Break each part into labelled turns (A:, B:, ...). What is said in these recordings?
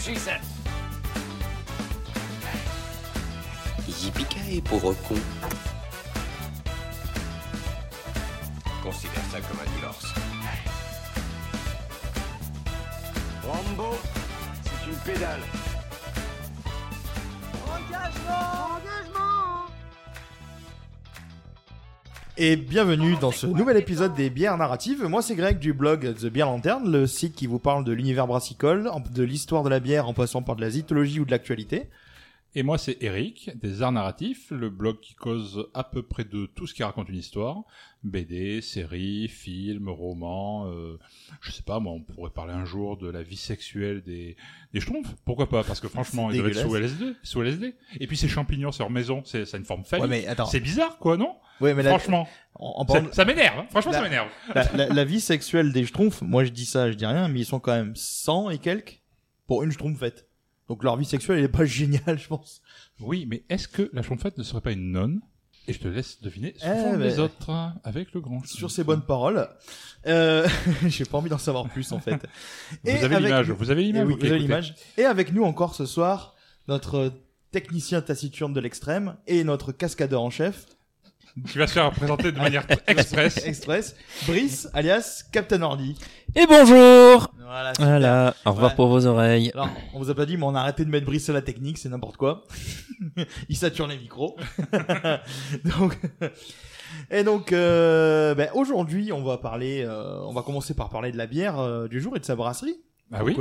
A: She said.
B: Yippee pauvre con.
A: Considère ça comme un divorce.
C: Rambo, c'est une pédale.
D: Et bienvenue dans ce nouvel épisode des bières narratives. Moi c'est Greg du blog The Beer Lantern, le site qui vous parle de l'univers brassicole, de l'histoire de la bière en passant par de la zytologie ou de l'actualité.
E: Et moi, c'est Eric, des Arts Narratifs, le blog qui cause à peu près de tout ce qui raconte une histoire. BD, séries, films, romans, euh, je sais pas, moi, on pourrait parler un jour de la vie sexuelle des, des schtroumpfs. Pourquoi pas? Parce que franchement,
D: C'est
E: ils doivent être sous. LSD, sous LSD. Et puis ces champignons sur maison, c'est, ça a une forme phallique.
D: Ouais.
E: C'est bizarre, quoi, non?
D: Ouais mais la,
E: Franchement,
D: en, en
E: ça, ça m'énerve. hein. Franchement,
D: La-
E: ça m'énerve.
D: la, la- la vie sexuelle des schtroumpfs, moi je dis ça, je dis rien, mais ils sont quand même 100 et quelques pour une schtroumpfette. Donc leur vie sexuelle elle est pas géniale je pense.
E: Oui, mais est-ce que la schtroumpfette ne serait pas une nonne? Et je te laisse deviner ce
D: Eh
E: font
D: ben,
E: les autres hein, avec le grand.
D: Sur ces bonnes paroles, euh, j'ai pas envie d'en savoir plus en fait.
E: Vous
D: Et
E: avez
D: avec-
E: l'image, vous avez
D: Eh
E: l'image.
D: oui,
E: ok,
D: vous avez l'image. Et avec nous encore ce soir, notre technicien taciturne de l'extrême et notre cascadeur en chef,
E: Qui va se faire présenter de manière express.
D: Express, Brice, alias Captain Ordi.
F: Et bonjour
D: Voilà, super.
F: Voilà, au revoir
D: Ouais.
F: pour vos oreilles.
D: Alors, on vous a pas dit, mais on a arrêté de mettre Brice à la technique, c'est n'importe quoi. Il sature les micros. donc, et donc, euh, ben, aujourd'hui, on va parler, euh, on va commencer par parler de la bière euh, du jour et de sa brasserie.
E: Ah oui.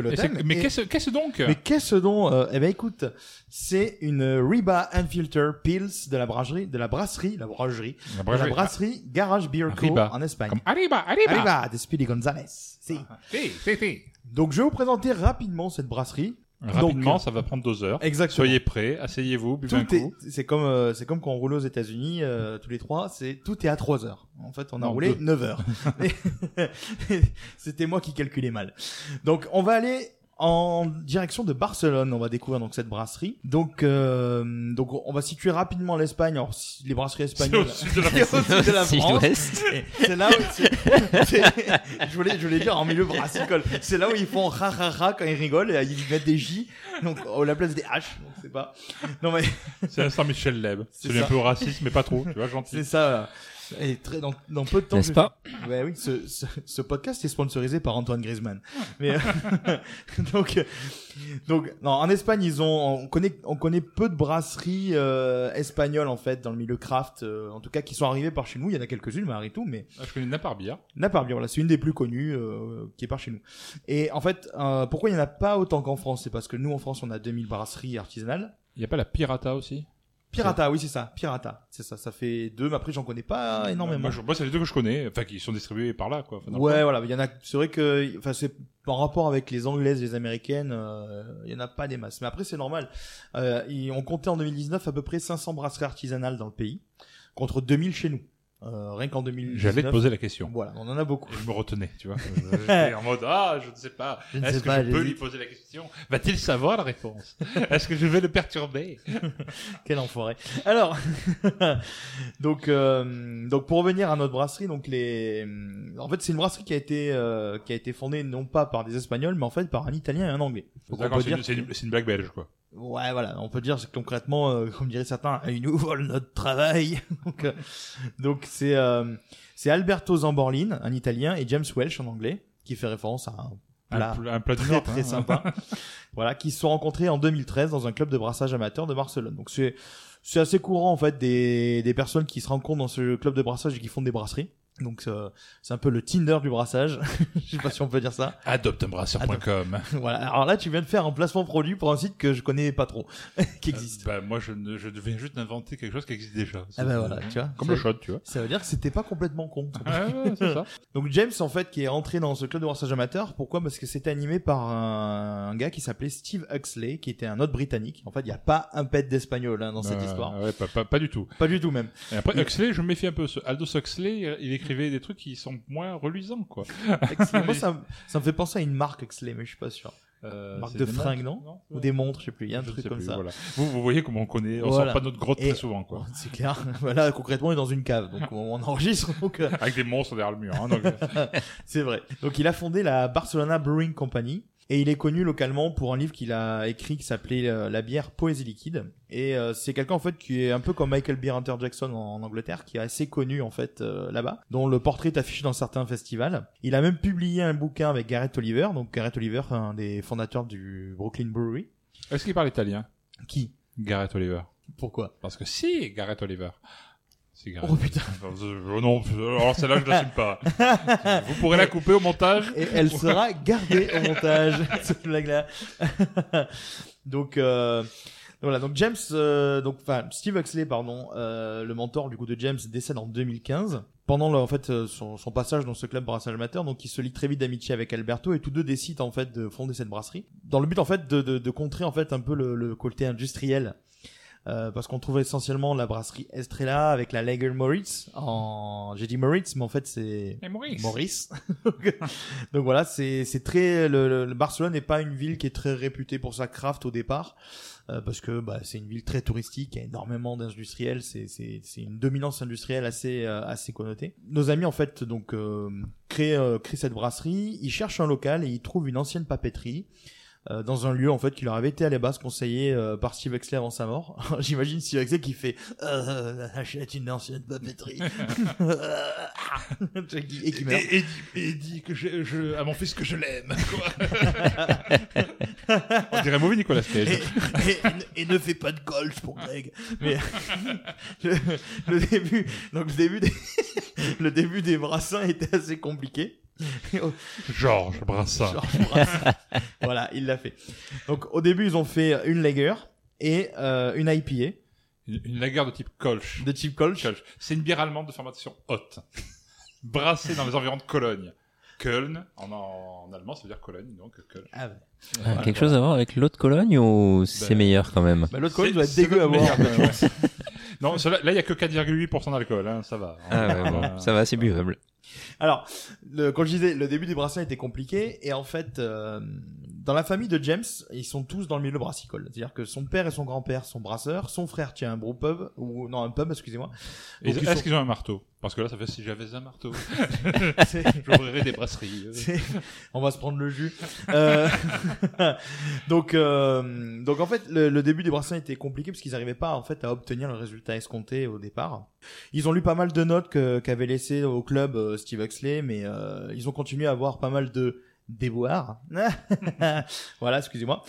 E: Mais qu'est-ce qu'est-ce donc
D: Mais qu'est-ce dont euh, Eh ben écoute, c'est une Reba Unfilter Pills de la brasserie, de la brasserie, la bragerie,
E: La
D: de la
E: brasserie.
D: brasserie Garage Beer Co
E: Riba.
D: en Espagne.
E: Comme Arriba, Arriba.
D: Arriba de Speedy Gonzalez. Si.
E: Si, si, si.
D: Donc je vais vous présenter rapidement cette brasserie.
E: Rapidement,
D: Donc,
E: ça va prendre deux heures.
D: Exactement.
E: Soyez prêts, asseyez-vous, buvez un coup.
D: c'est comme, euh, c'est comme quand on roulait aux États-Unis euh, tous les trois. C'est tout est à 3 heures. En fait, on a
E: Non,
D: roulé
E: deux.
D: 9 heures. C'était moi qui calculais mal. Donc, on va aller en direction de Barcelone. On va découvrir donc cette brasserie. Donc, euh, donc on va situer rapidement l'Espagne. Alors, si- les brasseries espagnoles. C'est au sud de la France. C'est là où je voulais, je voulais dire en milieu brassicole. C'est là où ils font ra ra ra quand ils rigolent et ils mettent des J. Donc, à la place des H. Donc, c'est pas. Non, mais
E: C'est à Saint-Michel Leb.
D: C'est
E: un peu raciste, mais pas trop, tu vois, gentil.
D: c'est ça. Et très, dans, dans peu de temps.
F: N'est-ce
D: je-
F: pas
D: Ouais, oui, ce, ce, ce podcast est sponsorisé par Antoine Griezmann. Mais euh, donc, donc, non, en Espagne, ils ont, on connaît, on connaît peu de brasseries euh, espagnoles en fait dans le milieu craft, euh, en tout cas qui sont arrivées par chez nous. Il y en a quelques-unes, mais tout, mais
E: Ah, Je connais Naparbia.
D: Naparbia, voilà, c'est une des plus connues euh, qui est par chez nous. Et en fait, euh, pourquoi il n'y en a pas autant qu'en France? C'est parce que nous, en France, on a 2000 brasseries artisanales.
E: Il y a pas la Pirata aussi?
D: Pirata, oui, c'est ça, Pirata, c'est ça, ça fait deux, mais après, j'en connais pas énormément.
E: Moi, je- moi, c'est les deux que je connais, enfin, qui sont distribués par là, quoi. Enfin, dans le
D: Ouais,
E: coin.
D: voilà, il y en a. C'est vrai que, enfin, c'est par rapport avec les anglaises, les américaines, euh, il y en a pas des masses. Mais après, c'est normal. Euh, ils- on comptait en 2019 à peu près 500 brasseries artisanales dans le pays, contre 2000 chez nous. Euh, rien qu'en 2019.
E: J'allais te poser la question.
D: Voilà, on en a beaucoup.
E: Et je me retenais, tu vois. J'étais en mode, ah, je ne sais pas. Est-ce que
D: pas,
E: je peux lui poser la question? Va-t-il savoir la réponse? Est-ce que je vais le perturber?
D: Quel enfoiré. Alors, donc, euh, donc pour revenir à notre brasserie, donc les, en fait, c'est une brasserie qui a été, euh, qui a été fondée non pas par des Espagnols, mais en fait par un Italien et un Anglais.
E: C'est une, c'est une blague belge, quoi.
D: Ouais, voilà, on peut dire concrètement, euh, comme diraient certains, ils nous volent notre travail. donc, euh, donc c'est euh, c'est Alberto Zamborlin, un Italien, et James Welsh en anglais, qui fait référence à un plat
E: Un, pl- un plat
D: très très
E: hein.
D: sympa. voilà, qui se sont rencontrés en 2013 dans un club de brassage amateur de Barcelone. Donc c'est c'est assez courant en fait des des personnes qui se rencontrent dans ce club de brassage et qui font des brasseries. Donc euh, c'est un peu le Tinder du brassage. Je sais pas si on peut dire ça.
E: Adopteunbrasseur.com.
D: Voilà. Alors là, tu viens de faire un placement produit pour un site que je connais pas trop, qui existe.
E: Bah, moi, je, ne, je devais juste inventer quelque chose qui existe déjà.
D: ah bah voilà, tu vois.
E: Comme
D: ça,
E: le shot, tu vois.
D: Ça veut dire que c'était pas complètement con.
E: Ouais, ouais, c'est ça.
D: Donc James en fait qui est rentré dans ce club de brassage amateur, pourquoi? Parce que c'était animé par un, un gars qui s'appelait Steve Huxley, qui était un autre britannique. En fait, il n'y a pas un pet d'espagnol hein, dans cette
E: Euh,
D: histoire.
E: Ouais, pas, pas, pas du tout.
D: Pas du tout même.
E: Et après, Huxley, je me méfie un peu. Ce Aldous Huxley, il écrivait des trucs qui sont moins reluisants, quoi.
D: Moi ça, me- ça me fait penser à une marque Huxley, mais je suis pas sûr.
E: Euh,
D: Marque
E: c'est
D: de
E: des
D: fringues,
E: montres,
D: non Ou des montres, je sais plus. Il y a un
E: Je
D: truc
E: sais
D: comme
E: plus,
D: ça.
E: voilà. Vous, vous voyez comment on connaît, on
D: Voilà.
E: sort pas notre grotte
D: Et-
E: très souvent, quoi.
D: C'est clair. Voilà, concrètement, on est dans une cave, donc on enregistre. Donc, euh,
E: Avec des monstres derrière le mur, hein, donc,
D: c'est vrai. Donc il a fondé la Barcelona Brewing Company et il est connu localement pour un livre qu'il a écrit qui s'appelait euh, La bière poésie liquide et euh, c'est quelqu'un en fait qui est un peu comme Michael Beer Hunter Jackson en, en Angleterre qui est assez connu en fait euh, là-bas dont le portrait est affiché dans certains festivals. Il a même publié un bouquin avec Gareth Oliver donc Gareth Oliver un des fondateurs du Brooklyn Brewery.
E: Est-ce qu'il parle italien?
D: Qui?
E: Gareth Oliver.
D: Pourquoi?
E: Parce que si, Gareth Oliver.
D: Oh putain.
E: Oh non, alors celle-là, je l'assume pas. Vous pourrez la couper au montage.
D: et elle sera gardée au montage cette blague là donc euh, voilà donc James euh, donc enfin Steve Huxley pardon euh, le mentor du coup de James décède en 2015 pendant en fait euh, son, son passage dans ce club brassage amateur donc il se lie très vite d'amitié avec Alberto et tous deux décident en fait de fonder cette brasserie dans le but en fait de, de, de contrer en fait un peu le, le côté industriel euh, parce qu'on trouve essentiellement la brasserie Estrella avec la Lager Moritz en j'ai dit Moritz mais en fait c'est
E: Maurice.
D: Maurice. Donc voilà, c'est très le, le- Barcelone n'est pas une ville qui est très réputée pour sa craft au départ euh, parce que bah, c'est une ville très touristique, il y a énormément d'industriels, c'est une dominance industrielle assez euh, assez connotée. Nos amis en fait donc euh, créent euh, créent cette brasserie, ils cherchent un local et ils trouvent une ancienne papeterie. Euh, dans un lieu en fait qui leur avait été à la base conseillé euh, par Steve Huxley avant sa mort. J'imagine Steve Huxley qui fait euh, achète une ancienne papeterie et qui meurt.
E: Et, et, dit- et dit que je, je- à mon fils que je l'aime. quoi. On dirait mauvais Nicolas
D: et,
E: Cage.
D: et- et ne fais pas de golf pour Greg. Mais le, le début, donc le début des, le début des brassins était assez compliqué.
E: Georges
D: Brassens. voilà, il l'a fait. Donc au début, ils ont fait une lager et euh, une IPA
E: Une, une lagueur de type Kolsch.
D: de Cheap Kolsch.
E: Kolsch. C'est une bière allemande de fermentation haute. Brassée dans les environs de Cologne. Köln, en, en allemand, ça veut dire Cologne, donc Köln.
D: Ah ouais.
F: Ah, quelque chose à voir avec l'autre Cologne ou c'est
E: Ben,
F: meilleur quand même
D: Bah, l'autre Kolsch
E: C'est-
D: doit être dégueu à boire.
E: Non, là, il y a que 4,8% d'alcool, hein, ça va.
F: Ah ouais, bon, ça va, c'est buvable.
D: Alors, le, quand je disais, le début des brassins était compliqué, et en fait, euh, dans la famille de James, ils sont tous dans le milieu brassicole. C'est-à-dire que son père et son grand-père sont brasseurs, son frère tient un brew pub, ou non, un pub, excusez-moi.
E: Est-ce
D: sont-
E: qu'ils ont un marteau? Parce que là, ça fait si j'avais un marteau, j'ouvrirais des brasseries.
D: On va se prendre le jus. Euh, donc, euh, donc en fait, le, le début des brassins était compliqué parce qu'ils n'arrivaient pas en fait à obtenir le résultat escompté au départ. Ils ont lu pas mal de notes qu'avait laissé au club euh, Steve Huxley, mais euh, ils ont continué à avoir pas mal de déboires. voilà, excusez-moi.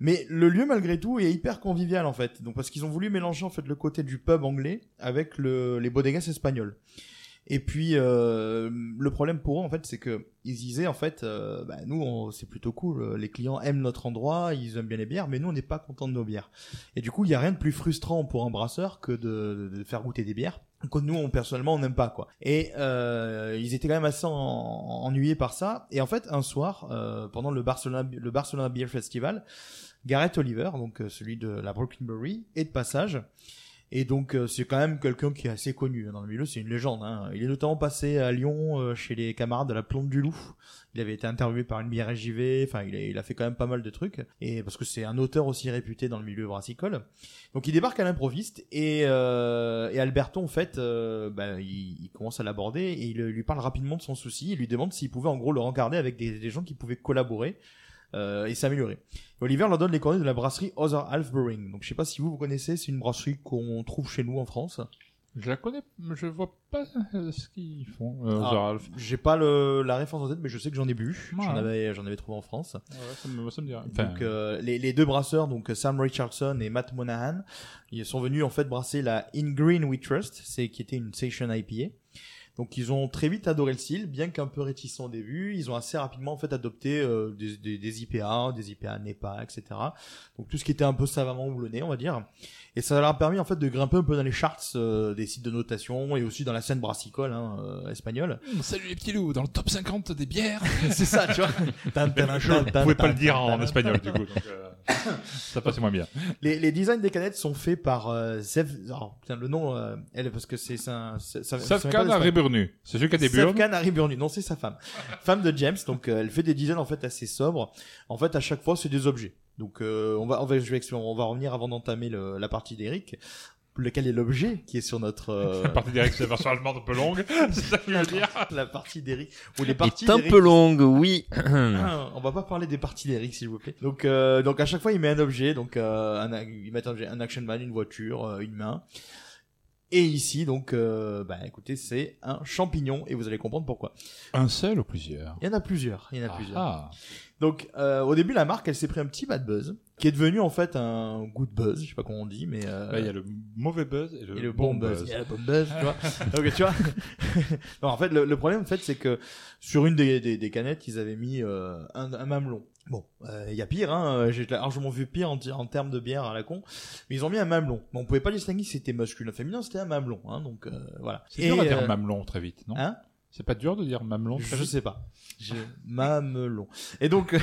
D: Mais le lieu malgré tout est hyper convivial en fait. Donc parce qu'ils ont voulu mélanger en fait le côté du pub anglais avec le, les bodegas espagnols. Et puis euh, le problème pour eux en fait c'est que ils disaient en fait euh, bah, nous c'est plutôt cool euh, les clients aiment notre endroit ils aiment bien les bières mais nous on n'est pas content de nos bières et du coup il y a rien de plus frustrant pour un brasseur que de, de faire goûter des bières que nous on, personnellement on n'aime pas quoi. Et euh, ils étaient quand même assez en- ennuyés par ça. Et en fait un soir euh, pendant le Barcelona le Barcelona Beer Festival Gareth Oliver donc euh, celui de la Brooklyn Brewery est de passage et donc euh, c'est quand même quelqu'un qui est assez connu hein, dans le milieu, c'est une légende. Hein. Il est notamment passé à Lyon euh, chez les camarades de la Plante du Loup. Il avait été interviewé par une bière JV, enfin il a, il a fait quand même pas mal de trucs. Et parce que c'est un auteur aussi réputé dans le milieu brassicole. Donc il débarque à l'improviste et, euh, et Alberto en fait, euh, bah, il, il commence à l'aborder et il lui parle rapidement de son souci. Il lui demande s'il pouvait en gros le rencarder avec des, des gens qui pouvaient collaborer. Euh, et s'améliorer. Oliver leur donne les coordonnées de la brasserie Other Half Brewing. Donc je sais pas si vous vous connaissez, c'est une brasserie qu'on trouve chez nous en France.
E: Je la connais, mais je vois pas ce qu'ils font, euh,
D: Ah. J'ai pas le, la référence en tête, mais je sais que j'en ai bu.
E: Ouais.
D: J'en avais, j'en avais trouvé en France.
E: Ouais, ça, me, ça me rien. Enfin,
D: Donc euh, les, les deux brasseurs, donc Sam Richardson et Matt Monahan, ils sont venus en fait brasser la In Green We Trust, c'est qui était une session IPA. Donc ils ont très vite adoré le style, bien qu'un peu réticents au début, ils ont assez rapidement en fait adopté euh, des, IPA, des IPA NEPA, etc. Donc tout ce qui était un peu savamment houblonné, on va dire. Et ça leur a permis en fait de grimper un peu dans les charts euh, des sites de notation et aussi dans la scène brassicole hein, euh, espagnole.
E: Salut les petits loups, dans le top 50 des bières.
D: C'est ça, tu vois. Tan,
E: pouvais pas le dire en espagnol du coup, donc euh, ça passait moins bien.
D: Les, les designs des canettes sont faits par euh, Zev... oh, putain, le nom, euh, elle, parce que c'est un... c'est- ça- ça vient pas
E: Safkan
D: d'Espagne.
E: Riburnu, c'est celui qui a des burnes.
D: Safkan Hariburnu, non c'est sa femme. femme de James, donc euh, elle fait des designs en fait assez sobres. En fait à chaque fois c'est des objets. Donc euh, on va on va je vais expliquer- on va revenir avant d'entamer le- la partie d'Eric. Lequel est l'objet qui est sur notre euh,
E: La partie d'Eric, c'est la version allemande un peu longue. C'est ça que je veux dire.
D: la partie d'Eric ou les parties
F: est un peu longue, oui.
D: Ah, on va pas parler des parties d'Eric s'il vous plaît. Donc euh, donc à chaque fois il met un objet donc euh, un, il met un, objet, un action man, une voiture, euh, une main. Et ici donc euh, bah écoutez c'est un champignon et vous allez comprendre pourquoi.
E: Un seul ou plusieurs?
D: Il y en a plusieurs, il y en a plusieurs.
E: Ah,
D: Donc euh, au début la marque elle s'est pris un petit bad buzz qui est devenu en fait un good buzz, je sais pas comment on dit mais euh,
E: Là, il y a le mauvais buzz et le,
D: et le bon buzz. Il y a le bon buzz, tu vois. Donc tu vois. non, en fait le, le problème en fait c'est que sur une des, des, des canettes ils avaient mis euh, un, un mamelon. Bon, euh, il y a pire, hein. J'ai largement vu pire en, en termes de bière à la con, mais ils ont mis un mamelon. Mais on pouvait pas distinguer si c'était masculin, féminin, c'était un mamelon, hein. Donc euh, voilà.
E: C'est dur à dire
D: euh,
E: mamelon très vite, non?
D: Hein?
E: C'est pas dur de dire mamelon
D: je sais pas. Je... Mamelon. Et donc,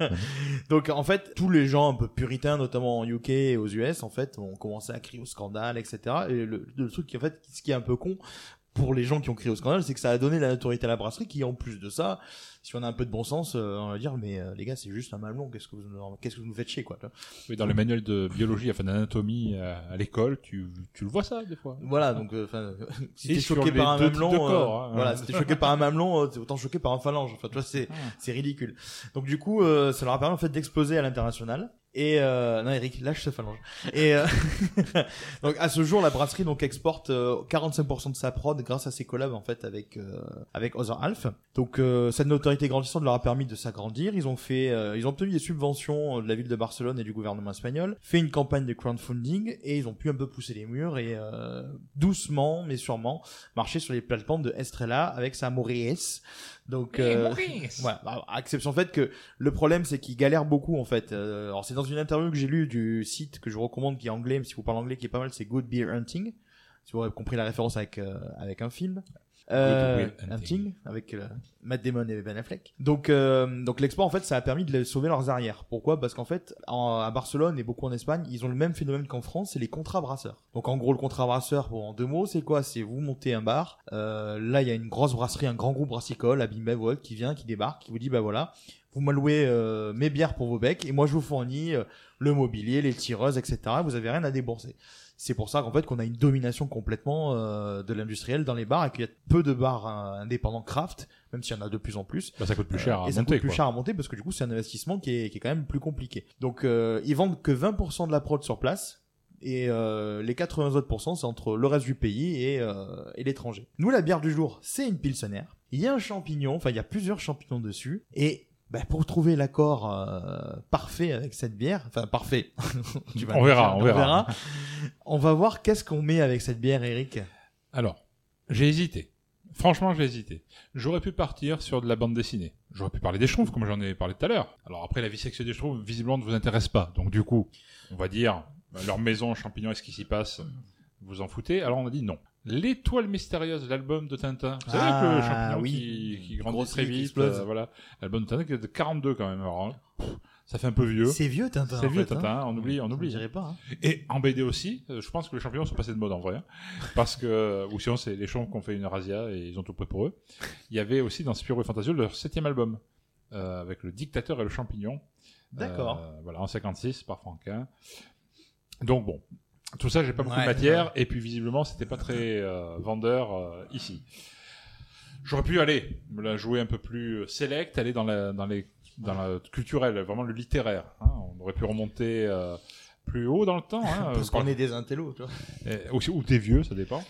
D: donc en fait, tous les gens un peu puritains, notamment en UK et aux US, en fait, ont commencé à crier au scandale, etc. Et le, le truc qui en fait, ce qui est un peu con pour les gens qui ont crié au scandale, c'est que ça a donné la notoriété à la brasserie, qui en plus de ça, si on a un peu de bon sens, euh, on va dire, mais euh, les gars, c'est juste un mamelon. Qu'est-ce que vous, qu'est-ce que vous nous faites chier, quoi.
E: Oui, dans les manuels de biologie, enfin d'anatomie euh, à l'école, tu, tu le vois ça des fois.
D: Voilà, donc, euh, enfin, si t'es choqué par un mamelon, euh,
E: corps, hein.
D: voilà, si t'es choqué par un mamelon, t'es autant choqué par un phalange. Enfin, tu vois, c'est,
E: Ah.
D: c'est ridicule. Donc du coup, euh, ça leur a permis en fait d'exploser à l'international. Et euh, non, Eric, lâche ce phalange. Et euh, donc à ce jour, la brasserie donc exporte euh, 45% de sa prod grâce à ses collabs en fait avec euh, avec Other Half. Donc euh, cette notoriété grandissante leur a permis de s'agrandir. Ils ont fait, euh, ils ont obtenu des subventions euh, de la ville de Barcelone et du gouvernement espagnol, fait une campagne de crowdfunding et ils ont pu un peu pousser les murs et euh, doucement mais sûrement marcher sur les plateformes de Estrella avec sa Maurice. Donc euh, voilà, bah, à exception du fait que le problème c'est qu'ils galèrent beaucoup en fait. Euh, alors c'est dans une interview que j'ai lue du site que je vous recommande qui est anglais, mais si vous parlez anglais qui est pas mal, c'est Good Beer Hunting. Si vous avez compris la référence avec euh, avec un film. Euh,
E: Hunting.
D: Avec euh, Matt Damon et Ben Affleck. Donc euh, donc l'export en fait ça a permis de sauver leurs arrières. Pourquoi? Parce qu'en fait en- à Barcelone et beaucoup en Espagne ils ont le même phénomène qu'en France, c'est les contrats brasseurs. Donc en gros le contrat brasseur pour en deux mots c'est quoi? C'est vous montez un bar, euh, là il y a une grosse brasserie, un grand groupe brassicole, ou autre, qui vient, qui débarque, qui vous dit bah voilà vous m'allouez euh, mes bières pour vos becs et moi je vous fournis euh, le mobilier, les tireuses, etc. Vous avez rien à débourser. C'est pour ça qu'en fait qu'on a une domination complètement euh, de l'industriel dans les bars et qu'il y a peu de bars euh, indépendants craft, même s'il y en a de plus en plus.
E: Bah, ça coûte plus cher
D: Euh,
E: à
D: et ça
E: monter.
D: coûte plus
E: quoi.
D: cher à monter parce que du coup c'est un investissement qui est, qui est quand même plus compliqué. Donc euh, ils vendent que 20% de la prod sur place et euh, les 80 autres pourcents c'est entre le reste du pays et, euh, et l'étranger. Nous la bière du jour c'est une pilsener. Il y a un champignon, enfin il y a plusieurs champignons dessus et bah, pour trouver l'accord euh, parfait avec cette bière, enfin parfait, Tu vas
E: On verra, on verra.
D: On va voir qu'est-ce qu'on met avec cette bière, Eric.
E: Alors, j'ai hésité. Franchement, j'ai hésité. J'aurais pu partir sur de la bande dessinée. J'aurais pu parler des Schtroumpfs, comme j'en ai parlé tout à l'heure. Alors après, la vie sexuelle des Schtroumpfs, visiblement, ne vous intéresse pas. Donc du coup, on va dire, leur maison, champignons, et ce qui s'y passe, vous en foutez? Alors on a dit non. L'étoile mystérieuse, l'album de Tintin. Vous savez
D: Ah,
E: que le champignon
D: oui.
E: qui, qui grandit
D: Grosse
E: très vite. euh, voilà. L'album de Tintin qui est de 42 quand même. Alors, hein, pff, ça fait un peu vieux.
D: C'est vieux, Tintin.
E: C'est vieux
D: fait, hein.
E: Tintin, hein, on oublie, on
D: Je
E: oublie.
D: dirais pas. hein.
E: Et en BD aussi, euh, je pense que les champignons sont passés de mode en vrai. hein. Parce que, ou sinon c'est les champs qui ont fait une razzia et ils ont tout pris pour eux. Il y avait aussi dans Spirou et Fantasio leur septième album, euh, avec le dictateur et le champignon.
D: D'accord.
E: Euh, voilà, en 56 par Franquin. Donc bon, tout ça j'ai pas beaucoup
D: Ouais,
E: de matière et puis visiblement c'était pas très euh, vendeur euh, ici. J'aurais pu aller me la jouer un peu plus select, aller dans la dans les dans la culturelle, vraiment le littéraire. hein. On aurait pu remonter euh, plus haut dans le temps. Hein,
D: Parce
E: par-
D: qu'on est des intellos, tu vois.
E: euh, aussi, ou t'es vieux, ça dépend.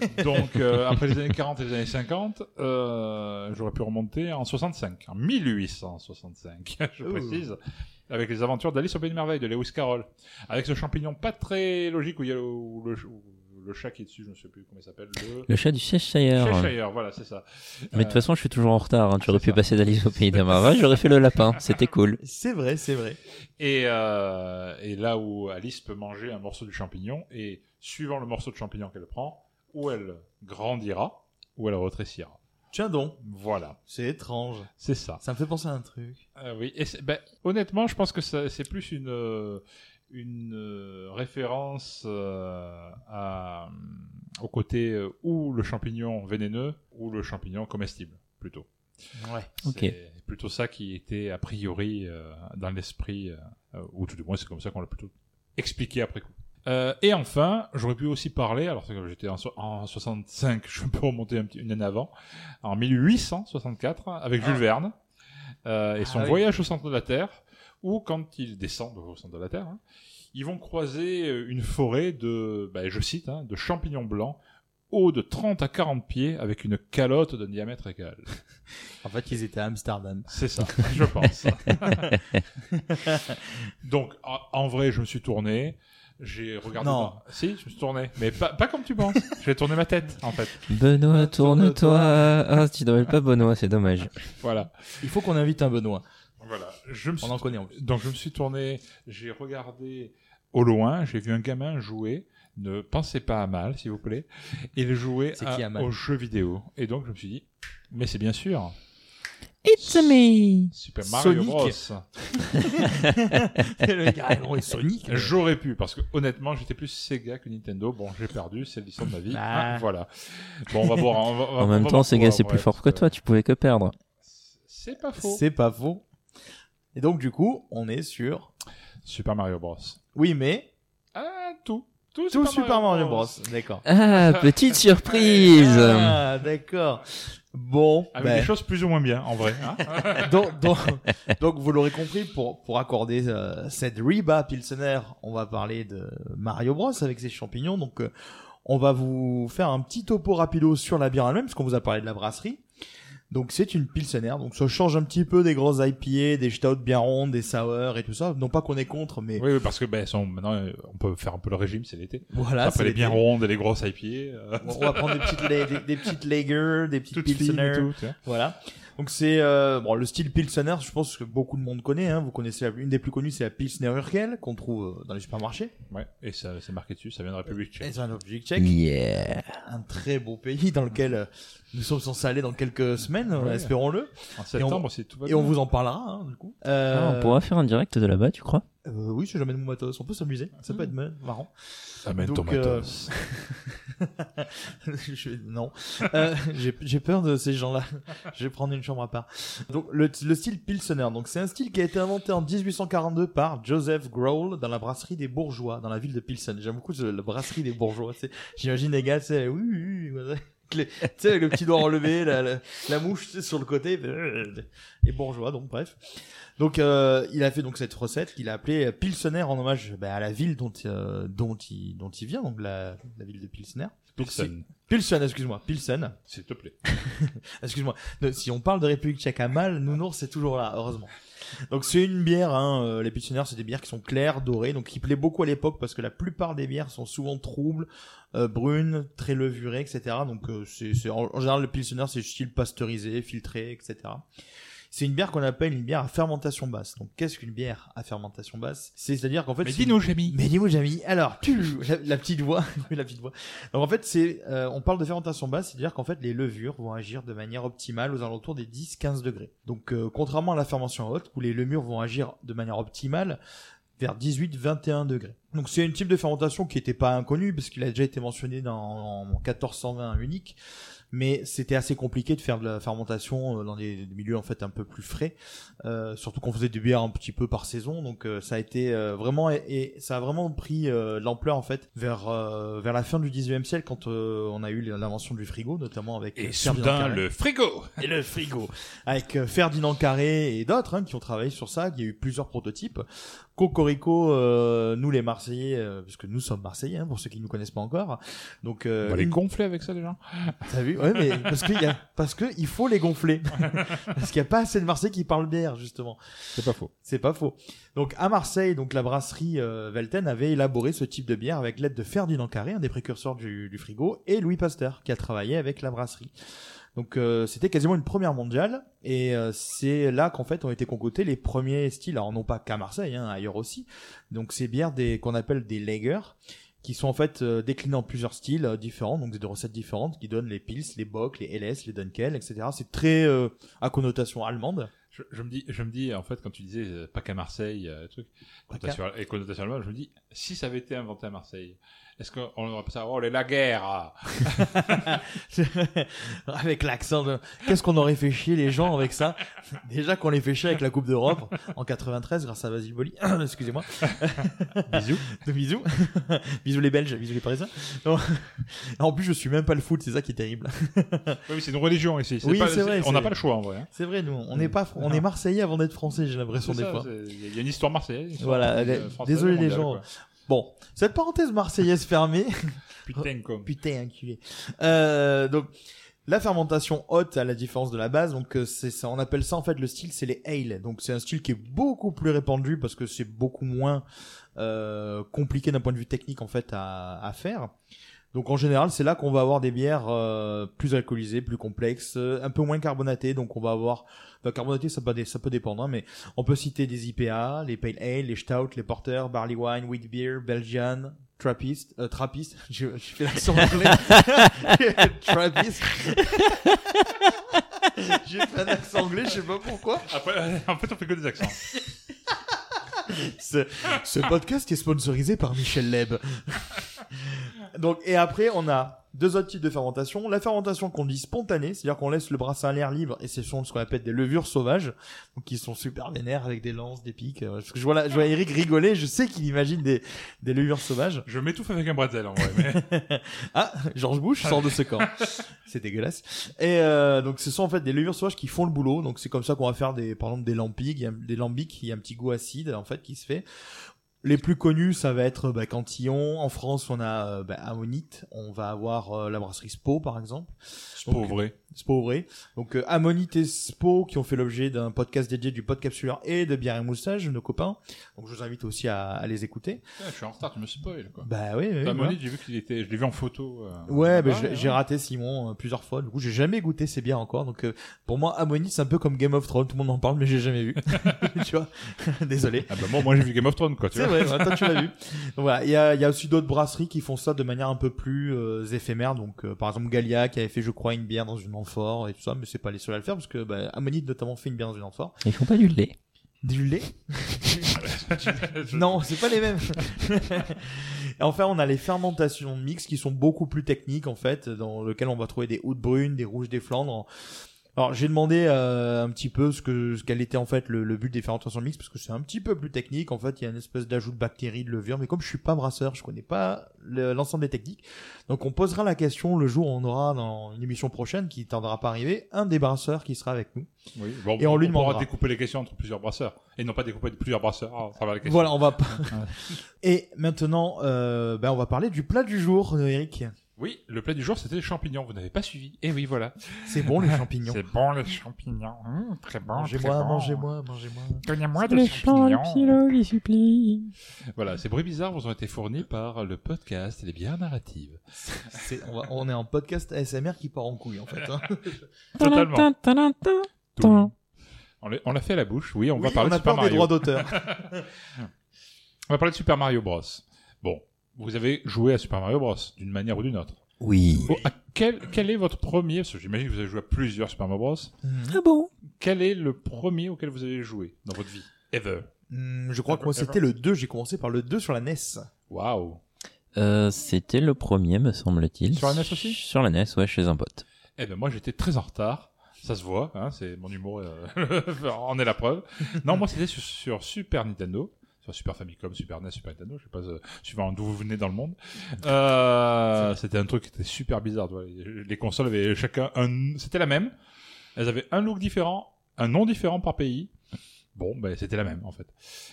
E: Donc, euh, après les années 40 et les années 50, euh, j'aurais pu remonter en 65, en 1865, je
D: Ouh.
E: précise, avec les aventures d'Alice au Pays des Merveilles de Lewis Carroll, avec ce champignon pas très logique où il y a le, où le- où le chat qui est dessus, je ne sais plus comment il s'appelle. Le,
F: Le chat du Cheshire.
E: Cheshire, voilà, c'est ça.
F: Mais de toute façon, je suis toujours en retard. Hein. Tu aurais pu
E: ça.
F: passer d'Alice au pays des merveilles. J'aurais fait le lapin. C'était cool.
D: C'est vrai, c'est vrai.
E: Et, euh, et là où Alice peut manger un morceau de champignon, et suivant le morceau de champignon qu'elle prend, ou elle grandira, ou elle rétrécira.
D: Tiens donc,
E: Voilà,
D: c'est étrange.
E: c'est ça.
D: Ça me fait penser à un truc.
E: Euh, oui, et ben, honnêtement, je pense que c'est plus une, euh, une euh, référence euh, à, au côté euh, ou le champignon vénéneux ou le champignon comestible, plutôt.
D: Ouais.
E: C'est plutôt ça qui était a priori euh, dans l'esprit, euh, euh, ou tout du moins c'est comme ça qu'on l'a plutôt expliqué après coup. Euh, et enfin, j'aurais pu aussi parler, alors que j'étais en, so- en 65, je peux remonter un petit, une année avant, en 1864, avec Jules Verne, euh, et son
D: Ah oui.
E: voyage au centre de la Terre, où quand ils descendent au centre de la Terre, hein, ils vont croiser euh, une forêt de, ben, je cite, hein, de champignons blancs, hauts de 30 à 40 pieds, avec une calotte d'un diamètre égal.
D: En fait, ils étaient à Amsterdam.
E: C'est ça, je pense. Donc, en, vrai, je me suis tourné. J'ai regardé.
D: Non.
E: Si, je me suis tourné. Mais pas, pas comme tu penses. J'ai tourné ma tête, en fait.
F: Benoît,
D: Tourne-toi.
F: Ah, tu t'appelles pas Benoît, c'est dommage.
E: Voilà.
D: Il faut qu'on invite un Benoît.
E: Voilà. Je me suis...
D: On en connaît en plus.
E: Donc, je me suis tourné. J'ai regardé au loin. J'ai vu un gamin jouer. Ne pensez pas à mal, s'il vous plaît. Il jouait à-
D: qui Amal
E: aux jeux vidéo. Et donc, je me suis dit, mais c'est bien sûr.
F: It's me.
E: Super Mario
D: Sonic.
E: Bros.
D: le gars, non, et Sonic.
E: J'aurais pu, parce que honnêtement, j'étais plus Sega que Nintendo. Bon, j'ai perdu, c'est l'histoire de ma vie.
D: Ah.
E: Ah, voilà. Bon, on va voir. on va- on va-
F: En même
E: va
F: temps, Sega, c'est plus fort que toi. Tu pouvais que perdre.
E: C'est pas faux.
D: C'est pas faux. Et donc, du coup, on est sur.
E: Super Mario Bros.
D: Oui, mais.
E: Ah, tout. Tout,
D: Tout Super Mario Bros. D'accord.
F: Ah, petite surprise.
D: Ah, d'accord. Bon,
E: Avec
D: ben,
E: des choses plus ou moins bien, en vrai. hein.
D: donc, donc, donc, vous l'aurez compris, pour, pour accorder euh, cette Reba Pilsener, on va parler de Mario Bros avec ses champignons. Donc, euh, on va vous faire un petit topo rapido sur la bière elle-même, parce qu'on vous a parlé de la brasserie. Donc, c'est une Pilsener, donc ça change un petit peu des grosses IPA, des stouts bien rondes, des sours et tout ça. Non pas qu'on est contre, mais
E: oui, oui, parce que ben, sont- maintenant, euh, on peut faire un peu le régime, c'est l'été.
D: voilà.
E: Après les bien rondes et les grosses IPA. euh,
D: On va prendre des petites, des, des petites Lager, des petites
E: toutes
D: Pilsener.
E: tout.
D: Voilà. Donc c'est euh, bon le style Pilsener, je pense que beaucoup de monde connaît. Hein. Vous connaissez la- une des plus connues, c'est la Pilsner Urquell qu'on trouve euh, dans les supermarchés.
E: Ouais, et ça, c'est marqué dessus, ça vient de la République
D: Et
E: tchèque.
D: c'est un République tchèque,
F: Yeah.
D: un très beau pays dans lequel euh, nous sommes censés aller dans quelques semaines,
E: Ouais.
D: espérons-le.
E: En septembre, c'est tout va
D: Et on vous en parlera hein, du coup.
F: Ah,
D: Euh,
F: on pourra faire un direct de là-bas, tu crois?
D: euh, oui, si j'amène mon matos, on peut s'amuser. Ça peut être ma- marrant.
E: Amène ton
D: Donc, euh,
E: matos.
D: Je- non, Euh, j'ai j'ai peur de ces gens-là. Je vais prendre une chambre à part. Donc le, le style Pilsener, donc c'est un style qui a été inventé en 1842 par Joseph Grohl dans la brasserie des Bourgeois dans la ville de Pilsen. J'aime beaucoup la brasserie des Bourgeois. J'imagine les gars, c'est oui, oui, oui, tu sais avec le petit doigt enlevé, la, la, la mouche tu sais, sur le côté, et bourgeois. Donc bref. Donc euh, il a fait donc cette recette qu'il a appelée Pilsener en hommage bah, à la ville dont euh, dont il dont il vient, donc la, la ville de Pilsener. Donc,
E: Pilsen,
D: Pilsen, excuse-moi, Pilsen.
E: s'il te plaît.
D: Excuse-moi. Si on parle de République tchèque à mal, Nounours c'est toujours là, heureusement. Donc c'est une bière, hein, euh, les Pilseners c'est des bières qui sont claires, dorées, donc qui plaît beaucoup à l'époque parce que la plupart des bières sont souvent troubles, euh, brunes, très levurées, etc. Donc euh, c'est, en, général le Pilsener c'est style pasteurisé, filtré, etc. C'est une bière qu'on appelle une bière à fermentation basse. Donc qu'est-ce qu'une bière à fermentation basse? C'est-à-dire qu'en fait...
E: Mais dis-nous, Jamie.
D: mais dis-moi, Jamie. Alors, tu, la, la petite voix, oui, la petite voix. Donc en fait, c'est, euh, on parle de fermentation basse, c'est-à-dire qu'en fait, les levures vont agir de manière optimale aux alentours des 10-15 degrés. Donc, euh, contrairement à la fermentation haute, où les levures vont agir de manière optimale vers 18-21 degrés. Donc c'est un type de fermentation qui n'était pas inconnu, parce qu'il a déjà été mentionné dans en 1420 unique, mais c'était assez compliqué de faire de la fermentation euh, dans des, des milieux en fait un peu plus frais, euh, surtout qu'on faisait des bières un petit peu par saison, donc euh, ça a été euh, vraiment et, et ça a vraiment pris euh, l'ampleur en fait vers euh, vers la fin du 19e siècle quand euh, on a eu l'invention du frigo, notamment avec
E: Et
D: Ferdinand
E: soudain,
D: Carré.
E: le frigo.
D: Et le frigo. Avec Ferdinand Carré et d'autres hein, qui ont travaillé sur ça. Il y a eu plusieurs prototypes. Cocorico, euh, nous les Marseillais, euh, puisque nous sommes Marseillais, hein, pour ceux qui ne nous connaissent pas encore. Donc,
E: On
D: euh,
E: va les
D: une-
E: gonfler avec ça, déjà.
D: T'as vu Ouais, mais parce qu'il y a, parce que il faut les gonfler. parce qu'il n'y a pas assez de Marseillais qui parlent bière, justement.
E: C'est pas faux.
D: C'est pas faux. Donc à Marseille, donc la brasserie euh, Velten avait élaboré ce type de bière avec l'aide de Ferdinand Carré, un des précurseurs du, du frigo, et Louis Pasteur, qui a travaillé avec la brasserie. Donc euh, c'était quasiment une première mondiale, et euh, c'est là qu'en fait ont été concoctés les premiers styles, alors non pas qu'à Marseille, hein, ailleurs aussi. Donc ces bières des qu'on appelle des lagers, qui sont en fait euh, déclinés en plusieurs styles euh, différents, donc des recettes différentes, qui donnent les Pils, les Bock, les LS, les Dunkel, etc. C'est très euh, à connotation allemande.
E: Je, je me dis, je me dis, en fait, quand tu disais euh, pas qu'à Marseille, euh, truc, connotation, et connotation allemande, je me dis, si ça avait été inventé à Marseille, est-ce qu'on aurait pas ça, oh, les la guerre, ah.
D: avec l'accent de qu'est-ce qu'on aurait fait chier les gens avec ça? Déjà qu'on les fait chier avec la coupe d'Europe en 93 grâce à Basile Boli excusez-moi
E: Bisous.
D: de bisous bisous les Belges bisous les Parisiens Non. en plus je suis même pas le foot c'est ça qui est terrible
E: Oui, mais c'est une religion ici.
D: Oui,
E: pas-
D: c'est vrai,
E: On n'a pas le choix, en vrai. hein.
D: c'est vrai nous on n'est pas on est Marseillais avant d'être Français j'ai l'impression
E: C'est
D: des
E: ça,
D: fois
E: Il y a une histoire marseillaise. une histoire,
D: Voilà,
E: euh, française,
D: désolé les gens.
E: quoi.
D: Bon cette parenthèse marseillaise fermée
E: Putain, comme.
D: Putain, enculé. Euh, donc, la fermentation haute, à la différence de la base, donc euh, c'est ça, on appelle ça en fait le style, c'est les ale. Donc c'est un style qui est beaucoup plus répandu parce que c'est beaucoup moins euh, compliqué d'un point de vue technique en fait à, à faire. Donc en général, c'est là qu'on va avoir des bières euh, plus alcoolisées, plus complexes, euh, un peu moins carbonatées. Donc on va avoir, enfin, carbonaté, ça peut, dépendre, hein, mais on peut citer des IPA, les pale ale, les stout, les porters, barley wine, wheat beer, Belgian, Trappist, euh, Trappist, je, je fais l'accent anglais. Trappist. J'ai fait un accent anglais, je sais pas pourquoi.
E: Après, en fait, on fait que des accents.
D: Ce, podcast est sponsorisé par Michel Leb. Donc, et après, on a deux autres types de fermentation. La fermentation qu'on dit spontanée, c'est-à-dire qu'on laisse le brassin à l'air libre et ce sont ce qu'on appelle des levures sauvages, donc qui sont super vénères avec des lances, des pics. euh, Parce que je vois, là, je vois Eric rigoler, je sais qu'il imagine des, des levures sauvages.
E: Je m'étouffe avec un bretzel, en vrai. Mais...
D: Ah, George Bush sort de ce camp. c'est dégueulasse. Et euh, donc ce sont en fait des levures sauvages qui font le boulot. Donc c'est comme ça qu'on va faire des, par exemple des lampiques, il y a des lambics, il y a un petit goût acide en fait qui se fait. Les plus connus, ça va être bah, Cantillon. En France, on a euh, bah, Ammonite. On va avoir euh, la brasserie Spo, par exemple.
E: C'est pas vrai.
D: Donc euh, Ammonite et Spo qui ont fait l'objet d'un podcast dédié du Podcapsuleur et de Bière et Moustache, nos copains. Donc je vous invite aussi à, à les écouter.
E: Putain, je suis en retard, tu me spoil, quoi.
D: Bah oui, oui.
E: Monique, j'ai vu qu'il était, je l'ai vu en photo. euh,
D: Ouais, bah, j'ai
E: ouais.
D: raté Simon euh, plusieurs fois. Du coup, j'ai jamais goûté ces bières encore. Donc, euh, pour moi, Ammonite, c'est un peu comme Game of Thrones. Tout le monde en parle, mais j'ai jamais vu. tu vois Désolé.
E: Ah bah moi, moi j'ai vu Game of Thrones, quoi, tu
D: C'est vrai, ouais, toi tu l'as vu. Donc voilà, il y a, il y a aussi d'autres brasseries qui font ça de manière un peu plus euh, éphémère. Donc, euh, par exemple, Galia qui avait fait, je crois, une bière dans une amphore et tout ça, mais c'est pas les seuls à le faire parce que bah, Ammonite notamment fait une bière dans une amphore.
F: Ils font pas du lait.
D: Du lait? Non, c'est pas les mêmes. Et enfin, on a les fermentations mixtes qui sont beaucoup plus techniques en fait, dans lesquelles on va trouver des houdes brunes, des rouges, des flandres. Alors j'ai demandé euh, un petit peu ce que ce quel était en fait le, le but des fermentations mixtes parce que c'est un petit peu plus technique. En fait, il y a une espèce d'ajout de bactéries, de levure, mais comme je suis pas brasseur, je connais pas le- l'ensemble des techniques. Donc on posera la question le jour où on aura dans une émission prochaine qui tardera pas à arriver un des brasseurs qui sera avec nous.
E: Oui. Bon,
D: Et on lui
E: pourra
D: demandera.
E: découper les questions entre plusieurs brasseurs. Et non pas découper plusieurs brasseurs à travers les questions.
D: Voilà, on va. Et maintenant, euh, ben on va parler du plat du jour, Eric.
E: Oui, le plat du jour, c'était les champignons. Vous n'avez pas suivi. Et oui, voilà.
D: C'est bon les champignons.
E: C'est bon, les champignons. Hum, très bon,
D: Mangez-moi,
E: bon.
D: mangez-moi, mangez-moi.
E: Donnez-moi des champignons.
F: il supplie.
E: Voilà, ces bruits bizarres vous ont été fournis par le podcast Les bières narratives.
D: C'est- on, va- on est en podcast ASMR qui part en couille en fait. hein.
E: Totalement. On l'a- on l'a fait à la bouche. Oui, on va parler
D: on a
E: de Super
D: peur des droits d'auteur.
E: On va parler de Super Mario Bros. Vous avez joué à Super Mario Bros. d'une manière ou d'une autre.
F: Oui.
E: Oh, à quel, quel est votre premier, parce que j'imagine que vous avez joué à plusieurs Super Mario Bros.
F: Ah bon?
E: Quel est le premier auquel vous avez joué dans votre vie? Ever.
D: Hmm, je crois que moi c'était le 2, j'ai commencé par le 2 sur la NES.
E: Waouh.
F: euh, C'était le premier, me semble-t-il.
E: Sur la NES aussi?
F: Sur la NES, ouais, chez un pote.
E: Eh ben moi j'étais très en retard. Ça se voit, hein, c'est mon humour euh, en est la preuve. Non, moi c'était sur, sur Super Nintendo, sur Super Famicom, Super NES, Super Nintendo, je sais pas, euh, suivant d'où vous venez dans le monde. Euh, c'était un truc qui était super bizarre. tu vois. Les consoles avaient chacun un, c'était la même. Elles avaient un look différent, un nom différent par pays. Bon, ben c'était la même en fait.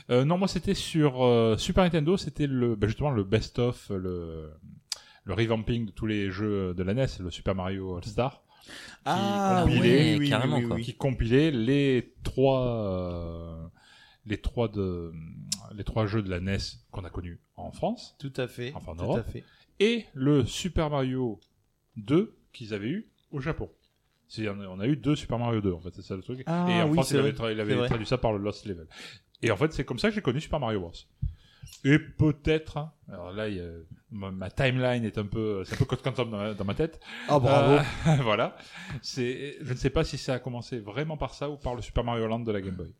E: Euh, non, moi c'était sur euh, Super Nintendo, c'était le ben, justement le best of, le le revamping de tous les jeux de la NES, le Super Mario All Star,
D: Ah,
E: compilait-
D: oui, oui, oui,
F: carrément, quoi.
E: qui compilait les trois, euh, les trois de, les trois jeux de la NES qu'on a connus en France
D: Tout à fait.
E: Enfin, en
D: tout
E: Europe.
D: à fait.
E: et le Super Mario 2 qu'ils avaient eu au Japon. On a- eu deux Super Mario 2 en fait, c'est ça le truc.
D: Ah,
E: et en
D: oui,
E: France, il avait, tra- il traduit ça par le Lost Level. Et en fait, c'est comme ça que j'ai connu Super Mario Bros. Et peut-être, hein, alors là, il y a- ma, ma timeline est un peu, c'est un peu Code Quantum dans ma, dans ma tête.
D: Ah, bravo.
E: Euh, voilà. C'est, je ne sais pas si ça a commencé vraiment par ça ou par le Super Mario Land de la Game Boy.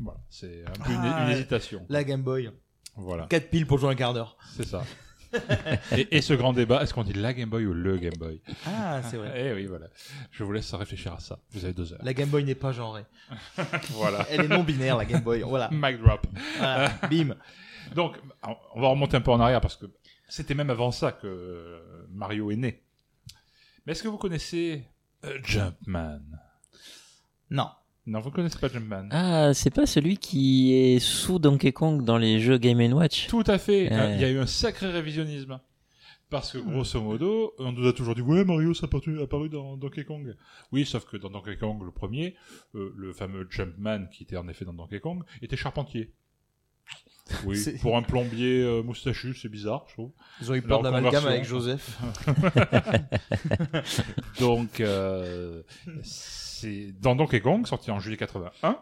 E: Voilà, c'est un peu une-
D: Ah,
E: une, hésitation.
D: La Game Boy.
E: Voilà,
D: 4 piles pour jouer un quart d'heure.
E: c'est ça. et, et ce grand débat, est-ce qu'on dit la Game Boy ou le Game Boy?
D: Ah, c'est vrai.
E: Eh oui, voilà. Je vous laisse réfléchir à ça. Vous avez deux heures.
D: La Game Boy n'est pas genrée.
E: Voilà.
D: Elle est non binaire, la Game Boy. Voilà.
E: Mic drop.
D: Voilà. Bim.
E: Donc, on va remonter un peu en arrière parce que c'était même avant ça que Mario est né. Mais est-ce que vous connaissez euh, Jumpman?
D: Non.
E: Non, vous connaissez pas Jumpman
F: Ah, c'est pas celui qui est sous Donkey Kong dans les jeux Game Watch
E: Tout à fait.
F: Ouais.
E: Euh, Il y a eu un sacré révisionnisme. Parce que grosso modo, on nous a toujours dit ouais Mario ça a apparu, dans Donkey Kong. Oui, sauf que dans Donkey Kong le premier, euh, le fameux Jumpman qui était en effet dans Donkey Kong était charpentier. Oui, pour un plombier euh, moustachu, c'est bizarre, je trouve.
D: Ils ont eu peur
E: reconversion.
D: avec Joseph.
E: Donc, euh, c'est dans Donkey Kong, sorti en juillet 81,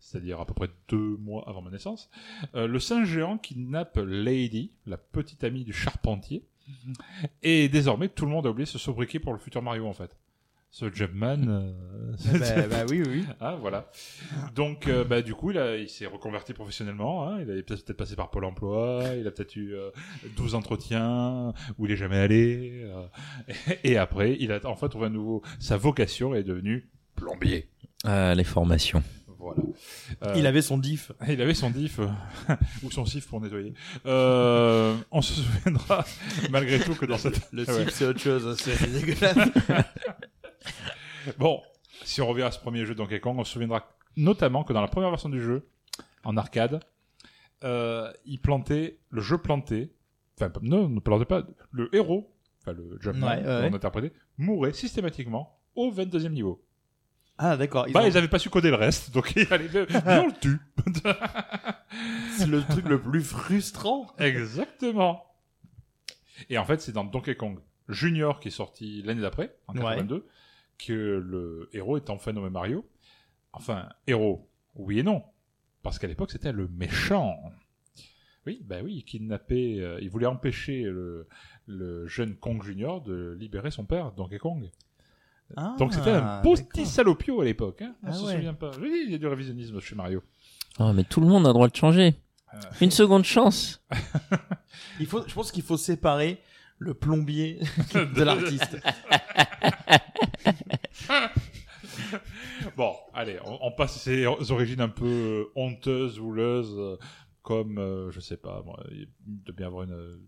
E: c'est-à-dire à peu près deux mois avant ma naissance, euh, le singe géant kidnappe Lady, la petite amie du charpentier, et désormais tout le monde a oublié ce sobriquet pour le futur Mario en fait. Ce Jumpman. euh,
D: bah, bah oui, oui.
E: Ah, voilà. Donc, euh, bah, du coup, il, a- il s'est reconverti professionnellement. Hein. Il avait peut-être passé par Pôle emploi. Il a peut-être eu euh, 12 entretiens où il est jamais allé. et, et après, il a en fait trouvé à nouveau sa vocation et est devenu plombier.
F: Ah, les formations.
E: Voilà. Euh,
D: Il avait son diff.
E: il avait son diff euh, ou son sif pour nettoyer. Euh, on se souviendra malgré tout que dans cette
D: Le
E: Ouais.
D: type, c'est autre chose. C'est dégueulasse.
E: Bon, si on revient à ce premier jeu Donkey Kong, on se souviendra notamment que dans la première version du jeu, en arcade, euh, il plantait, le jeu plantait, enfin non, ne plantait pas, le héros, enfin le Jumpman,
D: Ouais, ouais, ouais.
E: qu'on interprétait, mourait systématiquement au 22e niveau.
D: Ah, d'accord. Ils
E: bah,
D: ont-
E: ils avaient pas su coder le reste, donc il allait bien, bien le tue.
D: C'est le truc le plus frustrant.
E: Exactement. Et en fait, c'est dans Donkey Kong Junior qui est sorti l'année d'après, en
D: Ouais.
E: 82, que le héros est enfin nommé Mario. Enfin, héros, oui et non. Parce qu'à l'époque, c'était le méchant. Oui, bah oui, il kidnappait, euh, il voulait empêcher le, le jeune Kong Junior de libérer son père, Donkey Kong.
D: Ah,
E: Donc c'était un beau petit salopio à l'époque. Hein. On
D: Ah
E: se
D: ouais.
E: souvient pas. Oui, il y a du révisionnisme chez Mario.
F: Oh, mais tout le monde a le droit de changer.
E: Euh.
F: Une seconde chance.
D: Il faut, je pense qu'il faut séparer le plombier de l'artiste.
E: Bon, allez, on, on passe ces origines un peu euh, honteuses, houleuses, euh, comme, euh, je sais pas, moi, il doit bien avoir une...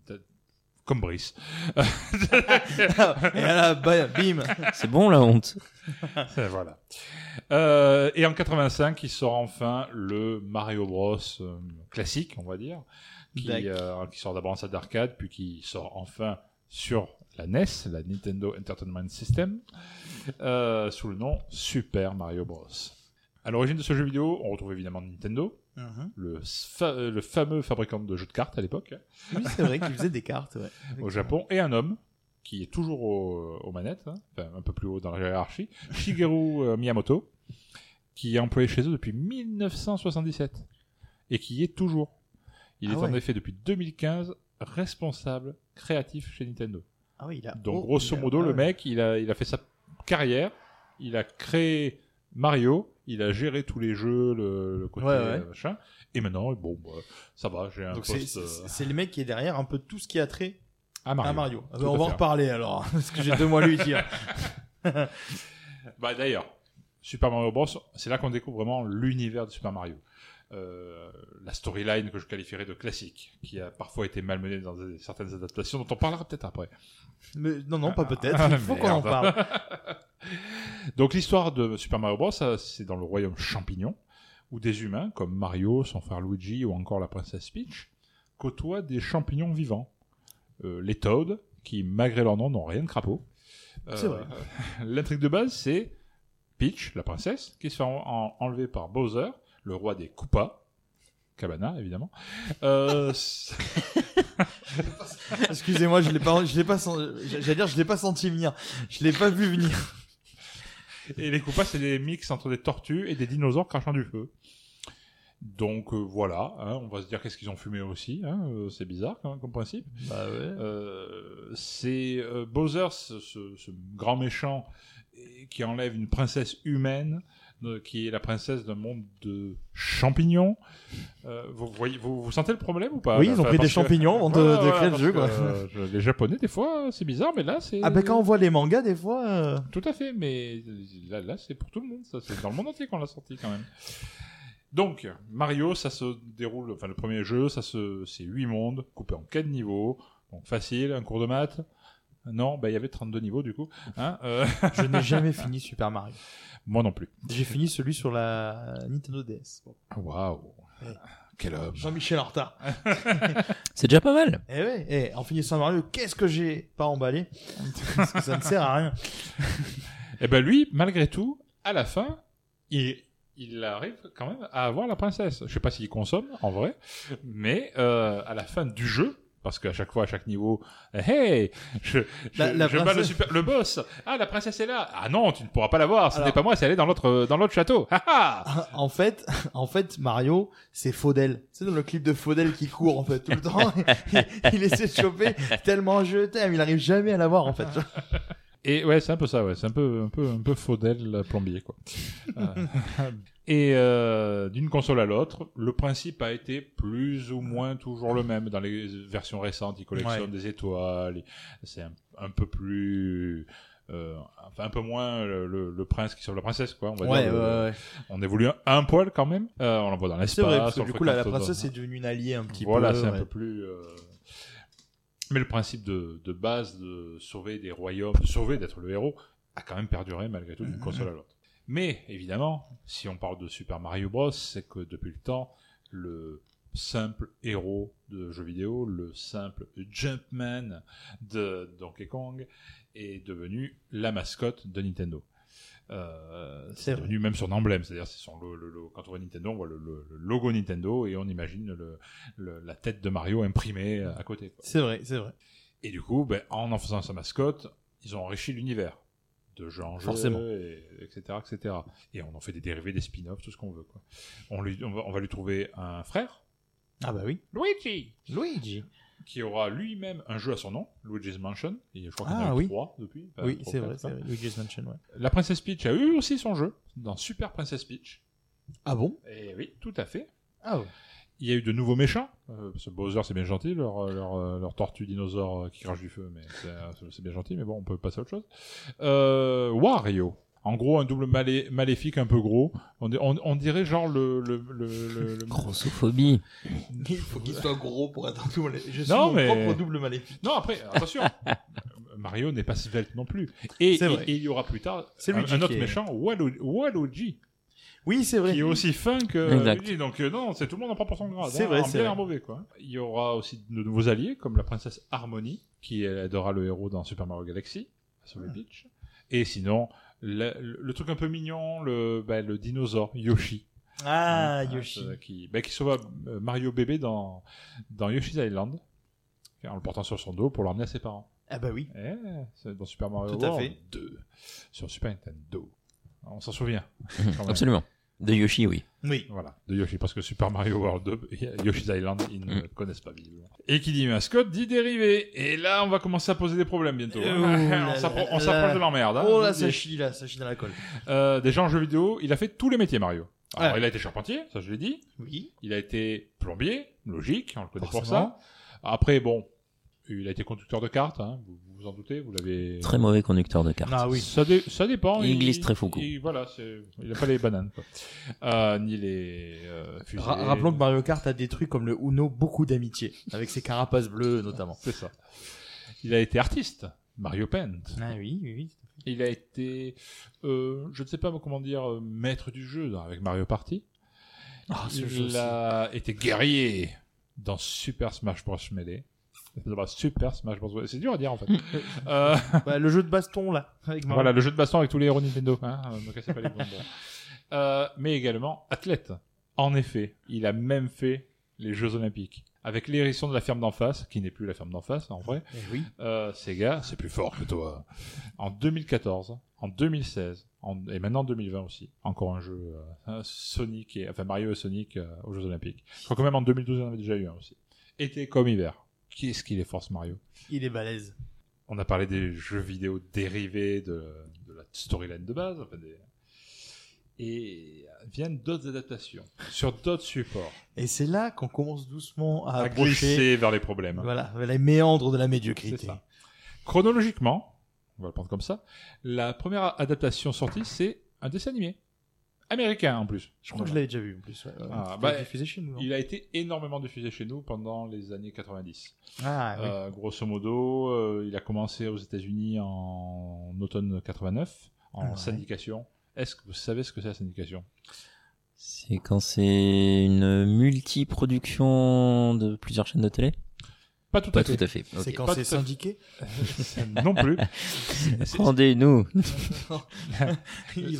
E: comme Brice.
D: Et là, bim.
F: C'est bon la honte.
E: voilà. Euh, et en 85, il sort enfin le Mario Bros euh, classique, on va dire, qui, euh, qui sort d'abord en salle d'arcade, puis qui sort enfin sur la NES, la Nintendo Entertainment System, euh, sous le nom Super Mario Bros. À l'origine de ce jeu vidéo, on retrouve évidemment Nintendo, Le, fa- euh, le fameux fabricant de jeux de cartes à l'époque,
D: Oui, c'est vrai qu'il faisait des cartes. Ouais.
E: au Japon, et un homme qui est toujours au- aux manettes, hein, enfin, un peu plus haut dans la hiérarchie, Shigeru euh, Miyamoto, qui est employé chez eux depuis 1977 et qui y est toujours. Il
D: Ah
E: est en effet depuis 2015 responsable créatif chez Nintendo.
D: Ah oui, il a.
E: Donc
D: oh,
E: grosso
D: il a-
E: modo,
D: ah
E: le mec, il a, il a fait sa carrière, il a créé Mario, il a géré tous les jeux, le, le côté
D: Ouais, ouais.
E: machin, et maintenant, bon, bah, ça va, j'ai un
D: Donc
E: poste euh,
D: c'est- le mec qui est derrière un peu tout ce qui a trait
E: à Mario.
D: à Mario. Ah bah, on
E: à
D: va en reparler alors, parce que j'ai deux mois à lui dire.
E: Bah d'ailleurs, Super Mario Bros, c'est là qu'on découvre vraiment l'univers de Super Mario. Euh, la storyline que je qualifierais de classique, qui a parfois été malmenée dans certaines adaptations, dont on parlera peut-être après.
D: Mais, non, non, pas peut-être.
E: Ah,
D: Il faut qu'on en parle.
E: Donc l'histoire de Super Mario Bros, c'est dans le royaume champignon, où des humains, comme Mario, son frère Luigi ou encore la princesse Peach, côtoient des champignons vivants. Euh, les Toads, qui, malgré leur nom, n'ont rien de crapaud.
D: C'est vrai.
E: L'intrigue de base, c'est Peach, la princesse, qui se fait en- en- enlever par Bowser, le roi des Koopas. Cabana, évidemment. Euh,
D: Excusez-moi, je l'ai pas, je l'ai pas, sen- j'allais dire, je l'ai pas senti venir. Je l'ai pas vu venir.
E: Et les Koopas, c'est des mix entre des tortues et des dinosaures crachant du feu. Donc euh, voilà, hein, on va se dire qu'est-ce qu'ils ont fumé aussi. hein, euh, c'est bizarre même, comme principe.
D: Bah ouais.
E: Euh, c'est Bowser, ce, grand méchant qui enlève une princesse humaine, qui est la princesse d'un monde de champignons. Euh, vous, voyez, vous, vous sentez le problème ou pas?
D: Oui, ils ont
E: Enfin,
D: pris des
E: que-
D: champignons avant de-
E: Voilà,
D: de
E: voilà,
D: créer le jeu, quoi.
E: euh, les Japonais, des fois, c'est bizarre, mais là, c'est.
D: Ah bah quand on voit les mangas, des fois. euh,
E: Tout à fait, mais là, là c'est pour tout le monde. C'est dans le monde entier qu'on l'a sorti quand même. Donc, Mario, ça se déroule, enfin le premier jeu, ça se, c'est 8 mondes, coupés en 4 niveaux, donc facile, un cours de maths. Non, bah il y avait 32 niveaux du coup. Hein euh,
D: Je n'ai jamais fini Super Mario.
E: Moi non plus.
D: J'ai fini celui sur la Nintendo DS.
E: Waouh.
D: Ouais.
E: Quel homme.
D: Jean-Michel en retard.
F: C'est déjà pas mal.
D: Eh ouais, eh, en finissant Mario, qu'est-ce que j'ai pas emballé? Parce que ça ne sert à rien.
E: Et ben lui, malgré tout, à la fin, il, il arrive quand même à avoir la princesse. Je sais pas s'il consomme en vrai, mais euh, à la fin du jeu, parce qu'à chaque fois, à chaque niveau, hey, je, je,
D: La- la
E: je bats le,
D: princesse-
E: super, le boss. Ah, la princesse est là. Ah non, tu ne pourras pas la voir. Ce
D: Alors-
E: n'est pas moi, c'est est dans l'autre, dans l'autre château.
D: En fait, en fait, Mario, c'est Faudel. C'est dans le clip de Faudel qui court en fait tout le temps. il, il essaie de choper tellement je t'aime, il arrive jamais à l'avoir en fait.
E: Et ouais, c'est un peu ça, ouais. C'est un peu, un peu, un peu Faudel plombier, quoi. Et euh, d'une console à l'autre, le principe a été plus ou moins toujours le même. Dans les versions récentes, ils collectionnent
D: Ouais.
E: des étoiles. C'est un, un peu plus, euh, enfin un peu moins le, le- le prince qui sauve la princesse, quoi. On va
D: Ouais,
E: dire.
D: ouais, ouais.
E: On évolue un, un poil quand même. Euh, on l'envoie dans l'espace.
D: C'est vrai, parce que du coup, la, princesse est devenue une alliée un petit
E: voilà,
D: peu.
E: c'est un peu plus. euh, Mais le principe de, de base de sauver des royaumes, de sauver, d'être le héros, a quand même perduré malgré tout d'une console à l'autre. Mais évidemment, si on parle de Super Mario Bros, c'est que depuis le temps, le simple héros de jeux vidéo, le simple Jumpman de Donkey Kong, est devenu la mascotte de Nintendo. Euh,
D: C'est
E: devenu même son emblème, c'est-à-dire c'est son le- quand on voit Nintendo, on voit le, logo Nintendo et on imagine la tête de Mario imprimée à côté.
D: C'est vrai, c'est vrai.
E: Et du coup, ben, en en faisant sa mascotte, ils ont enrichi l'univers de jeux en jeu,
D: Forcément.
E: et- etc., etc. Et on en fait des dérivés, des spin-offs, tout ce qu'on veut. Quoi. On, lui, on, va, on va lui trouver un frère,
D: Ah bah oui.
E: Luigi,
D: Luigi.
E: qui aura lui-même un jeu à son nom, Luigi's Mansion. Et je crois qu'il y en
D: Ah
E: a eu
D: oui.
E: trois depuis. Enfin,
D: oui, c'est vrai, vrai. Luigi's Mansion, ouais.
E: La princesse Peach a eu aussi son jeu dans Super Princess Peach.
D: Ah bon?
E: Et oui, tout à fait.
D: Ah ouais.
E: Il y a eu de nouveaux méchants. Euh, parce que Bowser, c'est bien gentil, leur, leur, euh, leur tortue dinosaure euh, qui crache du feu, mais c'est euh, bien gentil, mais bon, on peut passer à autre chose. Euh, Wario. En gros, un double malé- maléfique un peu gros. On, di- on, on dirait genre le... le, le, le- le-
F: Grossophobie.
D: Il faut qu'il soit gros pour être un double maléfique. Je suis
E: Non,
D: mon
E: mais-
D: propre double maléfique.
E: Non, après, attention. Mario n'est pas svelte non plus. Et, il y aura plus tard
D: C'est
E: un, un autre
D: est-
E: méchant, Walu- Waluigi,
D: Oui, c'est vrai.
E: qui est aussi fin que
F: Exact.
E: Luigi. Donc euh, non, c'est tout le monde en prend pour son grade.
D: C'est
E: hein,
D: vrai, c'est
E: bien
D: vrai.
E: en mauvais, quoi. Il y aura aussi de nouveaux alliés, comme la princesse Harmony, qui aidera le héros dans Super Mario Galaxy, à sauver Peach. Et sinon, le, le truc un peu mignon, le, bah, le dinosaure, Yoshi.
D: Ah,
E: Hein,
D: Yoshi.
E: euh, qui, bah, qui sauva euh, Mario bébé dans, dans Yoshi's Island, en le portant sur son dos pour l'emmener à ses parents.
D: Ah bah oui.
E: Eh, c'est dans Super Mario
D: Tout à
E: World
D: fait.
E: 2, sur Super Nintendo. On s'en souvient.
F: Absolument. De Yoshi, oui.
D: Oui.
E: Voilà, de Yoshi, parce que Super Mario World 2, et Yoshi's Island, ils ne connaissent pas visiblement. Et qui dit mascotte dit dérivé. Et là, on va commencer à poser des problèmes bientôt.
D: Euh,
E: hein.
D: oh là
E: on s'approche de l'emmerde. hein.
D: Oh là, ça chie là, ça chie dans la colle.
E: Euh, déjà en jeu vidéo, il a fait tous les métiers Mario. Alors,
D: Ouais.
E: il a été charpentier, ça je l'ai dit.
D: Oui.
E: Il a été plombier, logique, on le connaît pour ça. Après, bon, il a été conducteur de cartes, hein, vous vous en doutez, vous l'avez...
F: Très mauvais conducteur de cartes.
D: Ah oui.
E: Ça, dé- ça dépend.
F: Il glisse très
E: il- Voilà, c'est- il n'a pas les bananes. Quoi. Euh, ni les euh, fusées.
D: Ra- rappelons que Mario Kart a détruit comme le Uno beaucoup d'amitié, avec ses carapaces bleues notamment.
E: C'est ça. Il a été artiste, Mario Paint.
D: Ah oui, oui, oui.
E: Il a été, euh, je ne sais pas comment dire, euh, maître du jeu dans- avec Mario Party.
D: Ah, ce jeu
E: il
D: aussi.
E: a été guerrier dans Super Smash Bros. Melee. Bah, Super Smash Bros. C'est dur à dire en fait. Euh,
D: Bah, le jeu de baston là, avec
E: voilà, le jeu de baston avec tous les héros Nintendo. Hein, euh, pas les. Euh, mais également athlète. En effet, il a même fait les Jeux Olympiques. Avec l'érection de la ferme d'en face, qui n'est plus la ferme d'en face en vrai,
D: Eh oui.
E: euh, Sega, c'est plus fort que toi. En 2014, en 2016, en- et maintenant en 2020 aussi, encore un jeu euh, Sonic et enfin Mario et Sonic euh, aux Jeux Olympiques. Je crois que même en 2012 il y en avait déjà eu un aussi. Été comme hiver. Qu'est-ce qu'il est force Mario?
D: Il est balèze.
E: On a parlé des jeux vidéo dérivés de, de la storyline de base, enfin des... et viennent d'autres adaptations sur d'autres supports
D: Et c'est là qu'on commence doucement à,
E: à glisser vers les problèmes.
D: voilà, les méandres de la médiocrité.
E: ça. Chronologiquement, on va le prendre comme ça, la première adaptation sortie, c'est un dessin animé. Américain en plus.
D: Je crois que je l'avais déjà vu en plus. ouais.
E: Ah,
D: Il
E: bah,
D: diffusé chez nous. non
E: Il a été énormément diffusé chez nous pendant les années 90.
D: Ah oui.
E: Euh, grosso modo, euh, il a commencé aux États-Unis en automne 89, en
D: Ouais.
E: syndication. Est-ce que vous savez ce que c'est la syndication?
F: C'est quand c'est une multi-production de plusieurs chaînes de télé?
E: Pas tout
F: Pas
E: à
F: tout
E: fait.
F: à fait.
D: c'est quand c'est syndiqué?
E: Non plus. C'est-
F: Rendez-nous.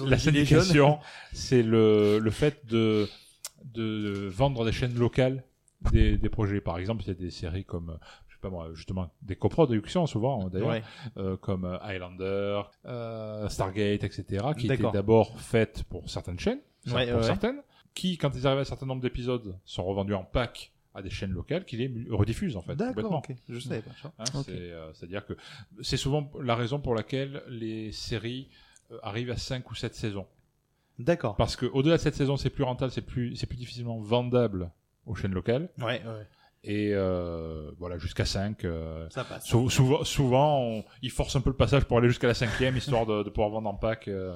E: La syndication, c'est le, le fait de, de vendre des chaînes locales des, des projets. Par exemple, il y a des séries comme, je sais pas moi, justement, des coproductions souvent, d'ailleurs,
D: Ouais.
E: euh, comme euh, Highlander, euh, Stargate, etc., qui étaient d'abord faites pour certaines chaînes,
D: Ouais,
E: pour
D: ouais.
E: certaines, qui, quand ils arrivent à un certain nombre d'épisodes, sont revendus en pack à des chaînes locales qui les rediffusent, en fait.
D: D'accord, ok. Je savais pas.
E: Hein, c'est, euh, C'est-à-dire que c'est souvent la raison pour laquelle les séries euh, arrivent à 5 ou 7 saisons.
D: D'accord.
E: Parce que au-delà de cette saison, c'est plus rentable, c'est plus, c'est plus difficilement vendable aux chaînes locales.
D: Ouais, ouais.
E: Et euh, voilà, jusqu'à 5.
D: Ça passe.
E: sou- souvent, souvent on- ils forcent un peu le passage pour aller jusqu'à la cinquième, histoire de, de pouvoir vendre en pack euh,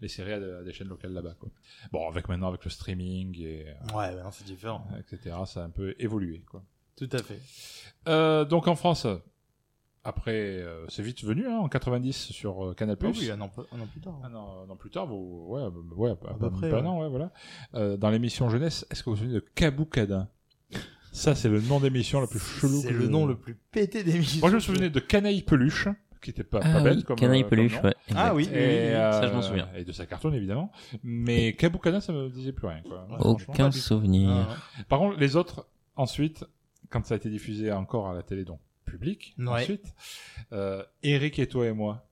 E: les séries à, de- à des chaînes locales là-bas. Quoi. Bon, avec maintenant, avec le streaming, et,
D: Ouais, non, c'est différent.
E: euh, etc., ça a un peu évolué. Quoi.
D: Tout à fait.
E: Euh, donc en France, après, euh, c'est vite venu, hein, en 90 sur euh, Canal+.
D: Ah oui, un an, un an plus tard.
E: Non, non, plus tard, vous, ouais, euh, ouais, à
D: peu près, ouais.
E: un an, ouais, voilà. Euh, dans l'émission jeunesse, est-ce que vous vous souvenez de Kaboukadin? Ça, c'est le nom d'émission le plus chelou.
D: C'est
E: que
D: le
E: je-
D: nom le plus pété d'émission.
E: Moi, je me souvenais de Canaille Peluche, qui était pas, pas
F: Ah
E: bête
F: oui,
E: comme
F: Canaille
E: euh, comme
F: Peluche,
E: nom.
F: ouais.
D: Ah
F: exact.
D: oui, oui, oui,
E: Et,
D: oui.
E: euh,
F: Ça, je m'en souviens.
E: Et de sa cartoon, évidemment. Mais Kaboukadin, ça me disait plus rien, quoi. Ouais, franchement.
F: Aucun souvenir.
D: Ah, ouais.
E: Par contre, les autres, ensuite, quand ça a été diffusé encore à la télé, donc public,
D: Ouais.
E: ensuite, euh, Eric et toi et moi,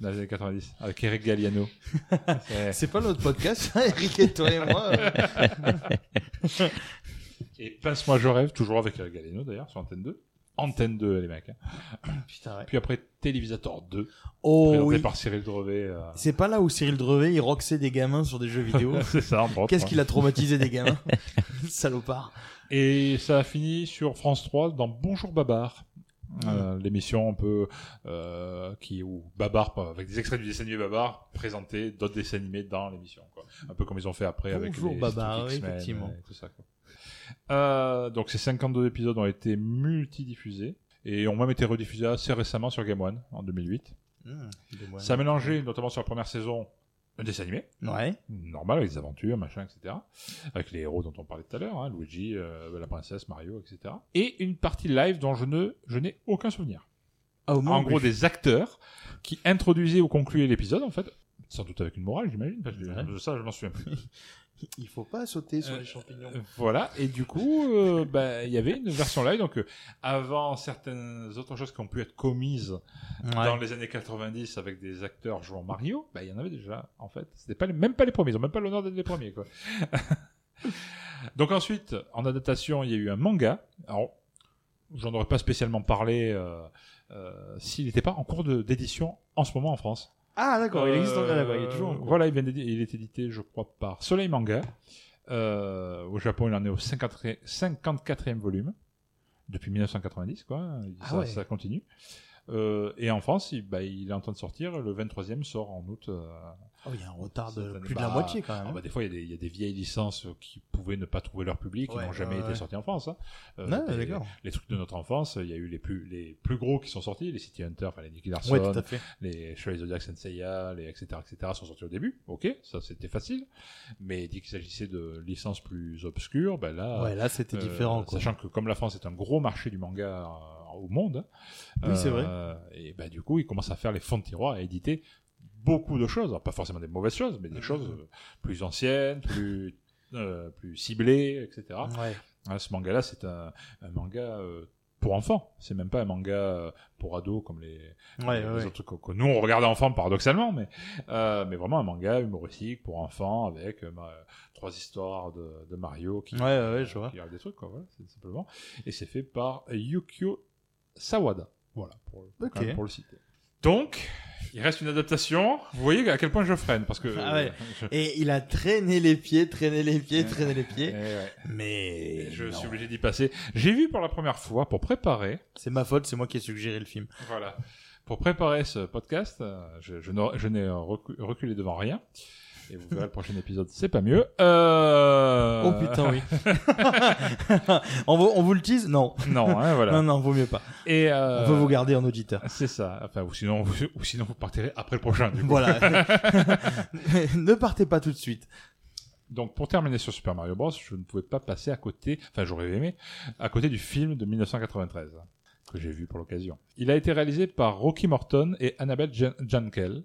E: dans les années 90, avec Eric Galliano. C'est-
D: C'est pas notre podcast, ça, Eric et toi et moi. euh.
E: et Pince-moi, je rêve, toujours avec Eric Galliano d'ailleurs, sur Antenne 2. Antenne 2, les mecs. hein.
D: Putain, ouais.
E: Puis après, Télévisateur 2,
D: Oh
E: présenté
D: oui.
E: par Cyril Drevet. euh,
D: C'est pas là où Cyril Drevet, il roxait des gamins sur des jeux vidéo.
E: C'est ça,
D: Qu'est-ce
E: ouais.
D: qu'il a traumatisé des gamins Salopard.
E: Et ça a fini sur France 3 dans Bonjour Babar. Euh, l'émission un peu euh, qui où Babar avec des extraits du dessin animé Babar présentait d'autres dessins animés dans l'émission quoi un peu comme ils ont fait après avec
D: Bonjour
E: les
D: Babar, oui, effectivement.
E: et tout ça quoi. Euh, donc ces 52 épisodes ont été multidiffusés et ont même été rediffusés assez récemment sur Game One en 2008
D: Mmh, moines.
E: ça a mélangé notamment sur la première saison un dessin animé
D: Ouais.
E: normal avec des aventures, machin, etc. Avec les héros dont on parlait tout à l'heure, hein, Luigi, euh, la princesse, Mario, etc. Et une partie live dont je ne, je n'ai aucun souvenir.
D: Ah, au moins,
E: en gros, des acteurs qui introduisaient ou concluaient l'épisode, en fait. Sans doute avec une morale, j'imagine. Parce que
D: Ouais.
E: ça, je m'en souviens plus.
D: il faut pas sauter sur
E: Euh,
D: les champignons.
E: Euh, Voilà. Et du coup, euh, bah, il y avait une version live. Donc, euh, avant certaines autres choses qui ont pu être commises dans les années 90 avec des acteurs jouant Mario, bah, il y en avait déjà, en fait. C'était pas les, même pas les premiers. Ils ont même pas l'honneur d'être les premiers, quoi. Donc ensuite, en adaptation, il y a eu un manga. Alors, j'en aurais pas spécialement parlé euh, euh, s'il n'était pas en cours de- d'édition en ce moment en France.
D: Ah, d'accord, il existe encore, d'accord, il est toujours en cours.
E: Voilà, il, vient d'édi- il est édité, je crois, par Soleil Manga. Euh, au Japon, il en est au 54e, 54e volume depuis 1990, quoi.
D: Ah
E: ça,
D: ouais.
E: ça continue. Euh, et en France, il, bah, il est en train de sortir. Le 23e sort en août. euh,
D: Oh, il y a un retard de plus de la
E: Bah,
D: moitié quand même.
E: ah bah, des fois, il y, a des- il y a des vieilles licences qui pouvaient ne pas trouver leur public, qui
D: Ouais,
E: n'ont jamais
D: ouais,
E: été sorties en France. Hein. Euh,
D: Ouais,
E: les-
D: d'accord.
E: Les trucs de notre enfance, il y a eu les plus, les plus gros qui sont sortis, les City Hunter, enfin les Nicky Larson,
D: Ouais, tout à fait.
E: les Chevaliers Zodiac Senseiya, les etc., etc., sont sortis au début. Ok, ça c'était facile. Mais dès qu'il s'agissait de licences plus obscures, ben là,
D: Ouais, là, c'était
E: euh,
D: différent, quoi.
E: Sachant que comme la France est un gros marché du manga euh, au monde. hein.
D: Oui, c'est vrai.
E: Et bah, du coup, il commence à faire les fonds de tiroir, à éditer beaucoup de choses. Alors, pas forcément des mauvaises choses, mais des choses euh, plus anciennes, plus, euh, plus ciblées, etc.
D: Ouais.
E: Ah, ce manga-là, c'est un, un manga euh, pour enfants. C'est même pas un manga euh, pour ados comme les,
D: Ouais,
E: les
D: ouais, ouais.
E: autres trucs que, que nous on regarde enfants paradoxalement, mais euh, mais vraiment un manga humoristique pour enfants avec euh, trois histoires de, de Mario qui
D: Ouais, ouais, ouais, je vois.
E: qui arrivent des trucs quoi, voilà, c'est simplement. Et c'est fait par Yukio Sawada. Voilà pour le citer. Donc, il reste une adaptation. Vous voyez à quel point je freine parce que
D: Ah ouais.
E: je-
D: Et il a traîné les pieds, traîné les pieds, traîné les
E: Eh
D: pieds.
E: ouais.
D: Mais
E: je
D: non.
E: suis obligé d'y passer. J'ai vu pour la première fois pour préparer
D: c'est ma faute, c'est moi qui ai suggéré le film.
E: Voilà. Pour préparer ce podcast, euh, je, je n'ai recu- reculé devant rien. Et vous verrez le prochain épisode, c'est pas mieux. Euh...
D: Oh putain, oui. on, vous, on vous le tease Non.
E: Non, hein, voilà.
D: Non, non, vaut mieux pas.
E: Et euh,
D: On veut vous garder en auditeur.
E: C'est ça. Enfin, ou sinon, vous, ou sinon vous partirez après le prochain. Du coup.
D: Voilà. ne partez pas tout de suite.
E: Donc, pour terminer sur Super Mario Bros, je ne pouvais pas passer à côté. Enfin, j'aurais aimé à côté du film de 1993 que j'ai vu pour l'occasion. Il a été réalisé par Rocky Morton et Annabelle Jan- Jankel.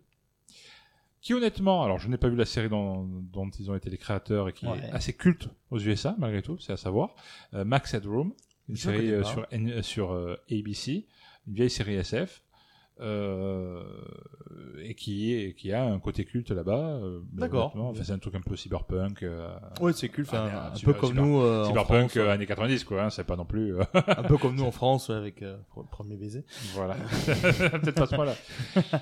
E: Qui honnêtement, alors je n'ai pas vu la série dont, dont ils ont été les créateurs et qui
D: Ouais.
E: est assez culte aux USA malgré tout, c'est à savoir euh, Max Headroom, une
D: Je
E: série euh, sur, N- euh, sur euh, ABC, une vieille série SF, euh, et qui est qui a un côté culte là-bas.
D: D'accord.
E: Enfin, c'est un truc un peu cyberpunk.
D: Ouais, c'est enfin,
E: Ah,
D: un peu comme nous
E: cyberpunk
D: France.
E: euh, années 90 quoi. Hein, c'est pas non plus.
D: Un peu comme nous en France avec premier baiser.
E: Voilà. Peut-être pas ce point-là.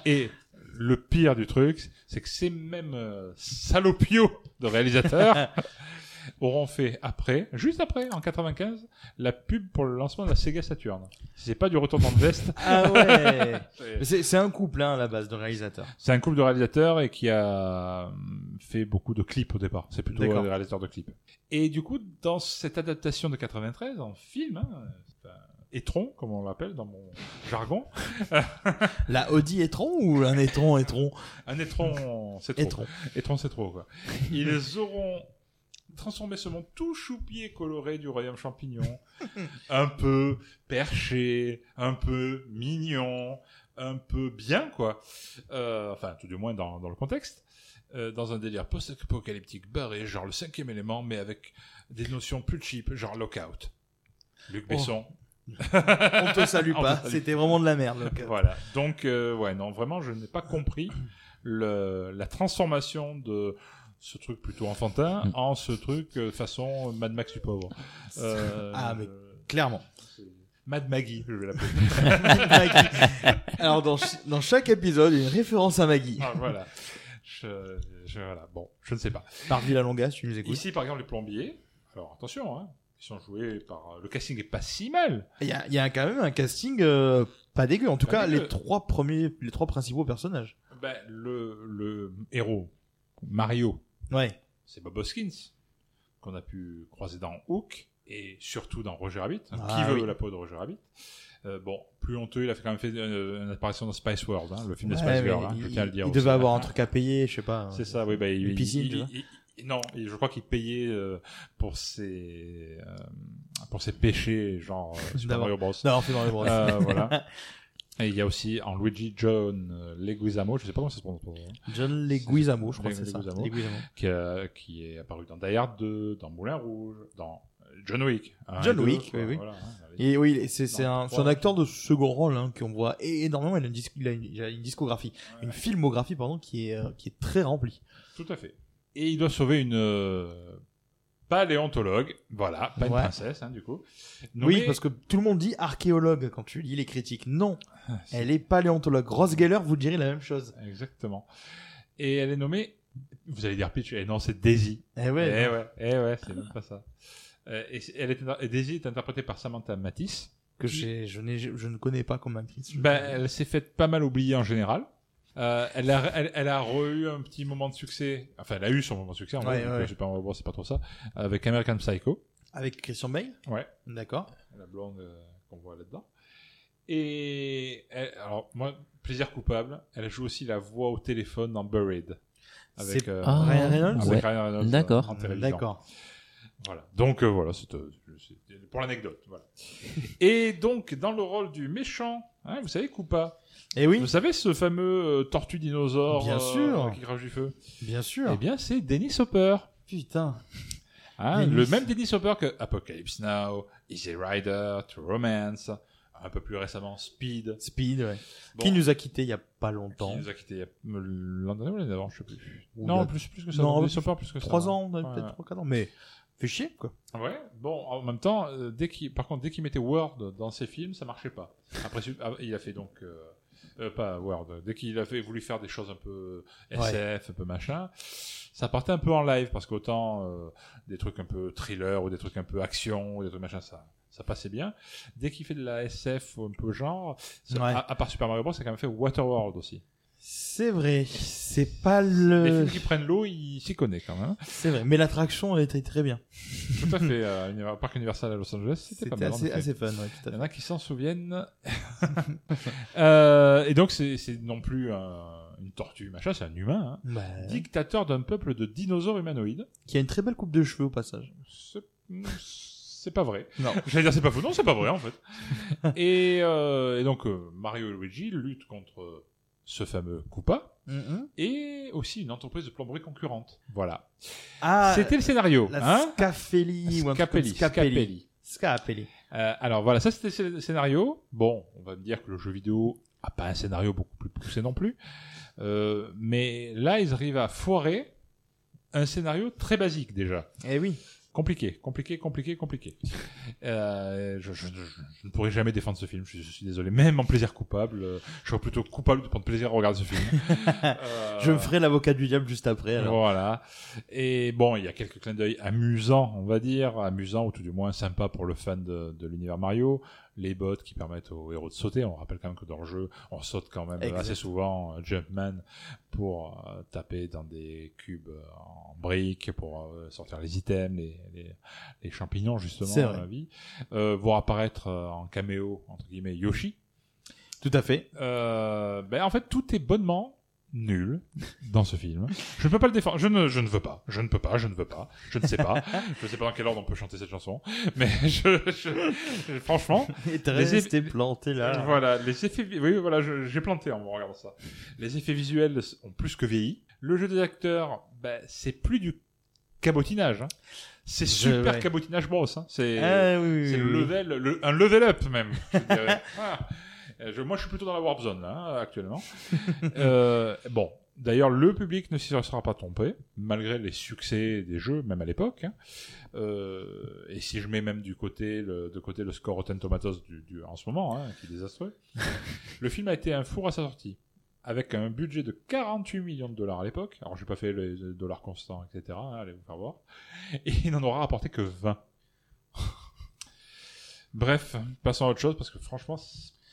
E: Et le pire du truc, c'est que ces mêmes euh, salopios de réalisateurs auront fait après, juste après, en 95, la pub pour le lancement de la Sega Saturn. C'est pas du retournement de veste.
D: Ah ouais. C'est un couple hein, à la base de réalisateurs.
E: C'est un couple de réalisateurs et qui a hum, fait beaucoup de clips au départ. C'est plutôt
D: D'accord.
E: des réalisateurs de clips. Et du coup, dans cette adaptation de 93 en film, hein, étron, comme on l'appelle dans mon jargon,
D: La Audi étron ou un étron étron
E: un étron, c'est trop.
D: Étron.
E: Étron, c'est trop, quoi. Ils auront transformé ce monde tout choupier coloré du royaume champignon, un peu perché, un peu mignon, un peu bien, quoi. Euh, enfin, tout du moins dans, dans le contexte. Euh, dans un délire post-apocalyptique barré, genre le cinquième élément, mais avec des notions plus cheap, genre Lockout. Luc
D: Oh. On te salue pas. C'était vraiment de la merde. donc,
E: Voilà. Donc, euh, ouais, non, vraiment, je n'ai pas compris le, la transformation de ce truc plutôt enfantin
F: Mm.
E: en ce truc euh, façon Mad Max du pauvre. Euh,
D: Ah, mais Clairement.
E: Mad Maggie, je vais l'appeler.
D: Maggie. Alors dans, ch- dans chaque épisode, une référence à Maggie.
E: ah, voilà. Je, je- voilà. Bon, je ne sais pas.
D: Par Villalonga, si tu nous écoutes.
E: Ici, par exemple, les plombiers. Alors, attention, hein. Ils sont joués par. Le casting est pas si mal.
D: Il y a, il y a quand même un casting euh, pas dégueu. En tout
E: Pas
D: cas,
E: dégueu.
D: les trois premiers, les trois principaux personnages.
E: Ben, le, le héros, Mario,
D: Ouais.
E: c'est Bob Hoskins, qu'on a pu croiser dans Hook, et surtout dans Roger Rabbit. hein.
D: Ah
E: Qui veut
D: oui.
E: la peau de Roger Rabbit Euh, Bon, plus honteux, il a fait quand même fait euh, une apparition dans Spice World, hein, le film de
D: Ouais,
E: Spice Girl, hein,
D: il,
E: je tiens à le dire
D: il devait avoir un truc à payer, je sais pas.
E: C'est ça, oui. Bah, il,
D: Une piscine,
E: il- non, je crois qu'il payait euh, pour ses euh, pour ses péchés, genre euh, Super. Mario Bros.
D: Non, les bras.
E: Euh, voilà. Et il y a aussi en Luigi John Leguizamo, je sais pas comment ça se prononce,
D: John Leguizamo, je crois que c'est ça.
E: Leguizamo. Qui, est apparu dans Die Hard 2, dans Moulin Rouge, dans John Wick.
D: John Wick, oui, oui.
E: voilà, hein,
D: Et oui, c'est un, acteur de second rôle hein, qu'on voit énormément. Il a une, il a une, il a une discographie, une filmographie pardon, qui est qui est très remplie.
E: Tout à fait. Et il doit sauver une euh, paléontologue, voilà, pas une
D: Ouais.
E: princesse, hein, du coup.
D: Oui,
E: Nommée-
D: parce que tout le monde dit archéologue quand tu lis les critiques. Non,
E: Ah,
D: elle est paléontologue. Ross Geller vous dirait la même chose.
E: Exactement. Et elle est nommée, vous allez dire Peach, eh non, c'est Daisy.
D: Eh ouais.
E: eh ouais, eh ouais, c'est même pas ça. Euh, et, c'est- elle est, et Daisy est interprétée par Samantha Matisse.
D: que j'ai, je, n'ai, je ne connais pas comme actrice. Je-
E: Ben, elle s'est faite pas mal oublier en général. Euh, elle a, elle, elle a eu un petit moment de succès. Enfin, elle a eu son moment de succès. En
D: Ouais,
E: vrai,
D: ouais.
E: euh, Bros, c'est pas trop ça. Avec American Psycho.
D: Avec Christian Bale
E: Ouais.
D: D'accord.
E: La blonde euh, qu'on voit là-dedans. Et elle- alors, moi, plaisir coupable. Elle joue aussi la voix au téléphone dans Buried. Avec,
D: C'est
E: euh,
F: Ah,
D: Ryan Reynolds
E: avec
F: ouais.
E: Ryan Reynolds,
F: D'accord.
D: D'accord.
E: Voilà. Donc euh, voilà, c'est euh, pour l'anecdote. Voilà. Et donc dans le rôle du méchant, hein, vous savez Koopa.
D: Et oui,
E: Vous savez ce fameux euh, tortue dinosaure
D: Bien
E: euh,
D: sûr.
E: qui crache du feu?
D: Bien sûr.
E: Eh bien, c'est Dennis Hopper.
D: Putain.
E: Hein,
D: Dennis.
E: Le même Dennis Hopper que Apocalypse Now, Easy Rider, True Romance, un peu plus récemment Speed.
D: Speed, ouais.
E: Bon,
D: Qui nous a quittés il y a pas
E: qui
D: longtemps.
E: nous a quitté il y a- l'an dernier ou l'année d'avant, je sais plus.
D: Ou
E: non, plus, plus que ça.
D: Non,
E: Dennis Hopper plus que ça.
D: 3 ans,
E: Ouais.
D: peut-être 3 4 ans. Mais fait chier, quoi.
E: Ouais, bon, en même temps, euh, dès qu'il, par contre, dès qu'il mettait Word dans ses films, ça marchait pas. Après, ah, il a fait donc, euh, euh, pas Word, dès qu'il a fait, voulu faire des choses un peu SF, un peu machin, ça partait un peu en live, parce qu'autant euh, des trucs un peu thriller ou des trucs un peu action ou des trucs machin, ça, ça passait bien. Dès qu'il fait de la SF ou un peu genre, ça-
D: Ouais.
E: à, à part Super Mario Bros, ça a quand même fait Waterworld aussi.
D: C'est vrai. C'est pas
E: Les
D: le.
E: films qui prennent l'eau, il s'y connaît quand même.
D: C'est vrai. Mais l'attraction, elle était très bien.
E: Tout à fait, euh, Parc Universal à Los Angeles, c'était pas
D: C'était
E: mal. en
D: assez, fun, ouais, tout à
E: Il y
D: fait.
E: en a qui s'en souviennent. Euh, et donc, c'est non plus un- une tortue, machin, c'est un humain. hein.
D: Bah,
E: Dictateur d'un peuple de dinosaures humanoïdes.
D: qui a une très belle coupe de cheveux au passage.
E: C'est- C'est pas vrai.
D: Non.
E: J'allais dire c'est pas faux. Non, c'est pas vrai en fait. et, euh, et donc, euh, Mario et Luigi luttent contre ce fameux Koopa et aussi une entreprise de plomberie concurrente. Voilà.
D: Ah,
E: C'était le scénario.
D: la
E: hein
D: ou un
E: Scapelli.
D: Scapelli.
E: Scapelli.
D: Scapelli.
E: Euh, alors voilà, ça c'était le scénario. Bon, on va me dire que le jeu vidéo a pas un scénario beaucoup plus poussé non plus. Euh, mais là, ils arrivent à foirer un scénario très basique déjà.
D: Eh oui.
E: Compliqué, compliqué, compliqué, compliqué. Euh, je, je- je- je ne pourrai jamais défendre ce film, je, suis- je suis désolé. Même en plaisir coupable, euh, je serais plutôt coupable de prendre plaisir à regarder ce film. Euh,
D: Je me ferai l'avocat du diable juste après. Alors.
E: voilà. Et bon, il y a quelques clins d'œil amusants, on va dire, amusants ou tout du moins sympas pour le fan de, de l'univers Mario. Les bottes qui permettent aux héros de sauter. On rappelle quand même que dans le jeu, on saute quand même
D: Exact.
E: assez souvent euh, Jumpman pour euh, taper dans des cubes euh, en briques, pour euh, sortir les items, les, les, les champignons justement dans la vie. Euh, voir apparaître en caméo, entre guillemets, Yoshi.
D: Tout à fait.
E: Ben en fait, tout est bonnement nul dans ce film. Je ne peux pas le défendre. Je ne, je ne veux pas. Je ne peux pas. Je ne veux pas. Je ne sais pas. je ne sais pas dans quel ordre on peut chanter cette chanson. Mais je, je- je- franchement,
D: Et t'es
E: Les
D: resté planté là.
E: voilà, les effets, vi- oui, voilà, j'ai planté en regardant ça. Les effets visuels ont plus que vieilli. Le jeu des acteurs, ben, c'est plus du cabotinage. hein. C'est super
D: ouais.
E: cabotinage bros. hein. C'est,
D: Ah, oui, oui,
E: c'est le
D: oui.
E: level, le- un level up même. Je dirais. Ah. Euh, je- moi, je suis plutôt dans la warp zone là hein, actuellement. Euh, bon, d'ailleurs, le public ne s'y sera pas trompé, malgré les succès des jeux, même à l'époque. hein. Euh, et si je mets même du côté le, de côté le score Rotten Tomatoes du, du- en ce moment, hein, qui est désastreux, le film a été un four à sa sortie. Avec un budget de 48 millions de dollars à l'époque. Alors, j'ai pas fait les dollars constants, etc. hein, allez vous faire voir. Et il n'en aura rapporté que 20. Bref, passons à autre chose parce que franchement,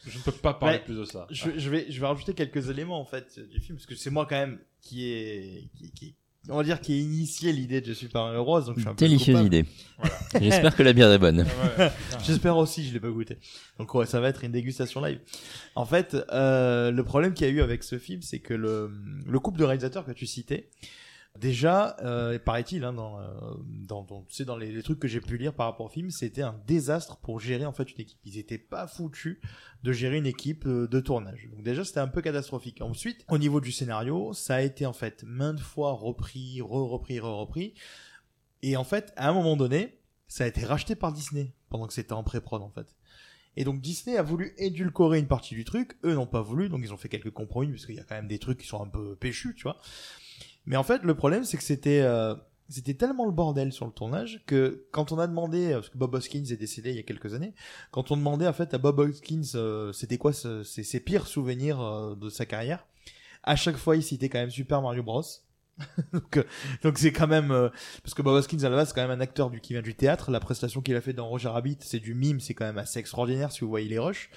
E: je ne peux pas parler plus de ça.
D: Je, je vais, je vais rajouter quelques éléments en fait du film parce que c'est moi quand même qui est, qui, qui- on va dire qui a initié l'idée de Super Mario Bros. Donc je suis un peu
F: Délicieuse idée. J'espère que la bière est bonne.
D: J'espère aussi, je l'ai pas goûté. Donc ouais, ça va être une dégustation live. En fait, euh, le problème qu'il y a eu avec ce film, c'est que le, le couple de réalisateurs que tu citais, déjà, euh, paraît-il, hein, dans, euh, dans, dans, tu sais, dans les, trucs que j'ai pu lire par rapport au film, c'était un désastre pour gérer en fait une équipe. Ils étaient pas foutus de gérer une équipe euh, de tournage. Donc déjà, c'était un peu catastrophique. Ensuite, au niveau du scénario, ça a été en fait maintes fois repris, re-repris, re-repris. Et en fait, à un moment donné, ça a été racheté par Disney pendant que c'était en pré-prod en fait. Et donc Disney a voulu édulcorer une partie du truc, eux n'ont pas voulu, donc ils ont fait quelques compromis parce qu'il y a quand même des trucs qui sont un peu péchus, tu vois. Mais en fait, le problème c'est que c'était euh, c'était tellement le bordel sur le tournage que quand on a demandé, parce que Bob Hoskins est décédé il y a quelques années, quand on demandait en fait à Bob Hoskins euh, c'était quoi ses, pires souvenirs euh, de sa carrière, à chaque fois il citait quand même Super Mario Bros. donc euh, donc c'est quand même euh, parce que Bob Hoskins à la base c'est quand même un acteur qui vient du théâtre la prestation qu'il a fait dans Roger Rabbit c'est du mime c'est quand même assez extraordinaire si vous voyez les rushs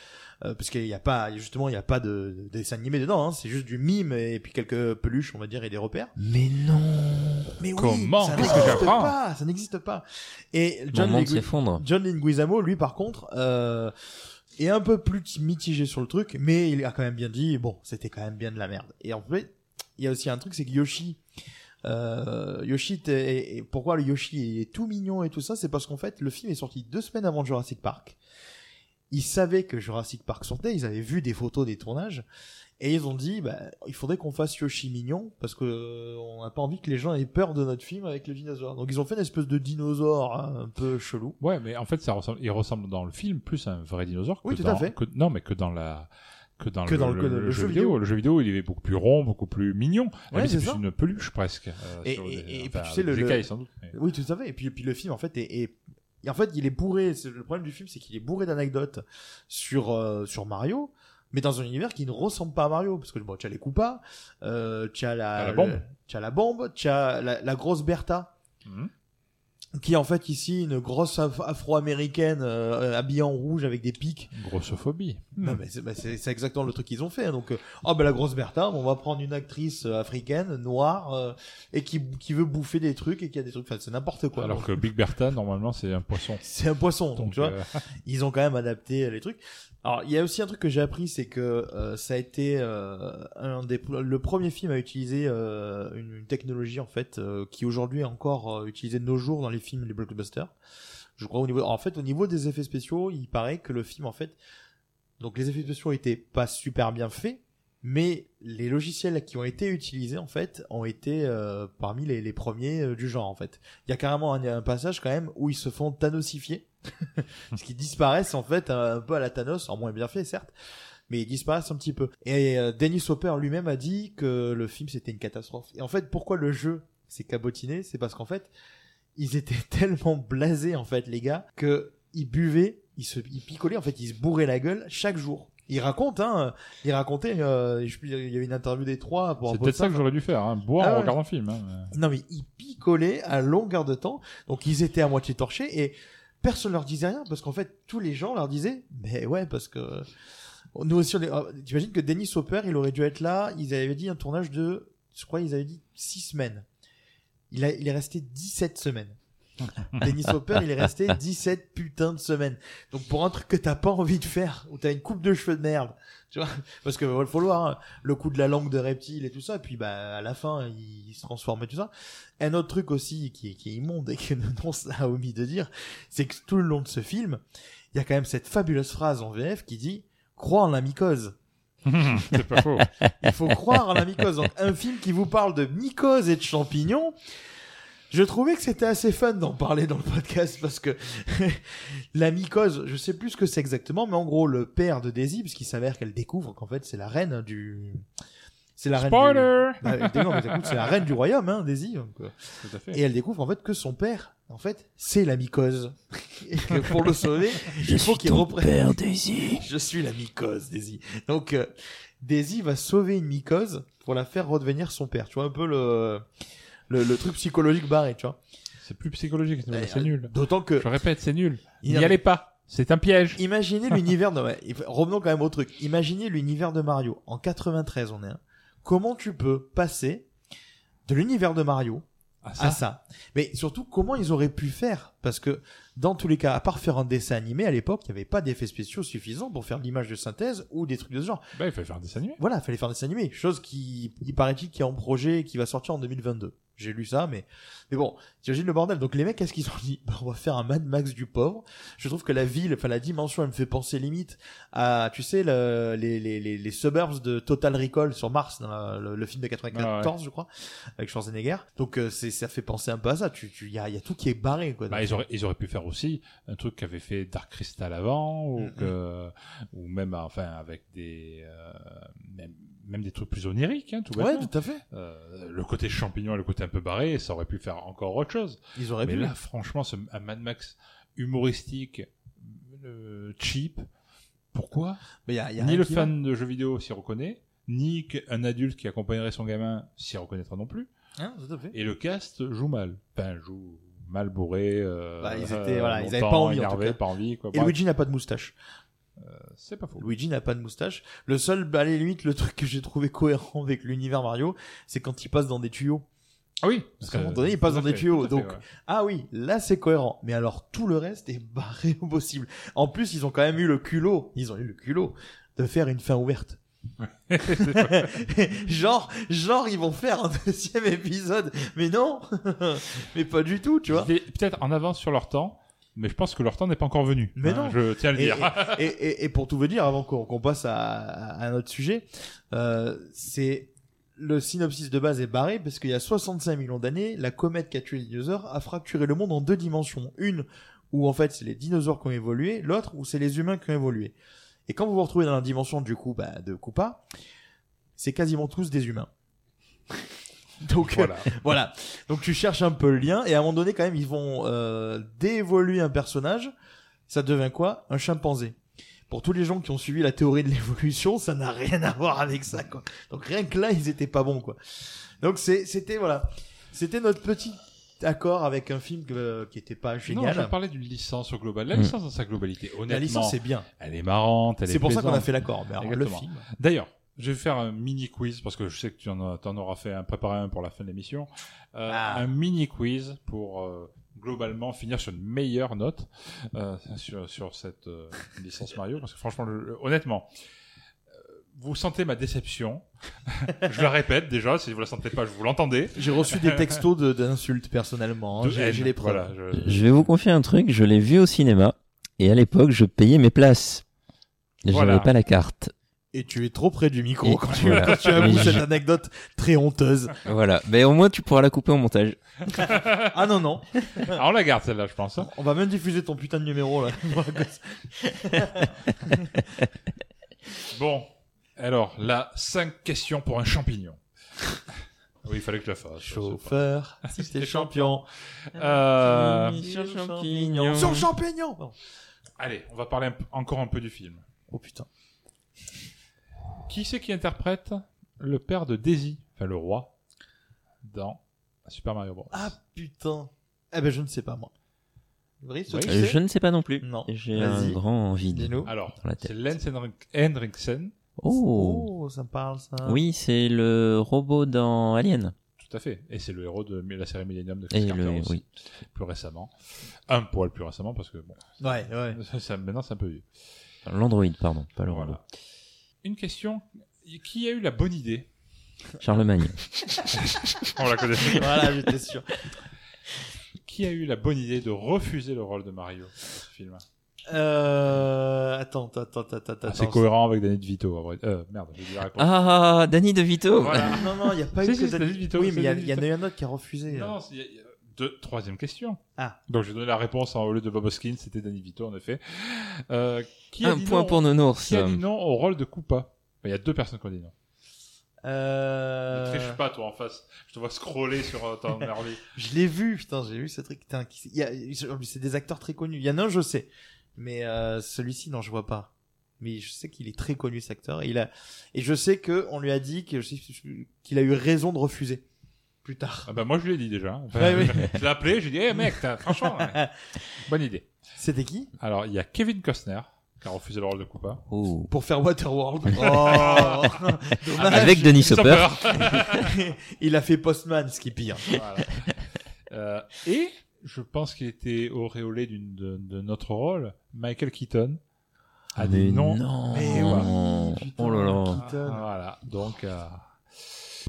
D: euh, parce qu'il n'y a pas justement il n'y a pas de, de dessin animé dedans hein, c'est juste du mime et puis quelques peluches on va dire et des repères.
F: Mais non.
D: Mais oui
E: Comment
D: ça
E: Qu'est-ce que
D: n'existe
E: j'apprends
D: pas ça n'existe pas. Et
F: Mon
D: John,
F: monde
D: Legui-
F: s'effondre.
D: John Leguizamo lui par contre euh, est un peu plus mitigé sur le truc mais il a quand même bien dit bon c'était quand même bien de la merde. Et en fait il y a aussi un truc c'est que Yoshi Euh, Yoshi, t'es- et pourquoi le Yoshi est tout mignon et tout ça, c'est parce qu'en fait, le film est sorti deux semaines avant Jurassic Park. Ils savaient que Jurassic Park sortait, ils avaient vu des photos des tournages, et ils ont dit, bah, il faudrait qu'on fasse Yoshi mignon, parce que euh, on n'a pas envie que les gens aient peur de notre film avec le dinosaure. Donc ils ont fait une espèce de dinosaure hein, un peu chelou.
E: Ouais, mais en fait, ça ressemble, il ressemble dans le film plus à un vrai dinosaure que
D: Oui, tout
E: dans,
D: à fait.
E: que- non, mais que dans la, que dans
D: Que
E: le,
D: dans le- le jeu vidéo.
E: Le jeu vidéo, il est beaucoup plus rond, beaucoup plus mignon.
D: Ouais, c'est
E: une peluche presque. euh,
D: Et-
E: sur
D: et-
E: des-
D: et puis, tu sais, le-
E: écailles, sans doute. mais-
D: Oui, tout à fait. Et puis, puis le film, en fait, est, est- en fait, il est bourré. c'est- Le problème du film, c'est qu'il est bourré d'anecdotes sur euh, sur Mario, mais dans un univers qui ne ressemble pas à Mario, parce que bon, tu as les Koopas, euh, tu as la,
E: la bombe.
D: tu as la bombe, tu as la, la grosse Bertha,
E: Mhm.
D: Qui est en fait ici une grosse af- afro-américaine euh, habillée en rouge avec des pics.
E: Grossophobie.
D: Non, mais c'est bah, exactement le truc qu'ils ont fait. hein. Donc, euh, oh ben la grosse Bertha, on va prendre une actrice euh, africaine, noire, euh, et qui, qui veut bouffer des trucs et qui a des trucs. Enfin, c'est n'importe quoi.
E: Alors
D: Donc,
E: que Big Bertha, normalement, c'est un poisson.
D: c'est un poisson. Donc,
E: Donc,
D: tu vois,
E: euh,
D: ils ont quand même adapté les trucs. Alors, il y a aussi un truc que j'ai appris, c'est que euh, ça a été euh, un des le premier film à utiliser euh, une, une technologie en fait euh, qui aujourd'hui est encore euh, utilisée de nos jours dans les films les blockbusters. Je crois au niveau en fait au niveau des effets spéciaux, il paraît que le film en fait donc les effets spéciaux étaient pas super bien faits, mais les logiciels qui ont été utilisés en fait ont été euh, parmi les, les premiers du genre en fait. Il y a carrément un, un passage quand même où ils se font thanosifier, parce qu'ils disparaissent en fait un, peu à la Thanos, en moins bien fait certes, mais ils disparaissent un petit peu. Et euh, Dennis Hopper lui-même a dit que le film c'était une catastrophe. Et en fait, pourquoi le jeu s'est cabotiné, c'est parce qu'en fait ils étaient tellement blasés en fait les gars que ils buvaient, ils se ils picolaient en fait, ils se bourraient la gueule chaque jour. Il raconte hein, il racontait euh, je il y avait une interview des trois pour
E: c'est peut-être ça que j'aurais dû faire, hein, boire
D: Ah
E: en regardant le film. hein,
D: Non mais ils picolaient à longueur de temps, donc ils étaient à moitié torchés et personne leur disait rien parce qu'en fait tous les gens leur disaient mais ouais parce que nous aussi on est... euh, t'imagines que Dennis Hopper il aurait dû être là, ils avaient dit un tournage de je crois ils avaient dit 6 semaines. Il, est resté 17 semaines. Dennis Hopper, il est resté 17 putains de semaines. Donc pour un truc que t'as pas envie de faire, où t'as une coupe de cheveux de merde, tu vois, parce que il faut le voir, hein, le coup de la langue de reptile et tout ça, et puis bah à la fin il, se transforme et tout ça. Un autre truc aussi qui est, qui est immonde et que Nonce a omis de dire, c'est que tout le long de ce film, il y a quand même cette fabuleuse phrase en VF qui dit crois en la mycose.
E: c'est pas faux.
D: Il faut croire en la mycose. Donc, un film qui vous parle de mycose et de champignons. Je trouvais que c'était assez fun d'en parler dans le podcast parce que la mycose, je sais plus ce que c'est exactement, mais en gros, le père de Daisy, puisqu'il s'avère qu'elle découvre qu'en fait, c'est la reine du. C'est la reine du. Bah, non, mais écoute, c'est la reine du royaume, hein, Daisy. donc, euh,
E: Tout à fait.
D: et elle découvre en fait que son père, en fait, c'est la mycose. Et que pour le sauver, il faut qu'il reprenne.
F: Père Daisy.
D: Je suis la mycose, Daisy. Donc, euh, Daisy va sauver une mycose pour la faire redevenir son père. Tu vois un peu le le, le truc psychologique barré, tu vois.
E: C'est plus psychologique, c'est
D: Euh,
E: nul.
D: D'autant que
E: Je répète, c'est nul.
D: Il
E: N'y allez pas. C'est un piège.
D: Imaginez l'univers de... ouais, revenons quand même au truc. Imaginez l'univers de Mario. En 93, on est. hein. Comment tu peux passer de l'univers de Mario à ça Mais surtout, comment ils auraient pu faire? Parce que, dans tous les cas, à part faire un dessin animé, à l'époque, il n'y avait pas d'effets spéciaux suffisants pour faire de l'image de synthèse ou des trucs de ce genre.
E: Bah, il fallait faire un dessin animé.
D: Voilà, fallait faire des dessins animés. Chose qui, il paraît-il, qui est en projet et qui va sortir en 2022. J'ai lu ça, mais, mais bon, t'imagines le bordel. Donc les mecs, qu'est-ce qu'ils ont dit? Bah, On va faire un Mad Max du pauvre. Je trouve que la ville, enfin la dimension, elle me fait penser limite à, tu sais, le- les, les, les, les suburbs de Total Recall sur Mars, dans la- le, le film de 94,
E: Ah
D: je crois, avec Schwarzenegger. Donc euh, c'est, ça fait penser un peu à ça. Tu, tu, y a, y a tout qui est barré, quoi.
E: Bah, ils auraient, ils auraient pu faire aussi un truc qu'avait fait Dark Crystal avant, ou que, ou même, enfin, avec des, euh, même, même des trucs plus oniriques, hein, tout
D: ouais, tout à fait.
E: Euh, le côté champignon et le côté un peu barré, ça aurait pu faire encore autre chose.
D: Ils auraient
E: Mais
D: pu.
E: là, franchement, ce, un Mad Max humoristique, euh, cheap, pourquoi?
D: Mais y a, y a
E: Ni le
D: va.
E: fan de jeux vidéo s'y reconnaît, ni un adulte qui accompagnerait son gamin s'y reconnaîtra non plus.
D: Hein, tout à fait.
E: Et le cast joue mal. Enfin, joue mal bourré. Euh,
D: Bah, ils étaient-
E: euh,
D: voilà, ils avaient
E: longtemps,
D: pas envie, en tout
E: énervé,
D: cas.
E: pas envie. Quoi.
D: Et
E: Bref,
D: Luigi n'a pas de moustache.
E: C'est pas faux.
D: Luigi n'a pas de moustache. Le seul, à la limite, le truc que j'ai trouvé cohérent avec l'univers Mario, c'est quand il passe dans des tuyaux.
E: Ah oui.
D: Parce qu'à un
E: c'est-
D: moment donné, il passe dans des tuyaux,
E: fait,
D: donc-
E: ouais.
D: Ah oui, là c'est cohérent. Mais alors tout le reste est barré au possible. En plus, ils ont quand même eu le culot, ils ont eu le culot de faire une fin ouverte. genre, genre, ils vont faire un deuxième épisode. Mais non, mais pas du tout, tu vois.
E: Peut-être en avance sur leur temps, mais je pense que leur temps n'est pas encore venu.
D: Mais
E: Hein,
D: non.
E: Je tiens à le
D: Et,
E: dire.
D: et, et- et pour tout vous dire, avant qu'on qu'on passe à, à un autre sujet, euh, c'est le synopsis de base est barré parce qu'il y a 65 millions d'années, la comète qui a tué les dinosaures a fracturé le monde en deux dimensions. Une où en fait c'est les dinosaures qui ont évolué, l'autre où c'est les humains qui ont évolué. Et quand vous vous retrouvez dans la dimension du coup bah, de Koopa, c'est quasiment tous des humains. Donc
E: Voilà.
D: voilà. Donc tu cherches un peu le lien et à un moment donné quand même ils vont euh, déévoluer un personnage. Ça devient quoi? Un chimpanzé. Pour tous les gens qui ont suivi la théorie de l'évolution, ça n'a rien à voir avec ça quoi. Donc rien que là ils étaient pas bons quoi. Donc c'est c'était voilà. C'était notre petit accord avec un film que- qui était pas
E: Non,
D: génial.
E: je parlais d'une licence au global. La
F: Mm.
E: licence dans sa globalité, honnêtement,
D: la licence c'est bien.
E: elle est marrante. elle est
D: C'est pour ça qu'on a fait l'accord. Le film.
E: D'ailleurs, je vais faire un mini quiz parce que je sais que tu en, as- t'en auras fait un, préparé un pour la fin de l'émission. Euh,
D: Ah.
E: Un mini quiz pour euh, globalement finir sur une meilleure note euh, sur, sur cette euh, licence Mario. Parce que franchement, le- le- honnêtement, euh, vous sentez ma déception. je le répète déjà, si vous la sentez pas, je vous l'entendez.
D: J'ai reçu des textos de- d'insultes personnellement. hein. J'ai les preuves.
E: voilà, je-
F: Je vais vous confier un truc, je l'ai vu au cinéma, et à l'époque, je payais mes places. J'avais
E: Voilà.
F: pas la carte.
D: Et tu es trop près du micro
F: Et
D: quand tu,
F: voilà.
D: quand tu avoues cette
F: je-
D: anecdote très honteuse.
F: Voilà. Mais au moins, tu pourras la couper au montage.
D: Ah non, non.
E: Ah, on la garde celle-là, je pense. hein.
D: On va même diffuser ton putain de numéro là.
E: Bon, alors là, 5 questions pour un champignon. oui, il fallait que je la fasse.
D: Chauffeur, si t'es champion.
E: Euh,
D: Sur champignon. Sur champignon Bon.
E: Allez, on va parler un encore un peu du film.
D: Oh putain.
E: Qui c'est qui interprète le père de Daisy, enfin le roi, dans Super Mario Bros.
D: Ah putain. Eh ben je ne sais pas moi. Brice,
E: Oui.
D: tu
F: Euh, je ne sais pas non plus.
D: Non.
F: J'ai
D: Vas-y.
F: un grand vide.
E: Alors, c'est. Lance Henrik- Henriksen,
F: Oh.
D: Oh, ça me parle ça.
F: Oui, c'est le robot dans Alien.
E: tout à fait. Et c'est le héros de la série Millennium de
F: Et
E: Chris Carter
F: le,
E: aussi,
F: oui.
E: plus récemment. Un poil plus récemment, parce que bon,
D: Ouais, ouais.
E: ça, ça- maintenant c'est un peu vieux.
F: L'android, pardon, pas le robot.
E: Une question, qui a eu la bonne idée?
F: Charlemagne.
E: On la connaît.
D: voilà, j'étais sûr.
E: Qui a eu la bonne idée de refuser le rôle de Mario dans ce film?
D: Euh... Attends, attends, attends, attends.
E: Ah. C'est cohérent avec Danny DeVito. à vrai- Euh, merde, j'ai dit la réponse.
F: Ah, Danny DeVito.
E: Voilà.
D: Non, non, il n'y a pas
E: Si,
D: eu
E: si,
D: que
E: c'est
D: Danny-
E: DeVito,
D: Oui, mais il y, a- en a
E: DeVito.
D: eu un autre qui a refusé.
E: Non, c'est- il deux, troisième question.
D: Ah.
E: Donc j'ai donné la réponse en- au lieu de Bob Hoskins, c'était Danny Vito en effet. Euh, qui a
F: Un
E: dit
F: point
E: non,
F: pour Nounours.
E: Qui a dit non au rôle de Koopa? Il y a deux personnes qui ont dit non. Ne
D: Euh...
E: triche pas toi en face. Je te vois scroller sur euh, ton ordi.
D: Je l'ai vu, putain, j'ai vu ce truc. Putain, qui- il y a- c'est des acteurs très connus. Il y en a un, je sais, mais euh, celui-ci, non, je vois pas. Mais je sais qu'il est très connu, cet acteur. Et, il a... et je sais que on lui a dit que- qu'il a eu raison de refuser plus tard.
E: Ah bah moi je lui ai dit déjà. Enfin,
D: Ouais, oui.
E: Je l'ai appelé, j'ai dit hey, mec, t'as- franchement, ouais. bonne idée.
D: C'était qui?
E: Alors il y a Kevin Costner qui a refusé le rôle de Koopa.
F: Oh.
D: Pour faire Waterworld. Oh Dommage.
F: Avec Denis Hopper.
D: Il a fait Postman, ce qui est pire.
E: Voilà. Euh, et je pense qu'il était auréolé d'une de, de notre rôle. Michael Keaton a
F: Mais
E: dit non.
F: non.
D: Mais
E: ouais.
F: Oh là là.
D: Keaton.
E: Voilà, donc euh,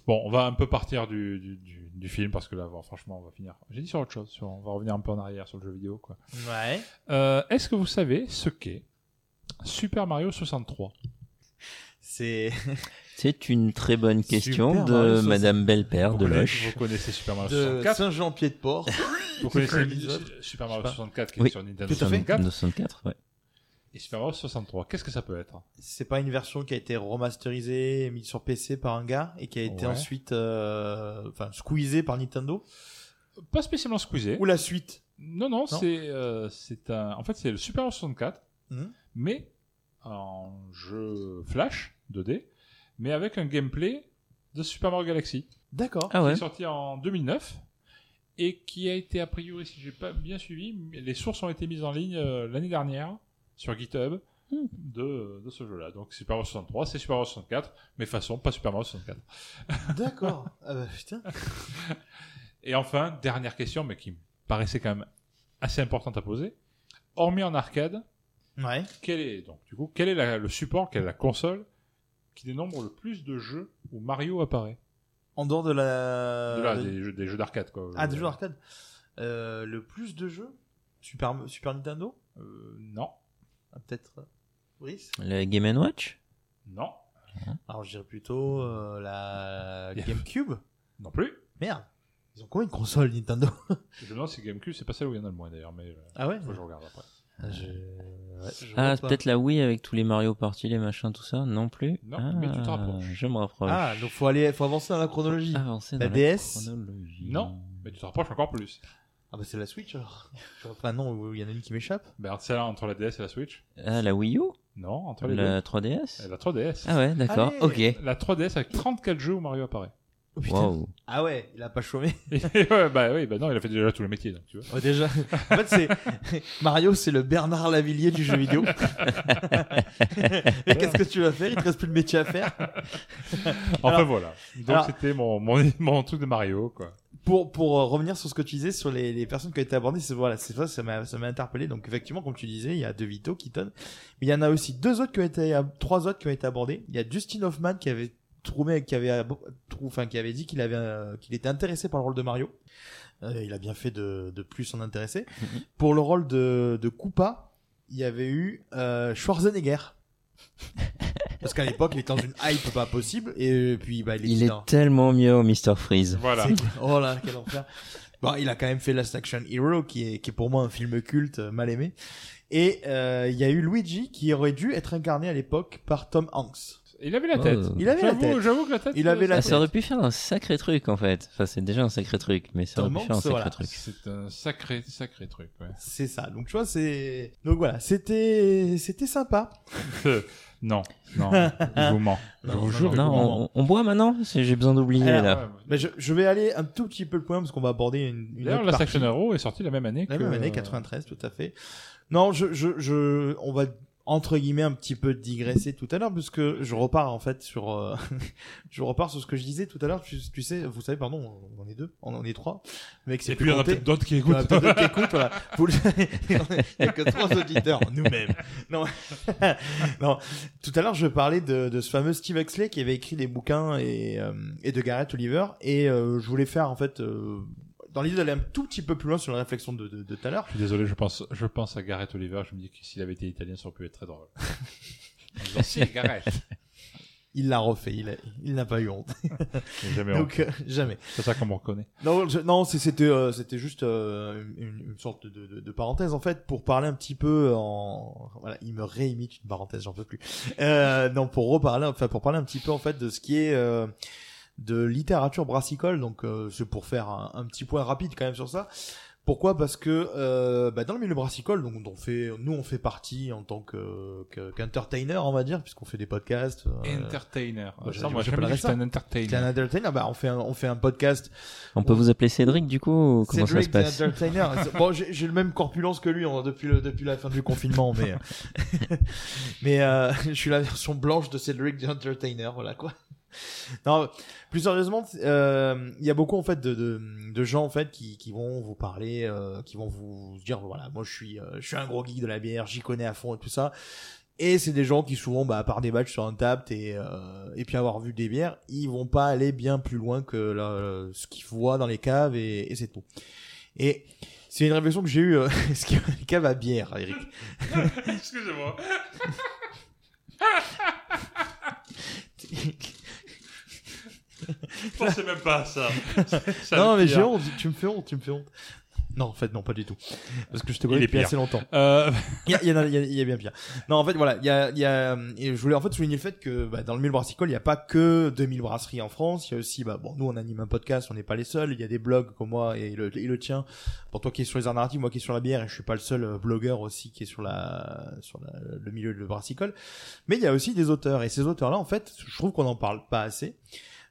E: bon, on va un peu partir du, du, du, du film parce que là, bon, franchement, on va finir. J'ai dit sur autre chose, sur- on va revenir un peu en arrière sur le jeu vidéo, quoi.
D: Ouais.
E: Euh, Est-ce que vous savez ce qu'est Super Mario 63
D: C'est.
F: C'est une très bonne question
D: Super
F: de
D: Mario 60.
F: Madame Belpère
E: vous
F: de
E: connaissez,
F: Loche.
E: vous connaissez Super Mario
D: de
E: 64
D: Saint-Jean-Pied-de-Port.
E: Vous connaissez
D: l'épisode
E: Super Mario
D: Je sais pas.
E: 64 qui
F: Oui,
E: est sur Nintendo
D: tout à fait.
E: 64
F: 64, ouais.
E: Et Super Mario 63. Qu'est-ce que ça peut être?
D: C'est pas une version qui a été remasterisée et mise sur PC par un gars et qui a été
E: Ouais.
D: ensuite, euh, enfin, squeezée par Nintendo?
E: Pas spécialement squeezé.
D: Ou la suite?
E: Non, non, c'est euh, c'est un. En fait, c'est le Super Mario 64,
D: Mhm.
E: mais en jeu Flash 2D, mais avec un gameplay de Super Mario Galaxy,
D: D'accord.
F: Ah
E: qui
F: ouais.
E: est sorti en 2009 et qui a été a priori, si j'ai pas bien suivi, les sources ont été mises en ligne euh, l'année dernière sur GitHub. De, de ce jeu-là. Donc Super Mario 63, c'est Super Mario 64, mais façon, pas Super Mario 64.
D: D'accord. Ah bah putain.
E: Et enfin, dernière question, mais qui me paraissait quand même assez importante à poser. Hormis en arcade,
D: Ouais.
E: quel est donc du coup quel est la- le support, quelle est la console qui dénombre le plus de jeux où Mario apparaît?
D: En dehors de la.
E: De là,
D: de-
E: des, jeux, des jeux d'arcade, quoi.
D: Ah, des jeux d'arcade. Euh, le plus de jeux? Super, Super Nintendo?
E: Euh, non.
D: Ah, Peut-être. euh, Brice
F: Le Game Watch
E: Non.
D: Alors je dirais plutôt euh, la. GameCube.
E: Non plus.
D: Merde. Ils ont combien de consoles Nintendo
E: Je me demande si GameCube, c'est pas celle où il y en a le moins d'ailleurs, mais euh,
D: Ah ouais
E: faut que je regarde après.
D: Je... ouais, je
F: Ah,
D: vois pas.
F: peut-être la Wii avec tous les Mario Party, les machins, tout ça Non plus
E: Non,
F: Ah,
E: mais tu te rapproches.
F: Je me rapproche.
D: Ah, donc faut aller, faut avancer dans la chronologie.
F: Avancer
D: la
F: dans
D: DS
F: chronologie.
E: Non, mais tu te rapproches encore plus.
D: Ah bah c'est la Switch alors. Enfin non, il y en a une qui m'échappe.
E: Ben, c'est là entre la DS et la Switch
F: Ah, la Wii U?
E: Non, entre les
F: La
E: deux.
F: 3DS
E: Et La 3DS.
F: Ah ouais, d'accord,
D: Allez.
F: ok.
E: La 3DS avec 34 jeux où Mario apparaît.
D: Oh, putain. Ah ouais, il a pas chômé.
E: Ouais, bah oui, bah non, il a fait déjà tous les métiers, donc tu vois.
D: Ouais, déjà. En fait, c'est Mario, c'est le Bernard Lavillier du jeu vidéo. Et qu'est-ce que tu vas faire? Il te reste plus de métier à faire.
E: Enfin
D: Alors-
E: voilà. Donc
D: alors-
E: c'était mon, mon, mon truc de Mario, quoi.
D: Pour pour euh, revenir sur ce que tu disais sur les, les personnes qui ont été abordées, c'est voilà, c'est ça, ça m'a ça m'a interpellé. Donc effectivement, comme tu disais, il y a De Vito, Keaton, mais il y en a aussi deux autres qui ont été ab- trois autres qui ont été abordés. Il y a Justin Hoffman qui avait trouvé qui avait trou- enfin qui avait dit qu'il avait euh, qu'il était intéressé par le rôle de Mario. Euh, il a bien fait de de plus s'en intéresser. Pour le rôle de de Koopa, il y avait eu euh, Schwarzenegger. Parce qu'à l'époque, il était dans une hype pas possible, et puis bah, il,
F: est tellement mieux au Mr. Freeze.
E: Voilà.
D: Oh là, quel enfer. Bon, il a quand même fait Last Action Hero, qui est, qui est pour moi un film culte euh, mal aimé. Et euh, il y a eu Luigi, qui aurait dû être incarné à l'époque par Tom Hanks.
E: Il avait la tête.
F: Oh.
D: Il avait la tête.
E: J'avoue que la tête.
D: Il avait la
F: Ah,
D: tête.
F: ça aurait pu faire un sacré truc en fait. Enfin, c'est déjà un sacré truc, mais ça aurait pu faire un sacré
D: voilà.
F: truc.
E: C'est un sacré, sacré truc, ouais.
D: C'est ça. Donc tu vois, c'est. Donc voilà, c'était, c'était sympa.
E: non, non, je vous mens. Je
D: Non,
E: vous jure.
F: on, on boit maintenant? J'ai besoin d'oublier là.
D: Mais je, je vais aller un tout petit peu le point parce qu'on va aborder une, une
E: D'ailleurs, la
D: partie.
E: Section Hero est sortie la même année que.
D: La même année, 93, tout à fait. Non, je, je, je, on va entre guillemets un petit peu digresser tout à l'heure parce que je repars en fait sur, euh, je repars sur ce que je disais tout à l'heure. Tu, tu sais, vous savez, pardon, on est deux, on en est trois. Le mec, c'est
E: Et puis il y en a peut-être d'autres qui
D: Il y en a
E: écoutent.
D: peut-être d'autres qui écoutent, voilà. Vous il y a que trois auditeurs, nous-mêmes. Non, non. Tout à l'heure, je parlais de, de ce fameux Steve Huxley qui avait écrit des bouquins et, euh, et de Garrett Oliver. Et euh, je voulais faire, en fait, euh, dans l'idée d'aller un tout petit peu plus loin sur la réflexion de, de, de tout à l'heure.
E: Je suis désolé, je pense, je pense à Gareth Oliver. Je me dis que s'il avait été italien, ça aurait pu être très drôle. Disant, si, Gareth.
D: Il l'a refait, il, a- il n'a pas eu honte.
E: Jamais
D: Donc,
E: honte.
D: euh, jamais.
E: C'est ça qu'on me reconnaît.
D: Non, je- non, c'est- c'était euh, c'était juste euh, une, une sorte de, de, de parenthèse en fait pour parler un petit peu en voilà, il me réimite une parenthèse, j'en peux plus. Euh, non, pour reparler, enfin pour parler un petit peu en fait de ce qui est euh, de littérature brassicole. Donc euh, c'est pour faire un, un petit point rapide quand même sur ça. Pourquoi? Parce que euh, bah, dans le milieu brassicole, donc on fait, nous on fait partie en tant que que- qu'entertainer, on va dire, puisqu'on fait des podcasts. euh,
E: Entertainer.
D: bah,
E: ça, moi,
D: j'appellerais ça.
E: un entertainer.
D: c'est un entertainer? Bah, on fait un, on fait un podcast
F: On peut vous appeler Cédric du coup ou Comment ça se
D: Cédric
F: passe?
D: the Entertainer. Bon, j'ai j'ai le même corpulence que lui hein, depuis le, depuis la fin du confinement, mais mais euh, je suis la version blanche de Cédric the Entertainer, voilà quoi. Non, plus sérieusement, euh, il y a beaucoup en fait de, de, de gens en fait qui, qui vont vous parler, euh, qui vont vous dire voilà, moi je suis euh, je suis un gros geek de la bière, j'y connais à fond et tout ça. Et c'est des gens qui souvent, bah, à part des matchs sur un table et, euh, et puis avoir vu des bières, ils vont pas aller bien plus loin que la- ce qu'ils voient dans les caves et, et c'est tout. Et c'est une réflexion que j'ai eue, euh, ce qui est les caves à bière, Eric?
E: Excusez-moi. Je pensais même pas à ça. Ça
D: non, mais j'ai honte, tu me fais honte, tu me fais honte. Non, en fait, non, pas du tout. Parce que je te connais depuis assez longtemps.
E: Euh,
D: Il y, a, il y en a, il y a- bien pire. Non, en fait, voilà, il y a, il y a, et je voulais en fait souligner le fait que bah, dans le milieu brassicole, il n'y a pas que 2000 brasseries en France. Il y a aussi, bah, bon, nous on anime un podcast, on n'est pas les seuls. Il y a des blogs comme moi et le, et le tien. Pour toi qui es sur les arts narratifs, moi qui est sur la bière, et je suis pas le seul euh, blogueur aussi qui est sur la, sur la- le milieu de brassicole. Mais il y a aussi des auteurs et ces auteurs-là, en fait, je trouve qu'on n'en parle pas assez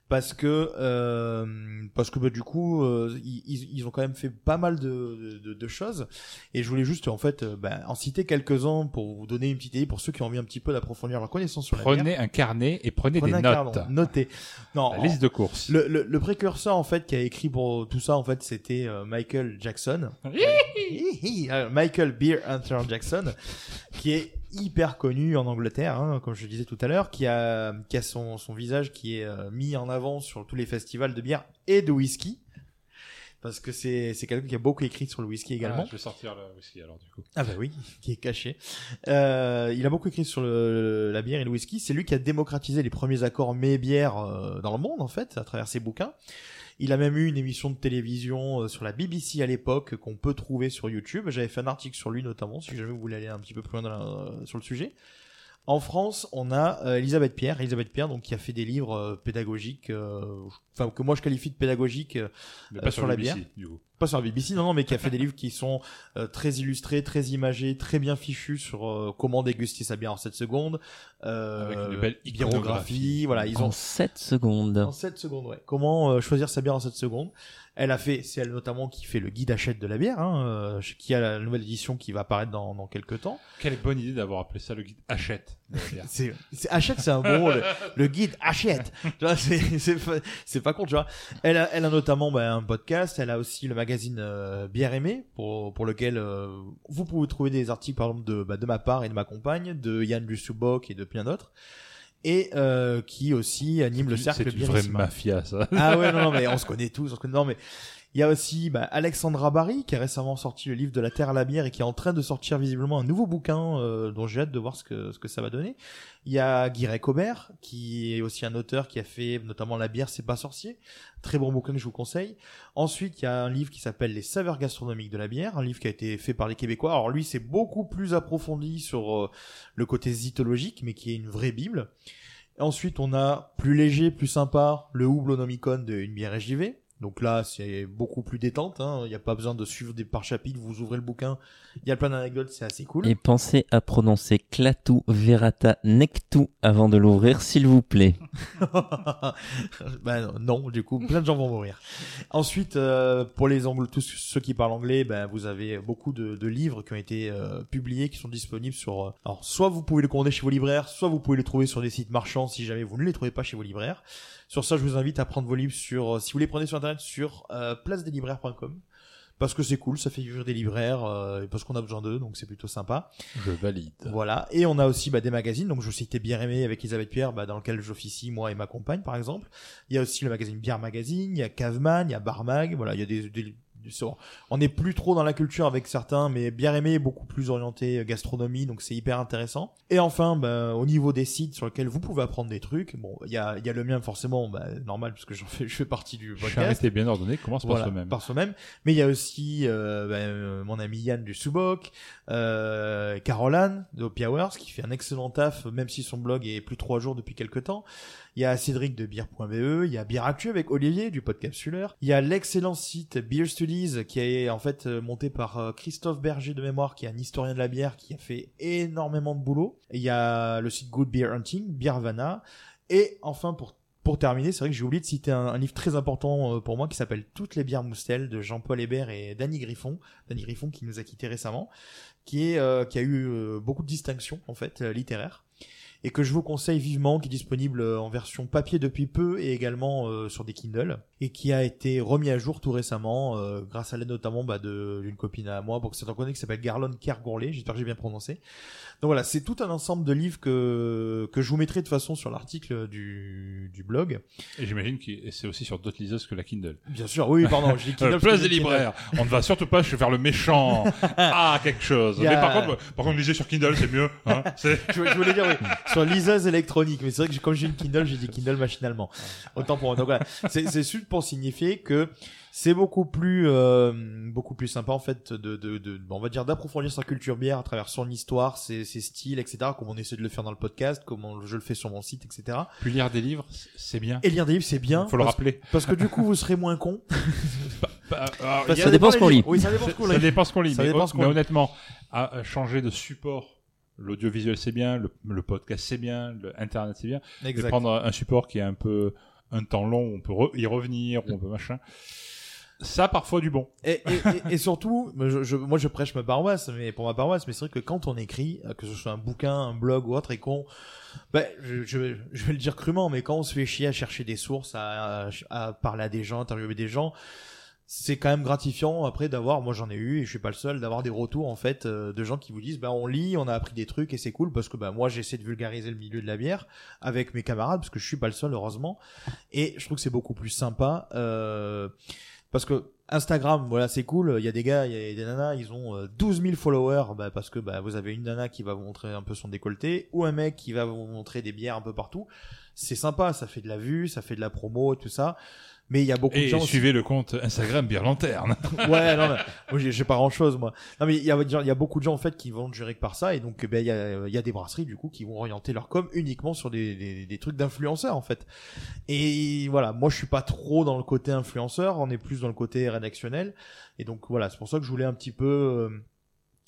D: parce que euh, parce que bah, du coup euh, ils, ils- ont quand même fait pas mal de, de, de choses et je voulais juste en fait euh, bah, en citer quelques-uns pour vous donner une petite idée pour ceux qui ont envie un petit peu d'approfondir leur connaissance sur la bière.
E: prenez un carnet et prenez,
D: Prenez
E: des notes.
D: carnet, notez. Non,
E: La
D: en-
E: liste de courses.
D: le, le, le précurseur en fait qui a écrit pour tout ça en fait c'était euh, Michael Jackson. Euh, Michael Beer Hunter Jackson qui est hyper connu en Angleterre, hein, comme je disais tout à l'heure, qui a, qui a son, son visage qui est euh, mis en avant sur tous les festivals de bière et de whisky. Parce que c'est, c'est quelqu'un qui a beaucoup écrit sur le whisky également.
E: Ah, je vais sortir le whisky alors du coup.
D: Ah bah oui, qui est caché. Euh, il a beaucoup écrit sur le, la bière et le whisky. C'est lui qui a démocratisé les premiers accords mets-bière euh, dans le monde en fait, à travers ses bouquins. Il a même eu une émission de télévision euh, sur la BBC à l'époque qu'on peut trouver sur YouTube. J'avais fait un article sur lui notamment, si jamais vous voulez aller un petit peu plus loin euh, sur le sujet. En France, on a euh, Elisabeth Pierre, Elisabeth Pierre, donc qui a fait des livres euh, pédagogiques, euh, enfin que moi je qualifie de pédagogiques, euh,
E: Mais
D: Euh,
E: pas
D: sur
E: sur,
D: la
E: la
D: bière.
E: BBC, du coup.
D: pas sur la BBC, non, non, mais qui a fait des livres qui sont euh, très illustrés, très imagés, très bien fichus sur euh, comment déguster sa bière en 7 secondes, euh,
E: Avec une belle
D: biérographie, voilà, ils
F: En
D: ont
F: 7 secondes.
D: en 7 secondes, ouais. Comment euh, choisir sa bière en 7 secondes. Elle a fait, c'est elle notamment qui fait le guide achète de la bière, hein, euh, qui a la nouvelle édition qui va apparaître dans, dans quelques temps.
E: Quelle bonne idée d'avoir appelé ça le guide bière.
D: C'est, achète, c'est un bon mot, le, le guide achète. Tu vois, c'est, c'est, pas- c'est pas con, tu vois. Elle a, elle a notamment bah, un podcast, elle a aussi le magazine euh, Bière aimée, pour, pour lequel euh, vous pouvez trouver des articles, par exemple, de, bah, de ma part et de ma compagne, de Yann Dussouboc et de plein d'autres. Et euh, qui aussi anime le cercle
E: C'est une vraie mafia ça.
D: Ah ouais, non, non, mais on se connaît tous, on se connaît. Non, mais il y a aussi bah, Alexandra Barry qui a récemment sorti le livre de la Terre à la bière et qui est en train de sortir visiblement un nouveau bouquin euh, dont j'ai hâte de voir ce que ce que ça va donner. Il y a Guy Cobert qui est aussi un auteur qui a fait notamment La bière c'est pas sorcier, très bon bouquin que je vous conseille. Ensuite, il y a un livre qui s'appelle Les saveurs gastronomiques de la bière, un livre qui a été fait par les Québécois. Alors lui, c'est beaucoup plus approfondi sur euh, le côté zytologique, mais qui est une vraie bible. Ensuite, on a plus léger, plus sympa, le Houblonomicon de Une bière SJV. Donc là, c'est beaucoup plus détente. hein. Il n'y a pas besoin de suivre des par chapitres. Vous ouvrez le bouquin, il y a plein d'anecdotes, c'est assez cool.
F: Et pensez à prononcer Clatou Verata Nectou avant de l'ouvrir, s'il vous plaît.
D: ben non, du coup, plein de gens vont mourir. Ensuite, euh, pour les anglo tous ceux qui parlent anglais, ben vous avez beaucoup de, de livres qui ont été euh, publiés, qui sont disponibles sur. euh, alors, soit vous pouvez les commander chez vos libraires, soit vous pouvez les trouver sur des sites marchands si jamais vous ne les trouvez pas chez vos libraires. Sur ça, je vous invite à prendre vos livres sur, euh, si vous les prenez sur internet, sur euh, placedeslibraires.com. Parce que c'est cool, ça fait vivre des libraires, euh, et parce qu'on a besoin d'eux, donc c'est plutôt sympa.
E: Je valide.
D: Voilà. Et on a aussi bah, des magazines. Donc je citais Bien aimé avec Elisabeth Pierre, bah, dans lequel j'officie moi et ma compagne par exemple. Il y a aussi le magazine Bière Magazine, il y a Caveman, il y a Barmag. Voilà, il y a des, des- des- on n'est plus trop dans la culture avec certains, mais Bien aimé est beaucoup plus orienté euh, gastronomie, donc c'est hyper intéressant. Et enfin, bah, au niveau des sites sur lesquels vous pouvez apprendre des trucs, bon, il y a, il y a le mien forcément, bah, normal parce que j'en fais, je fais partie du podcast.
E: Charité bien ordonné commence par
D: Voilà,
E: soi-même.
D: par soi-même. Mais il y a aussi euh, ben, euh, mon ami Yann du Soubok, euh, Caroline de Hours qui fait un excellent taf, même si son blog est plus trois jours depuis quelques temps. Il y a Cédric de Beer.be, il y a Bière Actu avec Olivier du Podcapsuleur. Il y a l'excellent site Beer Studies qui est en fait euh, monté par euh, Christophe Berger de mémoire, qui est un historien de la bière, qui a fait énormément de boulot. Il y a le site Good Beer Hunting, Beervana. Et enfin pour terminer, c'est vrai que j'ai oublié de citer un, livre très important euh, pour moi qui s'appelle Toutes les bières Moustel de Jean-Paul Hébert et Danny Griffon. Danny Griffon qui nous a quittés récemment, qui est qui a eu beaucoup de distinctions en fait littéraires et que je vous conseille vivement, qui est disponible euh, en version papier depuis peu et également euh, sur des Kindle et qui a été remis à jour tout récemment euh, grâce à l'aide notamment bah, d'une copine à moi pour que certains connaissent qui s'appelle Garlon Kergourlet. J'espère que j'ai bien prononcé. Donc voilà, c'est tout un ensemble de livres que que je vous mettrai de façon sur l'article du du blog.
E: Et j'imagine que c'est aussi sur d'autres liseuses que la Kindle.
D: Bien sûr, oui, pardon, je dis Kindle.
E: Place des libraires. On ne va surtout pas faire le méchant. ah, quelque chose.
D: A-
E: Mais par contre, par contre, lisez sur Kindle, c'est mieux. Hein
D: je, je voulais dire oui, sur liseuse électronique, mais c'est vrai que comme j'ai une Kindle, j'ai dit Kindle machinalement. Autant pour moi. Donc voilà, c'est c'est juste pour signifier que c'est beaucoup plus euh, beaucoup plus sympa en fait de, de, de on va dire d'approfondir sa culture bière à travers son histoire, ses, ses styles, etc. Comme on essaie de le faire dans le podcast, comme on- je le fais sur mon site, etc.
E: Puis lire des livres, c'est bien.
D: Et lire des livres, c'est bien.
E: Faut le
D: parce,
E: rappeler.
D: parce que du coup, vous serez moins con.
E: Bah, alors,
D: Parce
E: il y
D: que
E: a-
F: dépend ce qu'on lit.
D: Oui, ça dépend ce qu'on
E: ça
D: lit.
E: dépend ce qu'on lit.
D: Ça
E: mais,
D: dépend ce qu'on
E: mais
D: lit.
E: honnêtement, à changer de support, l'audiovisuel c'est bien, le, le podcast c'est bien, le internet c'est bien. Mais
D: Exact.
E: prendre un support qui est un peu un temps long, où on peut re- y revenir, où on peut machin. Ça, parfois du bon.
D: Et, et, et- et surtout, je, je- moi je prêche ma paroisse, mais pour ma paroisse, mais c'est vrai que quand on écrit, euh, que ce soit un bouquin, un blog ou autre, et qu'on, ben, je, je, je vais le dire crûment, mais quand on se fait chier à chercher des sources, à, à, à parler à des gens, interviewer des gens, c'est quand même gratifiant après d'avoir, moi j'en ai eu et je suis pas le seul, d'avoir des retours en fait euh, de gens qui vous disent bah on lit, on a appris des trucs et c'est cool parce que bah moi j'essaie de vulgariser le milieu de la bière avec mes camarades parce que je suis pas le seul heureusement et je trouve que c'est beaucoup plus sympa euh, parce que Instagram voilà c'est cool, il y a des gars, il y a des nanas, ils ont euh, 12 000 followers bah, parce que bah vous avez une nana qui va vous montrer un peu son décolleté ou un mec qui va vous montrer des bières un peu partout. C'est sympa, ça fait de la vue, ça fait de la promo tout ça. Mais il y a beaucoup de
E: Et
D: gens aussi-
E: suivez le compte Instagram Bière Lanterne.
D: ouais, non, mais moi j'ai pas grand chose moi. Non mais il y a, il y a beaucoup de gens en fait qui vont gérer que par ça et donc ben il y a, il y a des brasseries du coup qui vont orienter leur com uniquement sur des, des, des trucs d'influenceurs en fait. Et voilà, moi je suis pas trop dans le côté influenceur, on est plus dans le côté rédactionnel et donc voilà, c'est pour ça que je voulais un petit peu euh,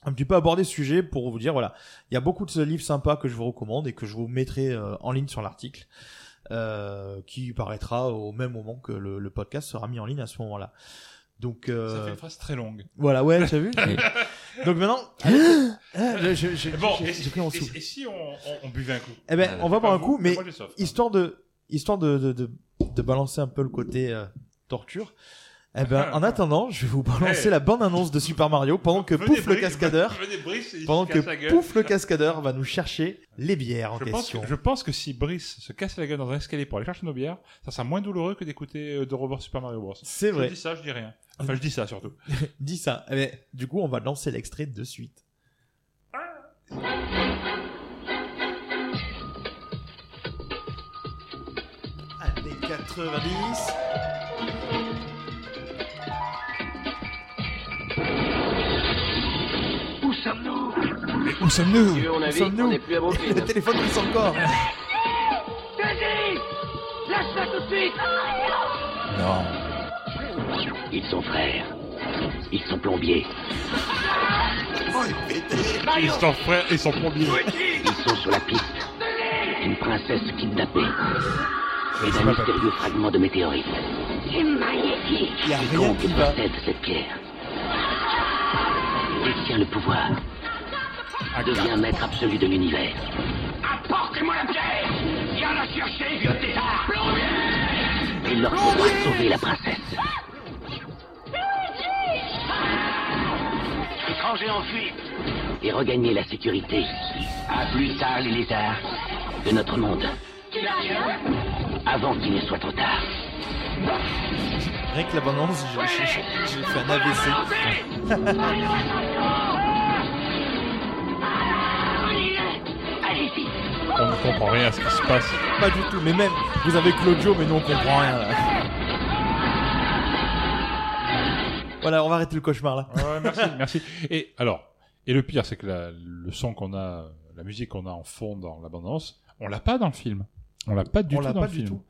D: un petit peu aborder ce sujet pour vous dire voilà, il y a beaucoup de livres sympas que je vous recommande et que je vous mettrai euh, en ligne sur l'article. Euh, qui paraîtra au même moment que le, le podcast sera mis en ligne à ce moment-là. Donc euh,
E: Ça fait une phrase très longue.
D: voilà, ouais, t'as vu Donc maintenant, Ah, je-
E: Bon,
D: j'ai-
E: et,
D: j'ai pris mon
E: et-
D: souffle.
E: et si on, on- on buvait un coup?
D: Eh ben, on va boire un coup, mais histoire de, histoire de, de, de, de balancer un peu le côté euh, torture. Eh ben, en attendant, je vais vous balancer
E: Hey.
D: la bande annonce de Super Mario pendant que
E: Venez,
D: Pouf le cascadeur,
E: venez, Brice, il se
D: pendant
E: casse
D: que
E: la gueule.
D: Pouf le cascadeur va nous chercher les bières en
E: Je pense,
D: question.
E: que, je pense que si Brice se casse la gueule dans un escalier pour aller chercher nos bières, ça sera moins douloureux que d'écouter euh, de revoir Super Mario Bros.
D: C'est
E: Je
D: vrai.
E: dis ça, je dis rien. Enfin, je dis ça surtout.
D: Dis ça. Eh ben, du coup, on va lancer l'extrait de suite. Années 90.
G: Où sommes-nous
E: sommes-nous
C: On n'est plus à Brooklyn.
D: Le téléphone qui sonne encore.
G: Lâche-la tout de suite
E: Non.
H: Ils sont frères. Ils sont plombiers.
E: Ils sont frères et sont plombiers.
H: Ils sont sur la piste d'une princesse kidnappée et d'un mystérieux fragment de météorite.
G: C'est magnifique
D: Il y a rien qui va.
H: cette pierre détient le pouvoir, devient maître absolu de l'univers.
G: Apportez-moi la pierre Viens la chercher, vieux tétard
H: Il leur faudra sauver la princesse.
G: Étranger en fuite
H: et regagner la sécurité. À plus tard, les lézards, de notre monde. Avant qu'il ne soit trop tard.
D: Rien que l'abondance, j'ai fait un AVC.
E: On ne comprend rien à ce qui se passe.
D: Pas du tout, mais même, vous avez Claudio, mais nous on comprend rien là. Voilà, on va arrêter le cauchemar là.
E: Ouais, merci, merci. Et alors, et le pire, c'est que la- le son qu'on a, la musique qu'on a en fond dans l'abondance, on l'a pas dans le film. On l'a pas du
D: On
E: tout
D: l'a
E: dans
D: pas
E: le
D: du
E: film.
D: tout.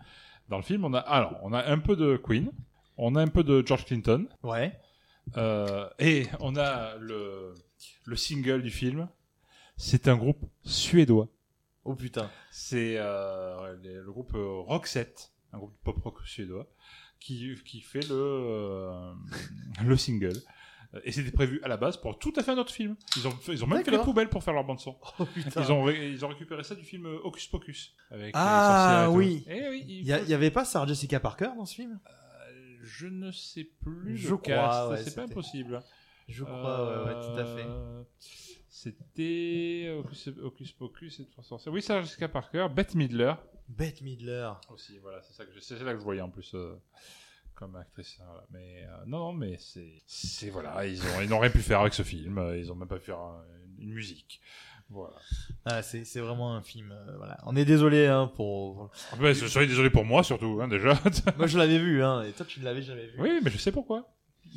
E: Dans le film, on a, alors, on a un peu de Queen, on a un peu de George Clinton,
D: Ouais.
E: euh, et on a le, le single du film. C'est un groupe suédois.
D: Oh putain.
E: C'est euh, le, groupe euh, Roxette, un groupe de pop rock suédois, qui, qui fait le, euh, le single. Et c'était prévu à la base pour tout à fait un autre film. Ils ont, fait- ils ont même fait les poubelles pour faire leur bande son.
D: Oh.
E: Ils ont, ils ont récupéré ça du film Hocus Pocus. Avec
D: Ah,
E: les et
D: oui.
E: Eh oui, il
D: y, a- avait pas Sarah Jessica Parker dans ce film?
E: Je ne sais plus.
D: Je crois, ouais,
E: c'est pas impossible.
D: Je crois, ouais, ouais, tout à fait.
E: C'était Hocus, Hocus Pocus et trois sorcières. Oui, Sarah Jessica Parker, Bette Midler
D: Bette Midler.
E: aussi. Voilà, c'est ça que je, c'est là que je voyais en plus euh, comme actrice. voilà. Mais euh, non, non, mais c'est, c'est voilà, ils ont, ils n'ont rien pu faire avec ce film. euh, Ils ont même pas pu faire une, musique. Voilà.
D: Ah, c'est c'est vraiment un film. euh, voilà. On est désolé hein, pour.
E: Ah, bah, soyez désolé pour moi surtout, hein, déjà.
D: Moi je l'avais vu, hein, et toi tu ne l'avais jamais vu.
E: oui, mais je sais pourquoi.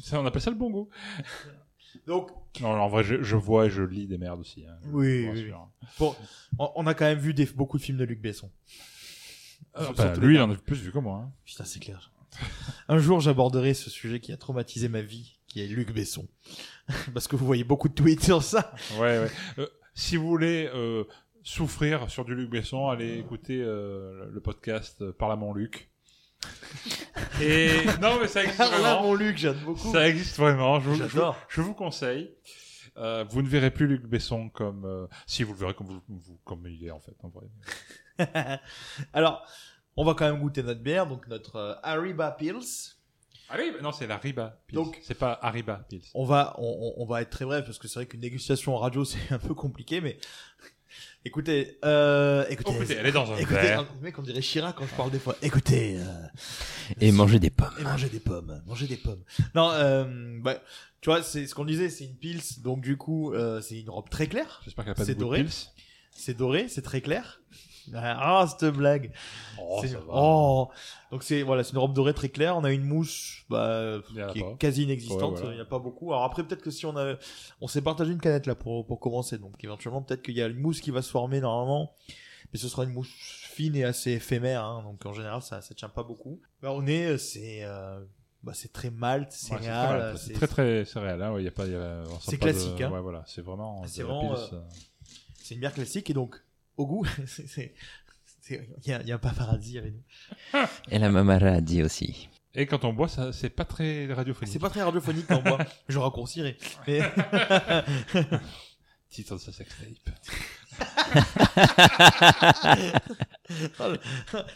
E: Ça, on appelle ça le bon goût.
D: Donc,
E: Non, en vrai, je, je vois et je lis des merdes aussi. hein,
D: Oui, oui, bon, on, a quand même vu des, beaucoup de films de Luc Besson.
E: Ah, bah, lui, il en a plus vu que moi. hein.
D: Putain, c'est clair. Un jour, j'aborderai ce sujet qui a traumatisé ma vie, qui est Luc Besson. Parce que vous voyez beaucoup de tweets sur ça.
E: Ouais, ouais. Euh, si vous voulez euh, souffrir sur du Luc Besson, allez écouter euh, le podcast euh, Parle à mon Luc. Et non, mais ça existe
D: là,
E: vraiment.
D: mon Luc, j'aime beaucoup.
E: Ça existe vraiment. Je, vous- je,
D: J'adore.
E: je vous conseille. Euh, vous ne verrez plus Luc Besson comme euh, si vous le verrez comme vous, vous- comme il est en fait en vrai.
D: Alors, on va quand même goûter notre bière, donc notre euh, Hariba Pills.
E: Arriba? Non, c'est la Riba Pils.
D: Donc-
E: c'est pas Arriba Pils.
D: On va, on va être très bref parce que c'est vrai qu'une dégustation en radio c'est un peu compliqué, mais écoutez, euh, écoutez,
E: Écoutez, elle est dans un
D: écoutez,
E: verre.
D: un mec on dirait Chirac quand je parle des fois. Écoutez, euh,
F: Et manger des pommes.
D: et manger des pommes, manger des pommes. Non, euh, bah, tu vois, c'est ce qu'on disait, c'est une pils, donc du coup, euh, c'est une robe très claire.
E: J'espère qu'elle a pas de
D: C'est
E: goût de
D: doré.
E: Pils.
D: C'est doré, c'est très clair. Ah, cette blague.
E: Oh,
D: C'est-
E: ça va.
D: oh. Donc c'est voilà, c'est une robe dorée très claire. On a une mousse bah, qui
E: pas.
D: est quasi inexistante.
E: Ouais, voilà.
D: Il n'y a pas beaucoup. Alors après peut-être que si on a, on s'est partagé une canette là pour pour commencer. Donc éventuellement peut-être qu'il y a une mousse qui va se former normalement, mais ce sera une mousse fine et assez éphémère. Hein, donc en général ça ça tient pas beaucoup. Bah, on est c'est euh, bah, c'est très malt,
E: Ouais, c'est très,
D: céréales.
E: mal. C'est très très. Hein. Ouais, y a pas, y a,
D: C'est
E: pas de-
D: classique, hein.
E: Ouais, voilà, c'est vraiment.
D: C'est
E: de la
D: vraiment,
E: euh.
D: c'est une bière classique et donc au goût c'est il y a, y a un paparazzi avec nous.
F: Et la mamara dit aussi.
E: Et quand on boit, ça, c'est pas très radiophonique.
D: C'est pas très radiophonique quand on boit. Je raccourcirai. Mais...
E: Titre de sa sextape.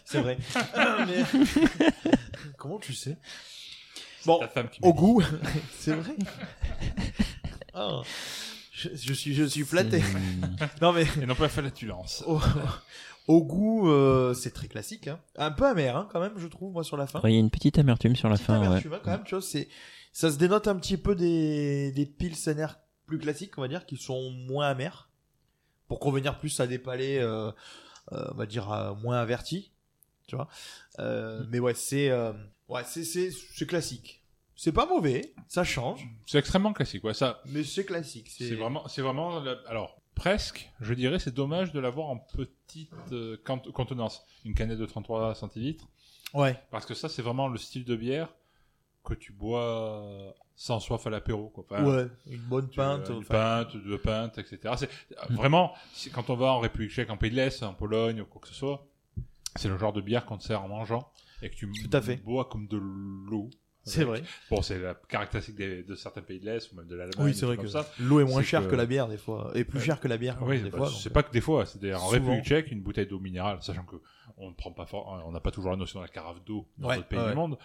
D: c'est vrai. Mais- Comment tu sais? Bon,
E: ta femme qui
D: au goût, c'est vrai. Ah, je, je suis, je suis flatté. Non mais
E: Et non pas la flatulence.
D: au, au goût, euh, c'est très classique. Hein. Un peu amer hein, quand même, je trouve moi sur la fin.
F: Ouais, Il y a une petite amertume sur la
D: Petite
F: fin, ouais.
D: amertume, hein, quand même, tu vois, c'est, ça se dénote un petit peu des, des pilsener plus classiques, on va dire, qui sont moins amers, pour convenir plus à des palais, euh, euh, on va dire, euh, moins avertis, tu vois. Euh, mais ouais, c'est, euh, ouais, c'est, c'est, c'est classique. C'est pas mauvais, ça change,
E: C'est extrêmement classique. Ouais, ça,
D: mais c'est classique.
E: c'est vraiment, c'est vraiment. la- Alors, presque, je dirais, c'est dommage de l'avoir en petite euh, cont- contenance. Une canette de 33 centilitres.
D: Ouais,
E: Parce que ça, c'est vraiment le style de bière que tu bois sans soif à l'apéro. Quoi. Enfin,
D: ouais, une bonne
E: tu-
D: pinte.
E: une
D: enfin,
E: pinte, deux pintes, etc. C'est vraiment c'est- quand on va en République Tchèque, en Pays de l'Est, en Pologne ou quoi que ce soit, c'est le genre de bière qu'on te sert en mangeant et que tu
D: Tout à fait.
E: bois comme de l'eau.
D: C'est vrai.
E: Bon, c'est la caractéristique des- de certains pays de l'Est ou même de l'Allemagne.
D: Oui, c'est vrai que
E: ça.
D: l'eau est moins chère
E: que-
D: que... la bière des fois, et plus
E: Ouais.
D: chère que la bière
E: Oui,
D: des
E: bah,
D: fois.
E: c'est
D: donc,
E: pas que des fois. C'est en. République Tchèque, une bouteille d'eau minérale, sachant que on ne prend pas fort, on n'a pas toujours la notion de la carafe d'eau dans
D: Ouais,
E: d'autres pays
D: ouais.
E: du monde,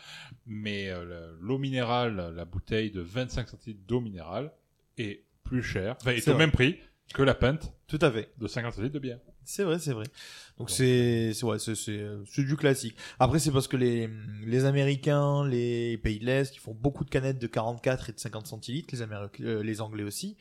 E: mais euh, le- l'eau minérale, la bouteille de 25 centilitres d'eau minérale est plus chère, enfin, est au
D: vrai.
E: même prix que la pinte
D: Tout à fait.
E: de 50 centilitres de bière.
D: C'est vrai, c'est vrai. Donc c'est c'est ouais, c'est c'est c'est du classique. Après c'est parce que les les Américains, les pays de l'Est, ils font beaucoup de canettes de 44 et de 50 centilitres, les Américains, euh, les Anglais aussi.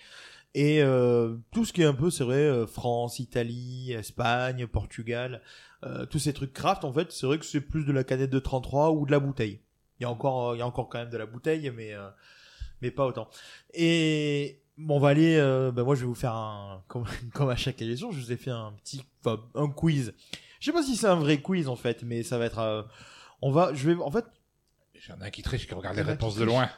D: Et euh, tout ce qui est un peu, c'est vrai, euh, France, Italie, Espagne, Portugal, euh, tous ces trucs craft, en fait, c'est vrai que c'est plus de la canette de 33 ou de la bouteille. Il y a encore, euh, il y a encore quand même de la bouteille, mais euh, mais pas autant. Et bon, on va aller. Euh, bah moi, je vais vous faire un comme comme à chaque émission, je vous ai fait un petit, enfin, un quiz. Je sais pas si c'est un vrai quiz en fait, mais ça va être. euh, on va, je vais, en fait.
E: J'en ai un qui triche, qui regarde les réponses de loin.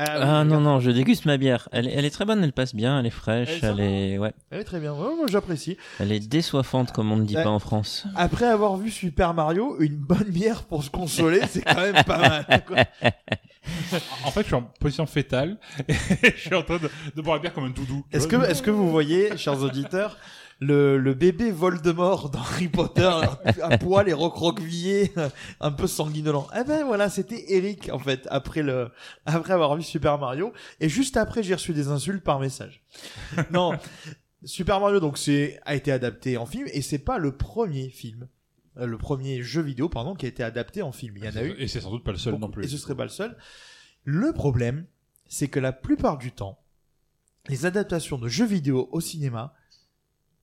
F: Ah non, non, je déguste ma bière. Elle, est- elle est très bonne, elle passe bien, elle est fraîche,
D: Elle
F: elle est, ouais,
D: Elle est très bien. Ouais, moi, j'apprécie.
F: elle est désoiffante comme on ne dit
D: Ouais.
F: pas en France.
D: Après avoir vu Super Mario, une bonne bière pour se consoler, c'est quand même pas mal. quoi.
E: En fait, je suis en position fétale et je suis en train de, de boire la bière comme un doudou.
D: Est-ce que, est-ce que vous voyez, chers auditeurs, le, le bébé Voldemort dans Harry Potter, à poil et recroquevillé, un peu sanguinolent Eh ben voilà, c'était Eric, en fait, après le, après avoir vu Super Mario. Et juste après, j'ai reçu des insultes par message. Non. Super Mario, donc, c'est, a été adapté en film, et c'est pas le premier film, euh, le premier jeu vidéo, pardon, qui a été adapté en film. Il y en a eu.
E: Et c'est sans doute pas le seul
D: Beaucoup.
E: non plus.
D: Et ce serait pas le seul. Le problème, c'est que la plupart du temps, les adaptations de jeux vidéo au cinéma,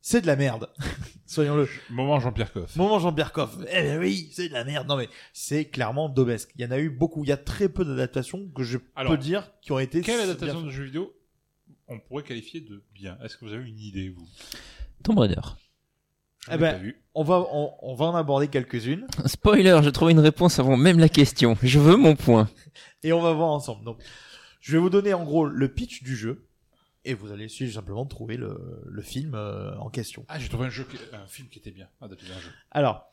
D: c'est de la merde. Soyons-le.
E: Moment Jean-Pierre Coff.
D: Moment Jean-Pierre Coff. Eh ben oui, c'est de la merde. Non mais c'est clairement d'obesque. Il y en a eu beaucoup. Il y a très peu d'adaptations que je
E: Alors,
D: peux dire qui ont été.
E: Quelle adaptation de jeu vidéo on pourrait qualifier de bien? Est-ce que vous avez une idée, vous?
F: Tomb Raider.
E: Je
D: Eh ben,
E: vu.
D: On va, on, on va en aborder quelques-unes
F: Spoiler, j'ai trouvé une réponse avant même la question. Je veux mon point.
D: et on va voir ensemble. Donc, je vais vous donner en gros le pitch du jeu et vous allez simplement trouver le, le film euh, en question.
E: Ah, j'ai trouvé un, jeu qui- un film qui était bien, adapté d'un jeu.
D: Alors,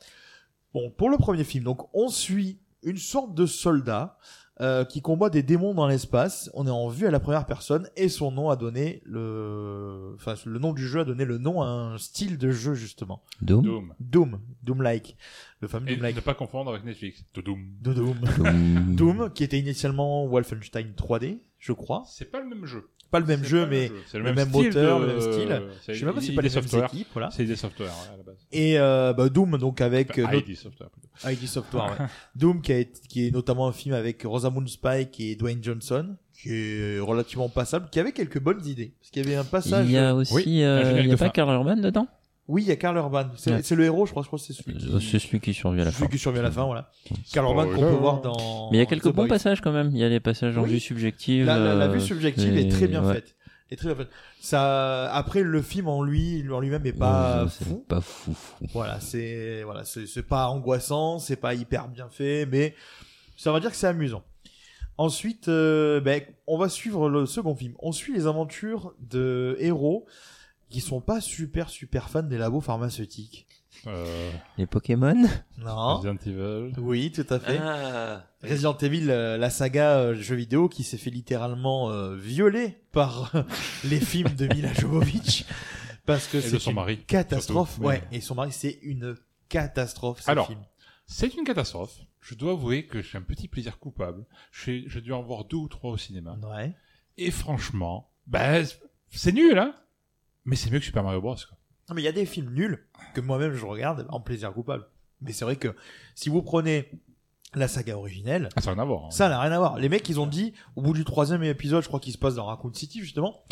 D: bon, pour le premier film, donc on suit une sorte de soldat euh, qui combat des démons dans l'espace. On est en vue à la première personne et son nom a donné le, enfin le nom du jeu a donné le nom à un style de jeu justement.
F: Doom.
E: Doom.
D: Doom, Doom-like, le fameux
E: Et
D: Doom-like
E: ne pas confondre avec Netflix. De Doom.
D: de Doom.
F: Doom.
D: Doom, qui était initialement Wolfenstein 3D, je crois.
E: C'est pas le même jeu.
D: Pas le même jeu, mais
E: jeu. C'est
D: le même
E: style
D: moteur,
E: de-
D: le même style. je sais même pas si c'est pas
E: ID
D: les mêmes
E: Software.
D: équipes, voilà.
E: C'est des software ouais, à la base.
D: Et euh, bah, Doom, donc avec euh,
E: Enfin,
D: notre-
E: ID Software. plutôt.
D: ID Software, ouais. Doom qui, a été, qui est notamment un film avec Rosamund Spike et Dwayne Johnson, qui est relativement passable, qui avait quelques bonnes idées. Parce qu'il y avait un passage.
F: Il y a aussi,
E: Oui,
F: euh, il y a pas. Karl Urban dedans?
D: Oui, il y a Karl Urban. C'est
F: Ouais.
D: le héros, je crois. Je crois que c'est celui qui,
F: Euh, C'est celui qui survit à la
D: celui
F: fin.
D: qui survit à la fin, voilà. Karl Urban qu'on peut voir dans.
F: Mais il y a quelques
D: The
F: bons passages quand même. Il y a les passages en
D: Oui.
F: vue subjective.
D: La, la- la
F: euh,
D: vue subjective est très bien
F: ouais.
D: faite. Est très bien faite. Ça, après, le film en lui, en lui-même est pas
F: Ouais,
D: fou.
F: Pas fou.
D: Voilà, c'est voilà, c'est c'est pas angoissant, c'est pas hyper bien fait, mais ça va dire que c'est amusant. Ensuite, euh, ben, on va suivre le second film. On suit les aventures de héros qui sont pas super super fans des labos pharmaceutiques.
E: Euh,
F: Les Pokémon?
D: Non.
E: Resident Evil.
D: Oui, tout à fait.
B: Ah.
D: Resident Evil, euh, la saga euh, jeu vidéo qui s'est fait littéralement euh, violer par les films de Mila Jovovich parce que c'est une
E: mari.
D: catastrophe.
E: surtout.
D: Ouais, et son mari, c'est une catastrophe. Ce
E: Alors,
D: film.
E: C'est une catastrophe. Je dois avouer que j'ai un petit plaisir coupable. J'ai j'ai dû en voir deux ou trois au cinéma.
D: Ouais.
E: Et franchement, ben, c'est nul, hein Mais c'est mieux que Super Mario Bros. Quoi.
D: Non, mais il y a des films nuls que moi-même je regarde en plaisir coupable. Mais c'est vrai que si vous prenez la saga originelle,
E: Ah, ça n'a rien à voir. hein.
D: ça n'a rien à voir. Les mecs, ils ont dit, au bout du troisième épisode, je crois qu'il se passe dans Raccoon City, justement,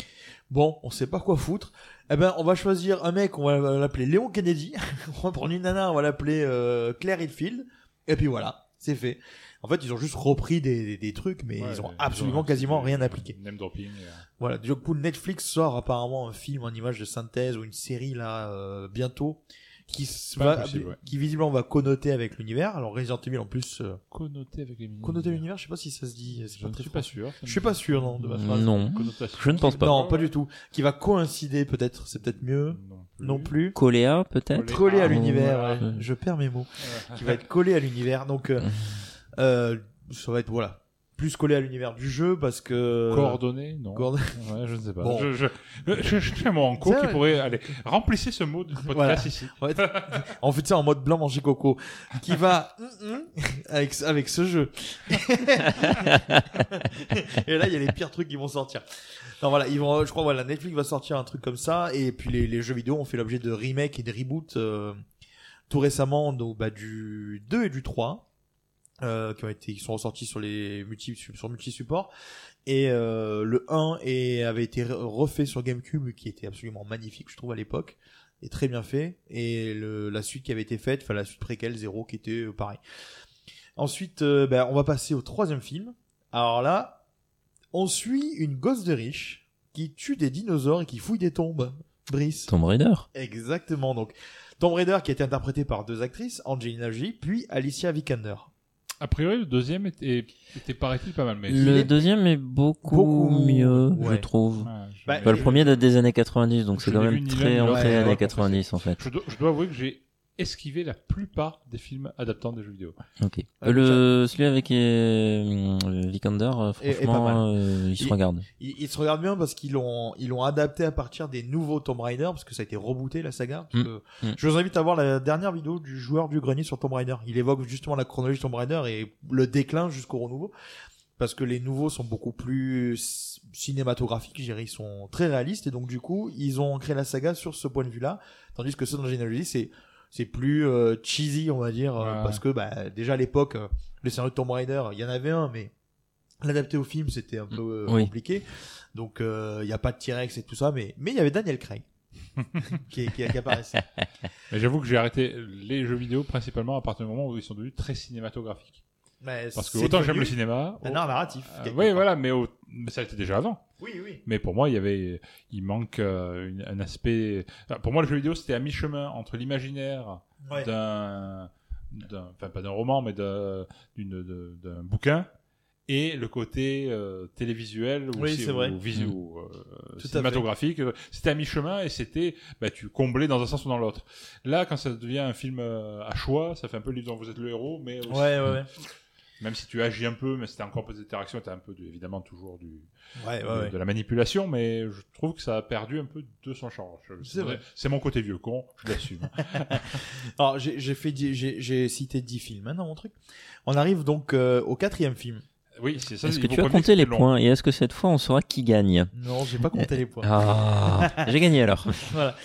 D: bon, on sait pas quoi foutre. Eh ben, on va choisir un mec, on va l'appeler Léon Kennedy. on va prendre une nana, on va l'appeler euh, Claire Hitfield. Et puis voilà, c'est fait. En fait, ils ont juste repris des, des, des trucs, mais
E: Ouais,
D: ils ont
E: mais
D: absolument
E: ont-
D: quasiment rien appliqué.
E: Name dropping. euh.
D: Voilà, du coup Netflix sort apparemment un film en image de synthèse ou une série là euh, bientôt qui va,
E: ouais.
D: qui visiblement va connoter avec l'univers. Alors Resident Evil en plus euh,
E: Connoté avec mini.
D: connoter l'univers, je sais pas si ça se dit.
E: Je ne suis pas sûr.
D: Je suis pas sûr non de ma phrase.
F: Non.
E: Connotation.
F: Je ne pense pas.
D: Non, pas du tout. Qui va coïncider peut-être, c'est peut-être mieux.
E: Non
D: Non plus.
F: Coléa, peut-être
E: Collé-
D: à l'univers, ouais. je perds mes mots. Qui va être collé à l'univers, donc euh, euh, ça va être voilà plus collé à l'univers du jeu parce que
E: Coordonné Non.
D: Coordonné.
E: Ouais, je ne sais pas.
D: Bon.
E: Je, je, je, je cherche un mot en qui pourrait aller. Remplissez ce mot de podcast
D: Voilà.
E: ici.
D: Ouais, on fait ça en mode blanc manger coco qui va hum, hum, avec avec ce jeu et là il y a les pires trucs qui vont sortir non voilà ils vont je crois voilà Netflix va sortir un truc comme ça et puis les, les jeux vidéo ont fait l'objet de remake et de reboot euh, tout récemment donc bah du 2 et du 3 euh, qui ont été qui sont ressortis sur les multi sur multi supports et euh, le 1 et avait été re- refait sur GameCube qui était absolument magnifique je trouve à l'époque et très bien fait. Et le, la suite qui avait été faite enfin la suite préquelle 0 qui était euh, pareil. Ensuite euh, ben, on va passer au troisième film. Alors là on suit une gosse de riche qui tue des dinosaures et qui fouille des tombes. Brice.
F: Tomb Raider.
D: exactement donc. Tomb Raider qui a été interprété par deux actrices Angelina Jolie puis Alicia Vikander
E: A priori, le deuxième était, était paraît-il pas mal, mais.
F: Le
D: est-
F: deuxième est beaucoup,
D: Beaucoup-
F: mieux, je trouve.
E: Ah, je-
D: Bah,
F: Bah, le premier date des années 90, donc c'est quand même très entrée années
D: Ouais,
F: 90 en fait.
E: je, dois, je dois avouer que j'ai esquivé la plupart des films adaptant des jeux vidéo.
F: Ok.
D: Ah,
F: Euh, le celui avec euh, euh, Vikander, euh,
D: Et- et pas
F: franchement, euh, il se
D: Il-
F: regarde.
D: ils se regardent bien parce qu'ils l'ont ils l'ont adapté à partir des nouveaux Tomb Raider parce que ça a été rebooté la saga. Parce
F: Mm.
D: que
F: Mm.
D: Je vous invite à voir la dernière vidéo du joueur du grenier sur Tomb Raider. Il évoque justement la chronologie de Tomb Raider et le déclin jusqu'au renouveau parce que les nouveaux sont beaucoup plus cinématographiques, je dirais, ils sont très réalistes et donc du coup ils ont créé la saga sur ce point de vue-là, tandis que ceux dans Genealogy c'est c'est plus euh, cheesy on va dire euh,
E: Ouais.
D: parce que bah, déjà à l'époque euh, le scénario de Tomb Raider il y en avait un mais l'adapter au film c'était un peu euh,
F: Oui.
D: compliqué donc euh, il y a pas de T-Rex et tout ça mais mais il y avait Daniel Craig qui, qui, qui apparaissait
E: Mais j'avoue que j'ai arrêté les jeux vidéo principalement à partir du moment où ils sont devenus très cinématographiques.
D: Mais
E: Parce que autant j'aime le cinéma.
D: un art narratif
E: euh, oui, voilà, mais, au- mais ça a été déjà avant.
D: oui oui
E: Mais pour moi, il y avait, il manque euh, une- un aspect. Pour moi, le jeu vidéo, c'était à mi-chemin entre l'imaginaire
D: Ouais.
E: d'un, enfin pas d'un roman, mais d'un, d'un bouquin, et le côté euh, télévisuel ou,
D: Oui,
E: ci-
D: c'est vrai.
E: ou
F: Mm.
E: ou, euh,
D: Tout à
E: cinématographique. C'était à mi-chemin et c'était, bah, tu comblais dans un sens ou dans l'autre. Là, quand ça devient un film euh, à choix, ça fait un peu livre dont vous êtes le héros, mais aussi-
D: ouais ouais, ouais.
E: Même si tu agis un peu, mais c'était encore peu d'interactions, t'as un peu de- évidemment toujours du
D: Ouais,
E: de,
D: ouais, ouais.
E: de la manipulation, mais je trouve que ça a perdu un peu de son charme.
D: C'est vrai.
E: C'est mon côté vieux con, je l'assume.
D: Alors, j'ai j'ai fait, dix- j'ai j'ai cité 10 films hein, dans mon truc. On arrive donc euh, au quatrième film.
E: oui, c'est ça.
F: Est-ce que tu as compté les
E: long.
F: points et est-ce que cette fois on saura qui gagne?
D: Non, j'ai pas compté les points.
F: Ah, j'ai gagné alors.
D: Voilà.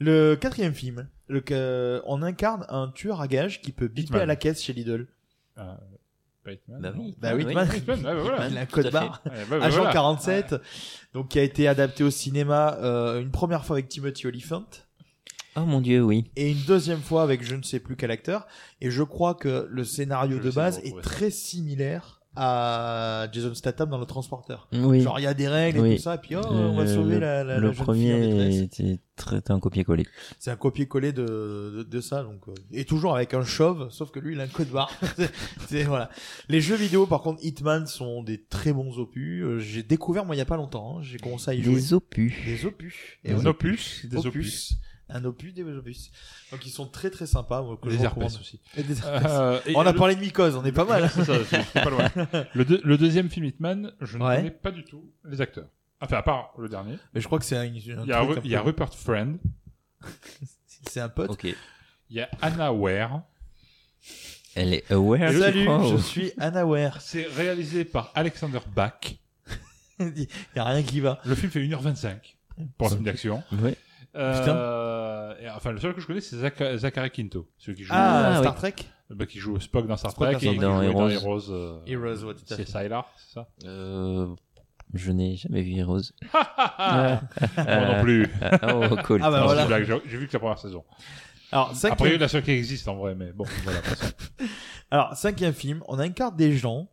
D: Le quatrième film, le, que- on incarne un tueur à gages qui peut biper à la caisse chez Lidl.
E: Ah, Bateman,
F: Bah oui.
D: Bah oui. Hitman.
E: Hitman, bah voilà.
D: Code barre.
E: Bah,
D: Agent
E: voilà.
D: 47, donc qui a été adapté au cinéma euh, une première fois avec Timothy Olyphant
F: Oh mon dieu, oui.
D: et une deuxième fois avec je ne sais plus quel acteur. Et je crois que le scénario
E: Je
D: de base
E: pas,
D: est très similaire à Jason Statham dans le transporteur.
F: Oui.
D: Genre il y a des règles et
F: Oui.
D: tout ça, et puis oh, on va sauver
F: le,
D: la, la,
F: le
D: la jeune fille en
F: premier était très un copier-coller.
D: C'est un copier-coller de, de, de ça, donc euh, et toujours avec un chauve, sauf que lui il a un code barre. C'est- voilà. Les jeux vidéo, par contre, Hitman sont des très bons opus. Euh, J'ai découvert moi il y a pas longtemps. hein. J'ai commencé à y jouer.
F: Des opus.
D: Des opus. Et
E: Des
D: ouais.
E: opus, des opus.
D: Un opus, des opus. Donc ils sont très très sympas. moi, que je
E: Des herpès aussi.
D: Et des herpès.
E: Euh, et
D: on a
E: le-
D: parlé de mycose, on est pas mal.
E: C'est ça, c'est c'est pas loin. Le, deux- le deuxième film Hitman, je ne
D: Ouais.
E: connais pas du tout les acteurs. Enfin, à part le dernier.
D: Mais je crois que c'est un, un
E: Il y a,
D: truc
E: Ru-
D: un
E: il y a
D: peu-
E: Rupert Friend,
D: C'est un pote.
F: Ok.
E: il y a Anna Ware.
F: Elle est aware.
D: Salut,
F: crois,
D: je
F: ou-
D: suis Anna Ware.
E: C'est réalisé par Alexander Bach.
D: Il y a rien qui va.
E: Le film fait 1h25 pour un film d'action.
F: Ouais.
E: Euh, et, enfin, le seul que je connais, c'est Zacha- Zachary Quinto, celui qui joue,
D: Ah,
F: Ah,
D: Star
F: oui.
D: Trek.
E: bah, qui joue Spock dans Star
D: Spock
E: Trek
D: dans
E: et
D: Star
E: qui
F: Trek.
E: jouait
F: Dans
E: dans
F: Heroes.
E: Heroes. euh,
D: Heroes, ouais, tout à
E: c'est
D: fait.
E: Sylar, c'est ça
F: Euh, je n'ai jamais vu Heroes.
E: Moi
F: Euh,
E: non plus.
F: euh, oh, cool.
D: Ah bah
E: Non,
D: voilà.
E: c'est une blague, J'ai j'ai vu que la première saison.
D: Alors, cinquième...
E: Après, la seule qui existe en vrai, mais bon, voilà. passons.
D: Alors, cinquième film, on incarne des gens,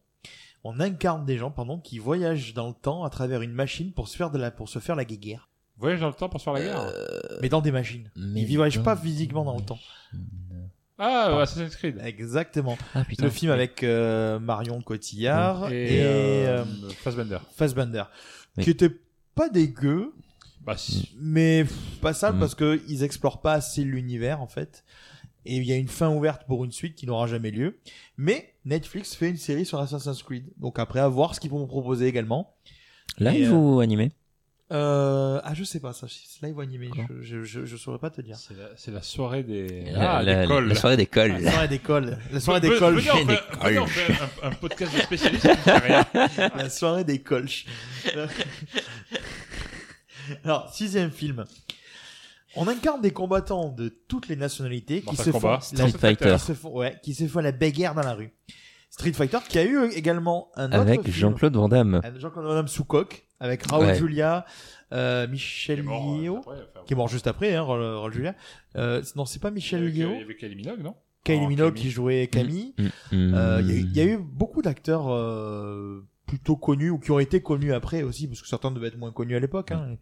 D: on incarne des gens, pardon, qui voyagent dans le temps à travers une machine pour se faire de la, pour se faire la guéguerre.
E: Voyage dans le temps pour se faire la guerre.
D: Mais dans des machines.
F: mais
D: Ils voyagent
F: dans-
D: pas physiquement dans le temps.
E: Ah, euh, Assassin's Creed.
D: Exactement.
F: Ah putain.
D: Le film avec euh, Marion Cotillard et,
E: Et, euh,
D: euh,
E: Fassbender.
D: Fassbender,
F: Oui.
D: qui était pas dégueu,
E: Bah, si.
D: mais pff, pas sale
F: Mm.
D: parce que ils explorent pas assez l'univers en fait. Et il y a une fin ouverte pour une suite qui n'aura jamais lieu. Mais Netflix fait une série sur Assassin's Creed. Donc après, à voir ce qu'ils vont me proposer également.
F: Live
D: euh,
F: ou animé
D: Euh, ah, je sais pas ça. C'est live ou animé. Je, je, je, je saurais pas te dire.
E: C'est la, c'est la soirée des.
F: la,
E: ah,
F: la-
E: l'école.
F: la soirée d'école.
D: La soirée d'école. La soirée d'école.
E: venez, on fait-
F: Des
E: on fait un, un podcast de rien.
D: La soirée des colches. Alors, sixième film. On incarne des combattants de toutes les nationalités qui se, font,
F: Street Fighter.
D: qui se font, ouais, qui se font la bagarre dans la rue. Street Fighter qui a eu également un autre
F: Avec. Jean-Claude Van Damme.
D: Un Jean-Claude Van Damme sous coque avec Raoul
F: Ouais.
D: Julia, euh, Michel
E: Il est mort,
D: Yeo,
E: euh, après, enfin,
D: qui est mort juste après, hein, Raoul, Raoul Julia. Euh, non, c'est pas Michel
E: avait- il y avait Kylie Minogue, non?
D: Kylie Minogue
E: Camille.
D: qui jouait Camille.
F: Mm,
D: Euh, Il y, a eu-
F: mm.
D: il y a eu beaucoup d'acteurs euh, plutôt connus ou qui ont été connus après aussi, parce que certains devaient être moins connus à l'époque. Hein.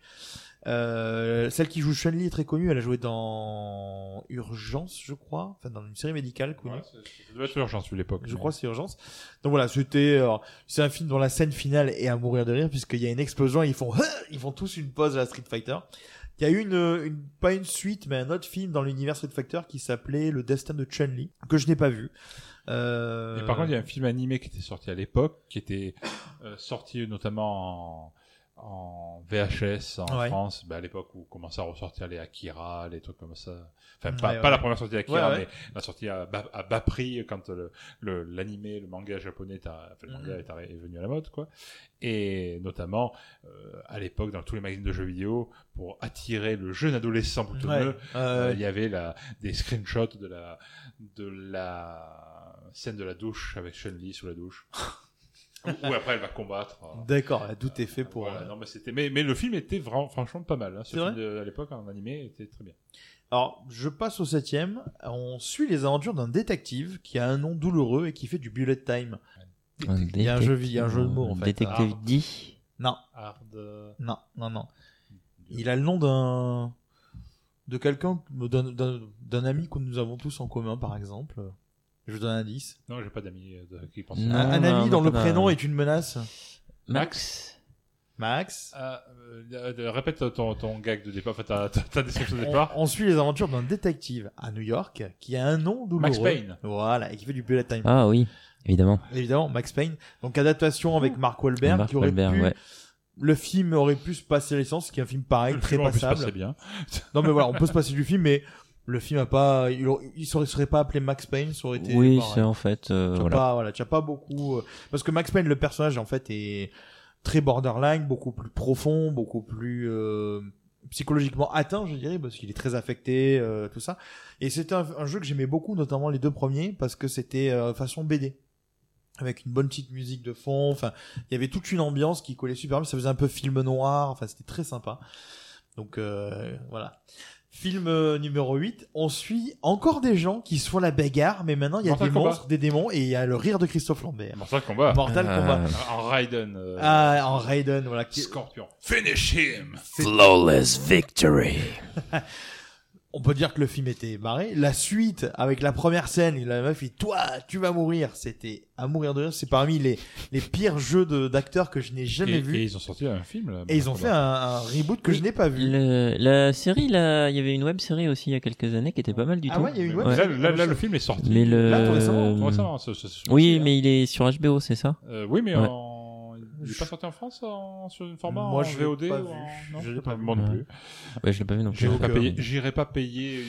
D: Euh, celle qui joue Chun-Li est très connue, elle a joué dans Urgence, je crois, enfin dans une série médicale connue.
E: Ouais, Ça devait être urgence, vu l'époque.
D: Je crois que c'est Urgence. Donc voilà, c'était euh, c'est un film dont la scène finale est à mourir de rire puisqu'il y a une explosion, et ils font ils font tous une pause à la Street Fighter. Il y a eu une, une pas une suite mais un autre film dans l'univers Street Fighter qui s'appelait Le Destin de Chun-Li que je n'ai pas vu. Euh...
E: Et par contre, il y a un film animé qui était sorti à l'époque, qui était euh, sorti notamment en, en VHS en
D: Ouais.
E: France, bah, à l'époque où commençaient à ressortir les Akira, les trucs comme ça. Enfin,
D: Ouais,
E: pas,
D: ouais.
E: pas la première sortie d'Akira, mais la sortie à bas, à bas prix quand le, le, manga japonais, enfin, le manga
D: Mhm.
E: est, venu à la mode, quoi. Et notamment, euh, à l'époque, dans tous les magazines de jeux vidéo, pour attirer le jeune adolescent boutonneux, euh,
D: Euh,
E: il y avait la, des screenshots de la, de la scène de la douche avec Chun-Li sous la douche. où après elle va combattre. euh,
D: D'accord, tout est fait pour.
E: voilà,
D: euh,
E: non, mais, c'était, mais, mais le film était vraiment, franchement pas mal. Hein. Ce
D: C'est
E: film de- à l'époque, en animé, était très bien.
D: Alors, je passe au septième. On suit les aventures d'un détective qui a un nom douloureux et qui fait du bullet time.
F: Un
D: Il y a un jeu,
F: détec-
D: il y a un jeu de mots en fait.
F: Détective
E: Ah.
F: dit.
D: Non,
E: Hard.
D: non, non, non. Il a le nom d'un de quelqu'un, d'un- d'un d'un ami que nous avons tous en commun, par exemple. Je vous donne un indice.
E: Non, j'ai pas d'amis euh, qui pensent.
F: Non.
D: Un, un
F: non,
D: ami
F: non,
D: dont le prénom est une menace.
F: Max.
D: Max.
E: Ah, euh, euh, répète ton, ton gag de départ, enfin ta, ta, ta description de départ.
D: on suit les aventures d'un détective à New York qui a un nom douloureux.
E: Max Payne.
D: Voilà, et qui fait du bullet time.
F: Ah oui. Évidemment.
D: Évidemment, Max Payne. Donc adaptation avec Mark Wahlberg
F: Mark
D: qui aurait
F: Wahlberg,
D: pu
F: ouais.
D: le film aurait pu se passer l'essence, qui est un film pareil,
E: Le
D: très
E: film aurait pu se
D: passable.
E: passer bien.
D: non mais voilà, on peut se passer du film, mais le film a pas, il, il serait, pas appelé Max Payne, ça aurait été.
F: Oui, c'est en fait, euh,
D: Tu as
F: voilà.
D: pas, voilà, tu as pas beaucoup, euh, parce que Max Payne, le personnage en fait est très borderline, beaucoup plus profond, beaucoup plus euh, psychologiquement atteint, je dirais, parce qu'il est très affecté, euh, tout ça. Et c'était un, un jeu que j'aimais beaucoup, notamment les deux premiers, parce que c'était euh, façon BD avec une bonne petite musique de fond. Enfin, il y avait toute une ambiance qui collait super bien. Ça faisait un peu film noir. Enfin, c'était très sympa. Donc euh, voilà. Film euh, numéro 8, on suit encore des gens qui se font la bagarre, mais maintenant il y a
E: Mortal
D: des
E: Kombat.
D: monstres, des démons, et il y a le rire de Christophe Lambert.
E: Mortal Kombat.
D: Mortal
F: Ah.
D: Kombat.
E: En Raiden. euh,
D: Ah, en Raiden, voilà. qui-
E: Scorpion. Finish him.
F: Flawless victory.
D: On peut dire que le film était barré. La suite, avec la première scène, la meuf dit Toi, tu vas mourir. C'était à mourir de rire. C'est parmi les, les pires jeux de- d'acteurs que je n'ai jamais
E: Et,
D: vus.
E: et
D: Et,
E: ils ont sorti un film. Là,
D: ils ont fait un, un reboot que je n'ai pas vu.
F: Le- la série, là, il y avait une web série aussi il y a quelques années qui était pas mal du
D: Ah
F: tout.
D: ouais, il y a eu une web
E: là,
D: série.
E: là, là, le film est sorti.
F: Mais le.
D: Là, tout récemment,
E: Tout récemment, ce- ce- ce-
F: Oui, mais il est sur HBO, c'est ça?
E: Euh, oui, mais
F: Ouais.
E: en... il est pas sorti en France en... sur une format
D: Moi,
E: en
D: je
E: VOD
D: pas
E: ou
D: vu.
E: en- Non,
D: Je l'ai pas vu.
E: Moi non plus.
F: Ouais, je l'ai pas vu non plus.
E: J'irai pas,
D: euh,
E: payer, j'irai pas payer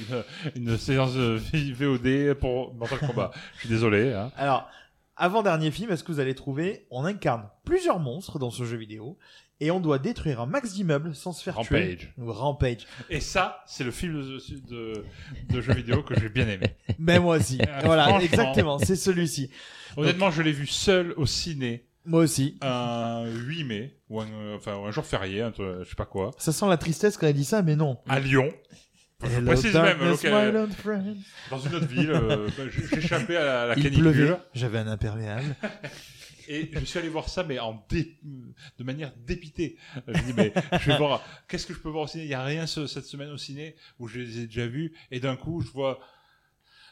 E: une, une séance de VOD pour Mortal Kombat. Je suis désolé. Hein.
D: Alors, avant-dernier film, est-ce que vous allez trouver On incarne plusieurs monstres dans ce jeu vidéo et on doit détruire un max d'immeubles sans se faire
E: Rampage.
D: tuer. Ou Rampage.
E: Et ça, c'est le film de, de, de jeu vidéo que j'ai bien aimé.
D: Mais moi aussi. Voilà, exactement. C'est celui-ci.
E: Honnêtement, je l'ai vu seul au ciné
D: Moi aussi.
E: un 8 mai, ou un, jour férié, un truc, je sais pas quoi,
D: Ça sent la tristesse quand elle dit ça, mais non.
E: à Lyon. Je
D: Hello,
E: précise même,
D: darkness,
E: local-
D: my old friend.
E: dans une autre ville, euh, bah, j'ai- à la, à la
D: Il
E: canicule.
D: pleuvait. J'avais un imperméable.
E: Et je suis allé voir ça, mais en dé- de manière dépitée. Je me dis, mais je vais voir, qu'est-ce que je peux voir au ciné? Il n'y a rien ce- cette semaine au ciné où je les ai déjà vus. Et d'un coup, je vois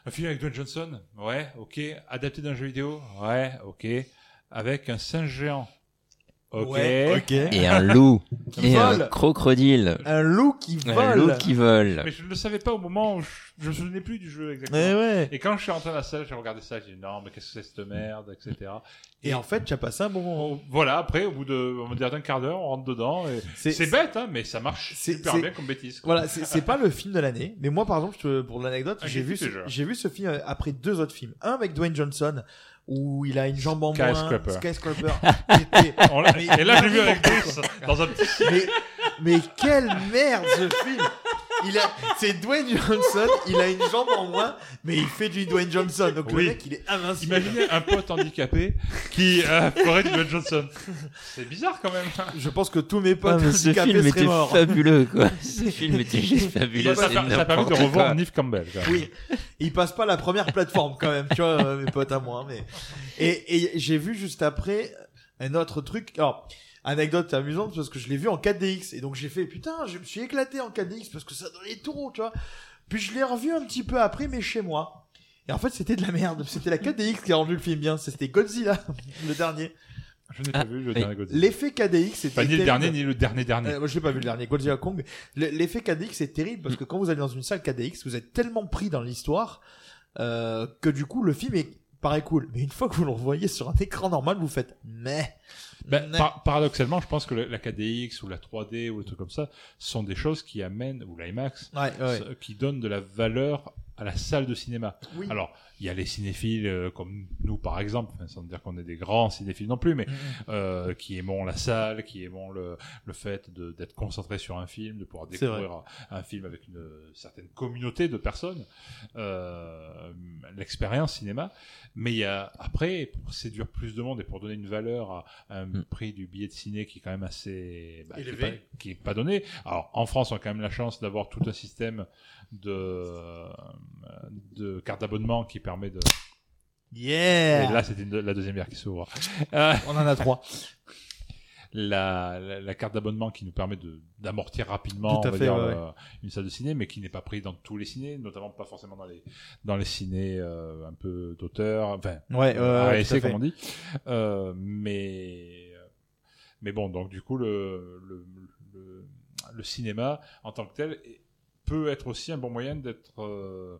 E: un film avec Dwayne Johnson. Ouais, ok. Adapté d'un jeu vidéo. Ouais, ok. Avec un singe géant. Ok.
D: Ouais, ok.
F: Et un loup. et un crocodile.
D: Un loup qui
F: Un
D: vole.
F: loup qui vole.
E: Mais je ne le savais pas au moment où je, je me souvenais plus du jeu exactement.
D: Eh ouais.
E: Et quand je suis rentré dans la salle, j'ai regardé ça, j'ai dit non, mais qu'est-ce que c'est cette merde, etc.
D: Et en fait, tu as passé un bon moment.
E: Voilà, après, au bout de, on va dire d'un quart d'heure, on rentre dedans. et
D: C'est-
E: bête, hein, mais ça marche
D: c'est-
E: super bien comme bêtise. quoi.
D: Voilà, c'est pas le film de l'année, mais moi par exemple, pour l'anecdote,
E: Ah,
D: j'ai vu,
E: vu
D: ce-
E: déjà.
D: j'ai vu ce film euh, après deux autres films. Un avec Dwayne Johnson où il a une jambe en moins,
E: Skyscraper.
D: Skyscraper.
E: l'a-
D: Mais-
E: et là, j'ai vu avec Bruce dans un petit
D: mais, mais quelle merde ce film il a, c'est Dwayne Johnson, il a une jambe en moins, mais il fait du Dwayne Johnson. Donc
E: Oui.
D: le mec, il est invincible.
E: Imaginez un pote handicapé qui euh, ferait du Dwayne Johnson. C'est bizarre quand même.
D: Je pense que tous mes
F: Ah,
D: potes
F: mais ce
D: handicapés
F: film
D: seraient
F: était
D: morts.
F: fabuleux, quoi. ce film était juste fabuleux.
E: Ça, ça, ça a permis de revoir. Neve Campbell. quand même.
D: Oui, il passe pas la première plateforme quand même, tu vois, euh, mes potes à moi. Mais et, et j'ai vu juste après un autre truc. Alors anecdote amusante parce que je l'ai vu en 4DX et donc j'ai fait putain, je me suis éclaté en 4DX parce que ça donnait tout rond, tu vois. Puis je l'ai revu un petit peu après, mais chez moi. Et en fait, c'était de la merde. C'était la 4DX qui a rendu le film bien. C'était Godzilla, le dernier.
E: Je n'ai pas
F: Ah,
E: vu le
F: oui.
E: dernier Godzilla.
D: L'effet 4DX, c'était
E: Pas ni le
D: terrible.
E: dernier, ni le dernier dernier.
D: Euh, moi, je l'ai pas vu le dernier, Godzilla Kong. le- L'effet 4DX est terrible parce que quand vous allez dans une salle 4DX, vous êtes tellement pris dans l'histoire euh, que du coup le film est paraît cool. Mais une fois que vous le revoyez sur un écran normal, vous faites mais.
E: Ben, par- paradoxalement, je pense que la KDX ou la 3D ou le truc comme ça sont des choses qui amènent, ou l'IMAX,
D: Ouais, ouais.
E: ce- qui donnent de la valeur à la salle de cinéma.
D: Oui.
E: Alors, il y a les cinéphiles euh, comme nous, par exemple, enfin, sans dire qu'on est des grands cinéphiles non plus, mais
D: Mhm.
E: euh, qui aimons la salle, qui aimons le, le fait d'être concentré sur un film, de pouvoir découvrir un film avec une certaine communauté de personnes, euh, l'expérience cinéma. Mais il y a après, pour séduire plus de monde et pour donner une valeur à, à un
F: Mm.
E: prix du billet de ciné qui est quand même assez bah, qui, est
D: Élevé.
E: pas, qui est pas donné. Alors en France, on a quand même la chance d'avoir tout un système de de carte d'abonnement qui permet de.
D: Yeah.
E: Et là, c'était la deuxième bière qui s'ouvre. Euh,
D: On en a trois.
E: la, la, la carte d'abonnement qui nous permet d'amortir rapidement
D: Tout à
E: on va
D: fait,
E: dire,
D: ouais,
E: le- une salle de ciné mais qui n'est pas pris dans tous les ciné notamment pas forcément dans les dans les ciné euh, un peu d'auteur enfin
D: Ouais,
E: euh, ASC, comme on dit Euh, mais mais bon donc du coup le le, le le cinéma en tant que tel peut être aussi un bon moyen d'être euh,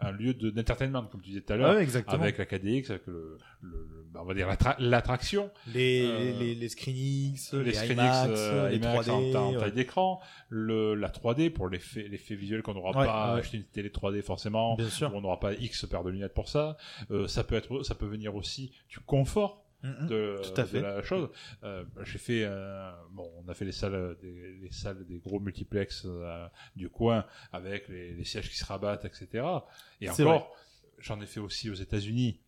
E: un lieu de- d'entertainment comme tu disais tout à l'heure
D: exactement.
E: avec la KDX, avec le, le, bah, on va dire l'attra- l'attraction,
D: Les,
E: Euh,
D: les, les ScreenX, les,
E: les Screen
D: IMAX,
E: euh,
D: les
E: IMAX
D: 3D.
E: en,
D: ouais.
E: taille d'écran, le la 3D pour l'effet l'effet visuel qu'on n'aura
D: Ouais,
E: pas
D: ouais.
E: acheté une télé 3D forcément,
D: Bien sûr.
E: on n'aura pas X paire de lunettes pour ça. Euh, ça peut être ça peut venir aussi du confort De,
D: Tout à fait.
E: de la chose. Euh, j'ai fait euh, bon, on a fait les salles des les salles des gros multiplex euh, du coin avec les, les sièges qui se rabattent, etc. Et encore, j'en ai fait aussi aux États-Unis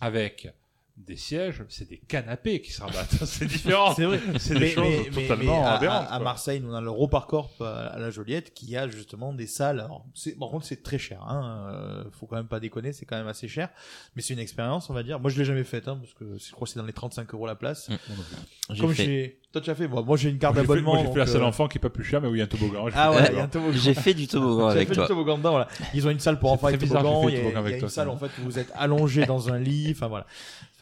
E: avec des sièges, c'est des canapés qui se rabattent. c'est différent.
D: C'est vrai.
E: C'est des
D: Mais-
E: choses
D: mais-
E: totalement
D: mais à-
E: aberrantes.
D: À, à. Marseille, nous on a le Reparcorp à, à la Joliette qui a justement des salles. Alors, c'est, par contre, c'est très cher. Hein. euh, faut quand même pas déconner, c'est quand même assez cher. Mais c'est une expérience, on va dire. Moi, je l'ai jamais faite, hein, parce que je crois que c'est dans les 35 euros la place.
F: Mm. J'ai
D: Comme j'ai, toi tu as fait. Bon, moi j'ai une carte
E: Moi, j'ai fait-
D: d'abonnement.
E: Moi, j'ai fait la salle
D: euh,
E: enfant qui est pas plus cher, mais où il y a un toboggan.
D: Ah ouais, il y a un
E: toboggan.
F: J'ai fait du toboggan avec
D: fait
F: toi.
D: du toboggan dedans, voilà. Ils ont une salle pour
E: C'est
D: enfants
E: bizarre
D: toboggan. Il y a, y une
E: toi,
D: salle en fait où vous êtes allongé dans un lit. Enfin voilà,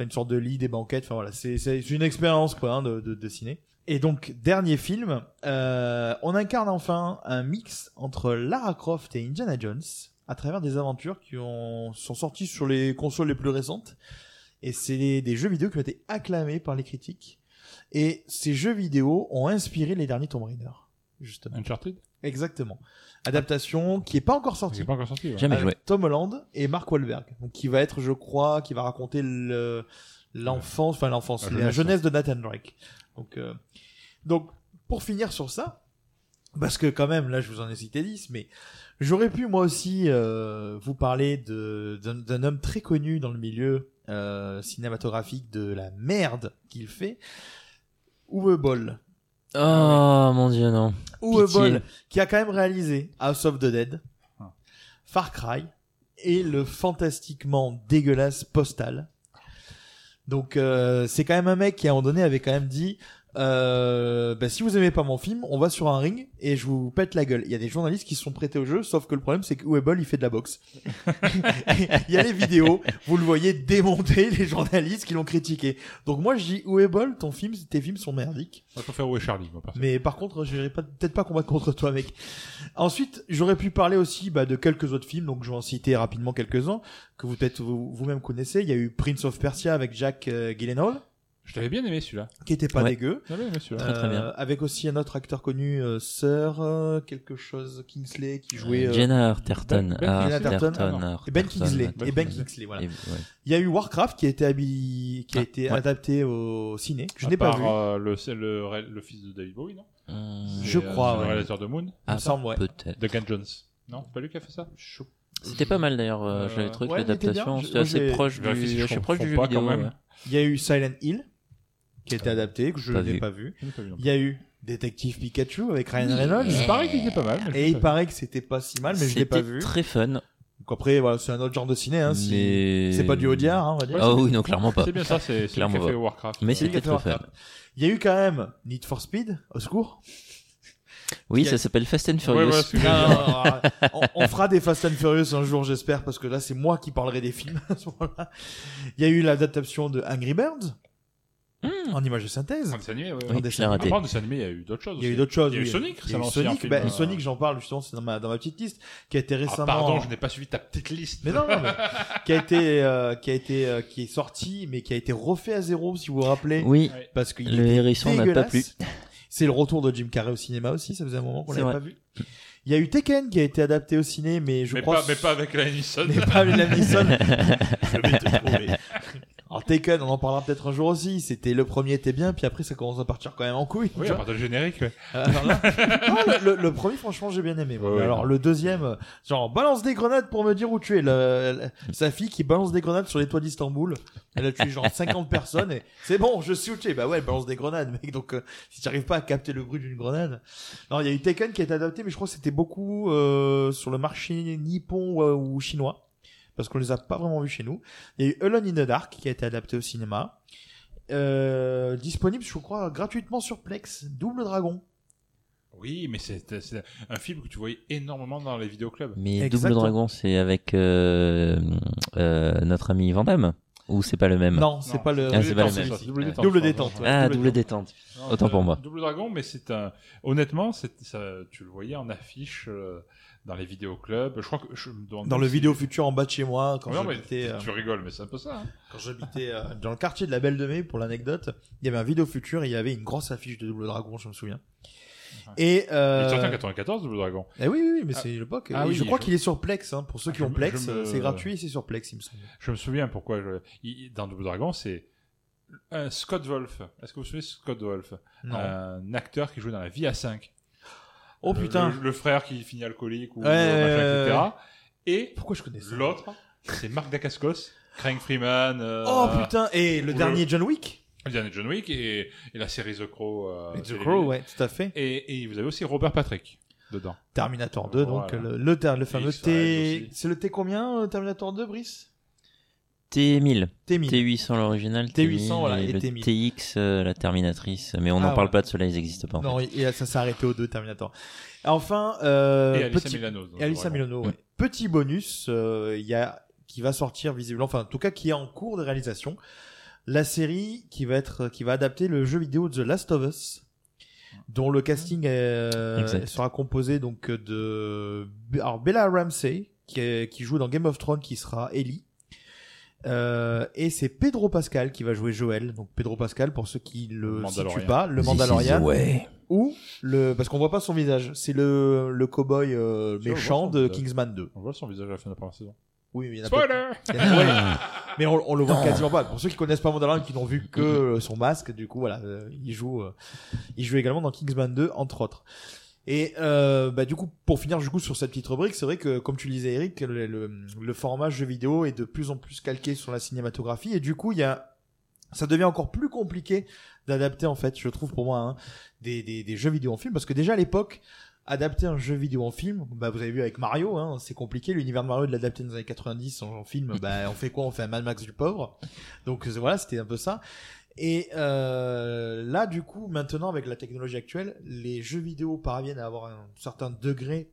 D: une sorte de lit, des banquettes. Enfin voilà, c'est c'est une expérience quoi hein, de, de, de ciné. Et donc dernier film, euh, on incarne enfin un mix entre Lara Croft et Indiana Jones à travers des aventures qui ont, sont sorties sur les consoles les plus récentes. Et c'est des jeux vidéo qui ont été acclamés par les critiques. Et ces jeux vidéo ont inspiré les derniers Tomb Raider, justement.
E: Uncharted?
D: Exactement. Adaptation qui est pas encore sortie.
E: n'est pas encore sorti. ouais.
F: Jamais
D: Avec
F: joué.
D: Tom Holland et Mark Wahlberg. Donc qui va être, je crois, qui va raconter le l'enfance, enfin l'enfance,
E: La
D: la
E: jeunesse,
D: jeunesse de Nathan Drake. Donc euh, donc pour finir sur ça, parce que quand même là je vous en ai cité 10, mais j'aurais pu moi aussi euh, vous parler de d'un d'un homme très connu dans le milieu euh, cinématographique de la merde qu'il fait, Uwe Boll.
F: Oh mon dieu, non.
D: Uwe
F: Pitié.
D: Boll, qui a quand même réalisé House of the Dead,
E: Ah.
D: Far Cry et le fantastiquement dégueulasse Postal. Donc euh, c'est quand même un mec qui à un moment donné avait quand même dit euh, bah, si vous aimez pas mon film, on va sur un ring et je vous pète la gueule. Il y a des journalistes qui se sont prêtés au jeu, sauf que le problème c'est que Uwe Boll il fait de la boxe. Il y a les vidéos, vous le voyez démonter les journalistes qui l'ont critiqué. Donc moi je dis Uwe Boll, ton film, tes films sont merdiques.
E: Moi, je préfère où est Charlie, moi.
D: Mais par contre, je pas peut-être pas combattre contre toi, mec. Ensuite, j'aurais pu parler aussi bah, de quelques autres films, donc je vais en citer rapidement quelques-uns que vous peut-être vous- vous-même connaissez. Il y a eu Prince of Persia avec Jack euh, Gyllenhaal,
E: Je t'avais bien aimé celui-là.
D: qui était pas
F: Ouais.
D: dégueu.
E: J'avais aimé celui-là.
F: Très, très bien.
D: Euh, avec aussi un autre acteur connu, euh, Sir euh, quelque chose Kingsley, qui jouait. euh,
F: Jenna Arterton.
D: Et Ben Kingsley. Et Ben
E: Kingsley.
D: Voilà.
F: Et- ouais.
D: Il y a eu Warcraft qui a été, habi- qui a
F: Ah,
D: été
F: ouais.
D: adapté au ciné, que je n'ai pas vu.
E: euh, le, fils de David Bowie, non
D: Je
E: euh,
D: crois,
E: Le réalisateur de Moon.
F: Ah,
D: semble, ouais.
F: peut-être.
E: Duncan Jones. Non, c'est pas lui qui a fait ça
F: C'était pas mal d'ailleurs, j'avais trouvé que l'adaptation, c'était assez proche du,
E: je confonds
F: proche du jeu
E: pas
F: vidéo.
E: quand même.
F: ouais.
D: Il y a eu Silent Hill qui a été adapté, que je n'ai
F: vu.
D: pas vu. Il y a eu Détective Pikachu avec Ryan Reynolds.
E: Il paraît qu'il était pas mal. mais je
D: Et il
E: pas
D: paraît que c'était pas si mal, mais je l'ai pas
F: C'était
D: vu.
F: très fun,
D: Donc après, voilà, c'est un autre genre de ciné. Hein,
F: mais...
D: C'est pas du Audiard, hein, on va dire.
F: Ah oui, non, clairement pas.
E: C'est bien ça, c'est c'est
F: Clairement pas.
E: Warcraft.
F: Mais
D: C'est
F: c'était très fun.
D: Il y a eu quand même Need for Speed, au secours.
F: Oui, ça s'appelle Fast and
E: Ouais,
F: Furious.
E: voilà, ce que
D: Non,
E: j'allais
D: non,
E: dire.
D: non, non, on, on fera des Fast and Furious un jour, j'espère, parce que là, c'est moi qui parlerai des films à ce moment-là. Il y a eu l'adaptation de Angry Birds
F: Hmm.
D: en image de synthèse.
E: En dessin animé, ouais.
F: Oui,
D: En dessin
E: Après,
F: raté.
E: en dessin animé, il y a eu d'autres choses.
D: Il y a eu d'autres choses.
E: Il y a eu. Sonic,
D: Il y a eu Sonic,
E: film,
D: ben,
E: euh,
D: Sonic, j'en parle justement, c'est dans ma, dans ma petite liste, qui a été
E: Ah,
D: récemment.
E: pardon, je n'ai pas suivi ta petite liste.
D: Mais non, non, mais qui a été, euh, qui a été, euh, qui est sorti, mais qui a été refait à zéro, si vous vous rappelez,
F: Oui,
D: parce qu'il
F: le hérisson n'a pas plu.
D: C'est le retour de Jim Carrey au cinéma aussi, ça faisait un moment qu'on l'avait pas vu. Il y a eu Tekken qui a été adapté au ciné, mais je
E: mais,
D: crois.
E: pas, mais pas avec la Nissan.
D: mais pas avec Liam Neeson. Alors Tekken, on en parlera peut-être un jour aussi. C'était le premier était bien, puis après ça commence à partir quand même en couille.
E: Oui, à
D: vois.
E: part le générique. ouais.
D: Euh, alors là- Non, le, le- le premier, franchement, j'ai bien aimé.
E: Ouais, ouais,
D: alors le deuxième, genre balance des grenades pour me dire où tu es. Le- sa fille qui balance des grenades sur les toits d'Istanbul. Elle a tué genre 50 personnes et c'est bon, je suis où tu es. Bah ouais, elle balance des grenades, mec. Donc euh, si tu n'arrives pas à capter le bruit d'une grenade. Non, il y a eu Tekken qui a été adapté, mais je crois que c'était beaucoup euh, sur le marché nippon ou chinois. Parce qu'on les a pas vraiment vus chez nous. Il y a eu Alone in the Dark qui a été adapté au cinéma. Euh, disponible, je crois, gratuitement sur Plex. Double Dragon.
E: Oui, mais c'est un film que tu voyais énormément dans les vidéoclubs.
F: Mais
D: Exactement.
F: Double Dragon, c'est avec euh, euh, notre ami Vandame Ou c'est pas le même?
D: Non, c'est pas le.
F: Ah, c'est pas le même.
E: Double détente.
D: Double détente, ouais.
F: Ah,
D: Double
F: double détente.
E: Non,
F: Autant pour moi.
E: Double Dragon, mais c'est un. Honnêtement, c'est ça, tu le voyais en affiche euh, dans les vidéoclubs. Je crois que je me demande
D: Dans le vidéo futur en bas de chez moi, quand
E: Non,
D: j'habitais, euh,
E: tu rigoles, mais c'est un peu ça. hein.
D: quand j'habitais euh, dans le quartier de la Belle de Mai, pour l'anecdote, il y avait un vidéo futur et il y avait une grosse affiche de Double Dragon, je me souviens. Et
E: Il
D: euh...
E: est sorti en 94, Double Dragon.
D: eh oui, oui, oui, mais c'est l'époque.
E: ah oui,
D: je crois
E: je-
D: qu'il est sur Plex, hein, pour ceux qui
E: Je
D: ont Plex,
E: me-
D: c'est gratuit et c'est sur Plex, il me semble.
E: Je me souviens pourquoi je... il- dans Double Dragon, c'est un Scott Wolf. Est-ce que vous vous souvenez de Scott Wolf?
D: Non.
E: Un acteur qui jouait dans la vie à 5.
D: Oh
E: Le-
D: putain.
E: Le, le frère qui finit alcoolique ou
D: Ouais,
E: euh, machin, etc. Et
D: Pourquoi je connais ça
E: l'autre, c'est Mark Dacascos, Craig Freeman. euh,
D: Oh putain, et le dernier John Wick
E: Le dernier John Wick et, et la série The Crow. euh,
D: Et The Crow, ouais, tout à fait.
E: Et, et vous avez aussi Robert Patrick dedans.
D: Terminator 2, donc
E: Voilà.
D: le, le, le fameux T... C'est le T combien, euh, Terminator 2, Brice?
F: T1000.
D: T1000.
F: T800 l'original.
D: T800, voilà, et
F: le
D: T1000.
F: TX, euh, la Terminatrice. Mais on
D: Ah,
F: n'en parle
D: ouais.
F: pas de cela, ils n'existent pas. En
D: Non,
F: fait.
D: et ça s'est arrêté aux deux Terminator. Enfin, euh,
E: et Alyssa
D: petit...
E: Milano. Double Dragon.
D: Milano, ouais. Petit bonus, euh, il y a qui va sortir visiblement, enfin en tout cas qui est en cours de réalisation, la série qui va être, qui va adapter le jeu vidéo The Last of Us, dont le casting euh,
F: Exact.
D: sera composé donc de alors Bella Ramsey qui, est- qui joue dans Game of Thrones, qui sera Ellie. Euh, et c'est Pedro Pascal qui va jouer Joël. Donc Pedro Pascal, pour ceux qui le situent pas, le Mandalorian
F: way.
D: ou le parce qu'on voit pas son visage c'est le le cowboy euh,
E: Si, on
D: méchant
E: voit son
D: de
E: visage.
D: Kingsman 2
E: On voit son visage à la fin de la première saison.
D: oui mais il y en a pas
E: Spoiler
D: il y en a- ouais. mais on, on le voit quasiment pas pour ceux qui connaissent pas Mandalorian qui n'ont vu que euh, son masque du coup voilà euh, il joue euh, il joue également dans Kingsman 2 entre autres et euh, bah du coup pour finir du coup sur cette petite rubrique c'est vrai que comme tu le disais Eric le, le, le format jeu vidéo est de plus en plus calqué sur la cinématographie. Et du coup il y a ça devient encore plus compliqué d'adapter en fait je trouve pour moi hein, des, des, des jeux vidéo en film. Parce que déjà à l'époque adapter un jeu vidéo en film bah vous avez vu avec Mario hein, c'est compliqué. L'univers de Mario de l'adapter dans les années 90 en, film bah on fait quoi? On fait un Mad Max du pauvre. Donc voilà c'était un peu ça et euh, là du coup maintenant avec la technologie actuelle les jeux vidéo parviennent à avoir un certain degré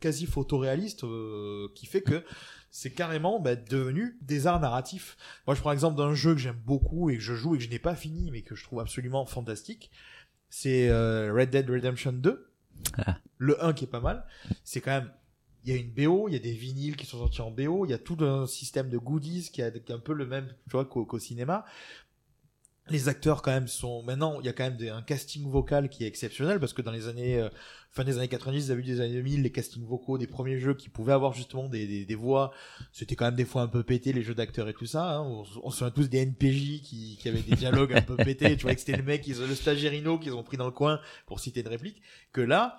D: quasi photoréaliste euh, qui fait que c'est carrément bah, devenu des arts narratifs. Moi, je prends l'exemple d'un jeu que j'aime beaucoup et que je joue et que je n'ai pas fini, mais que je trouve absolument fantastique. C'est euh, Red Dead Redemption 2.
F: Ah.
D: Le 1 qui est pas mal. C'est quand même... Il y a une BO, il y a des vinyles qui sont sortis en BO, il y a tout un système de goodies qui, a, un peu le même tu vois, qu'au qu'au cinéma. Les acteurs quand même sont maintenant il y a quand même des- un casting vocal qui est exceptionnel parce que dans les années euh, fin des années 90 vous avez vu des années 2000 les castings vocaux des premiers jeux qui pouvaient avoir justement des, des, des voix c'était quand même des fois un peu pété les jeux d'acteurs et tout ça hein. on, on se souvient tous des NPJ qui, qui avaient des dialogues un peu pétés tu vois que c'était le mec ils le stagiairino qu'ils ont pris dans le coin pour citer une réplique que là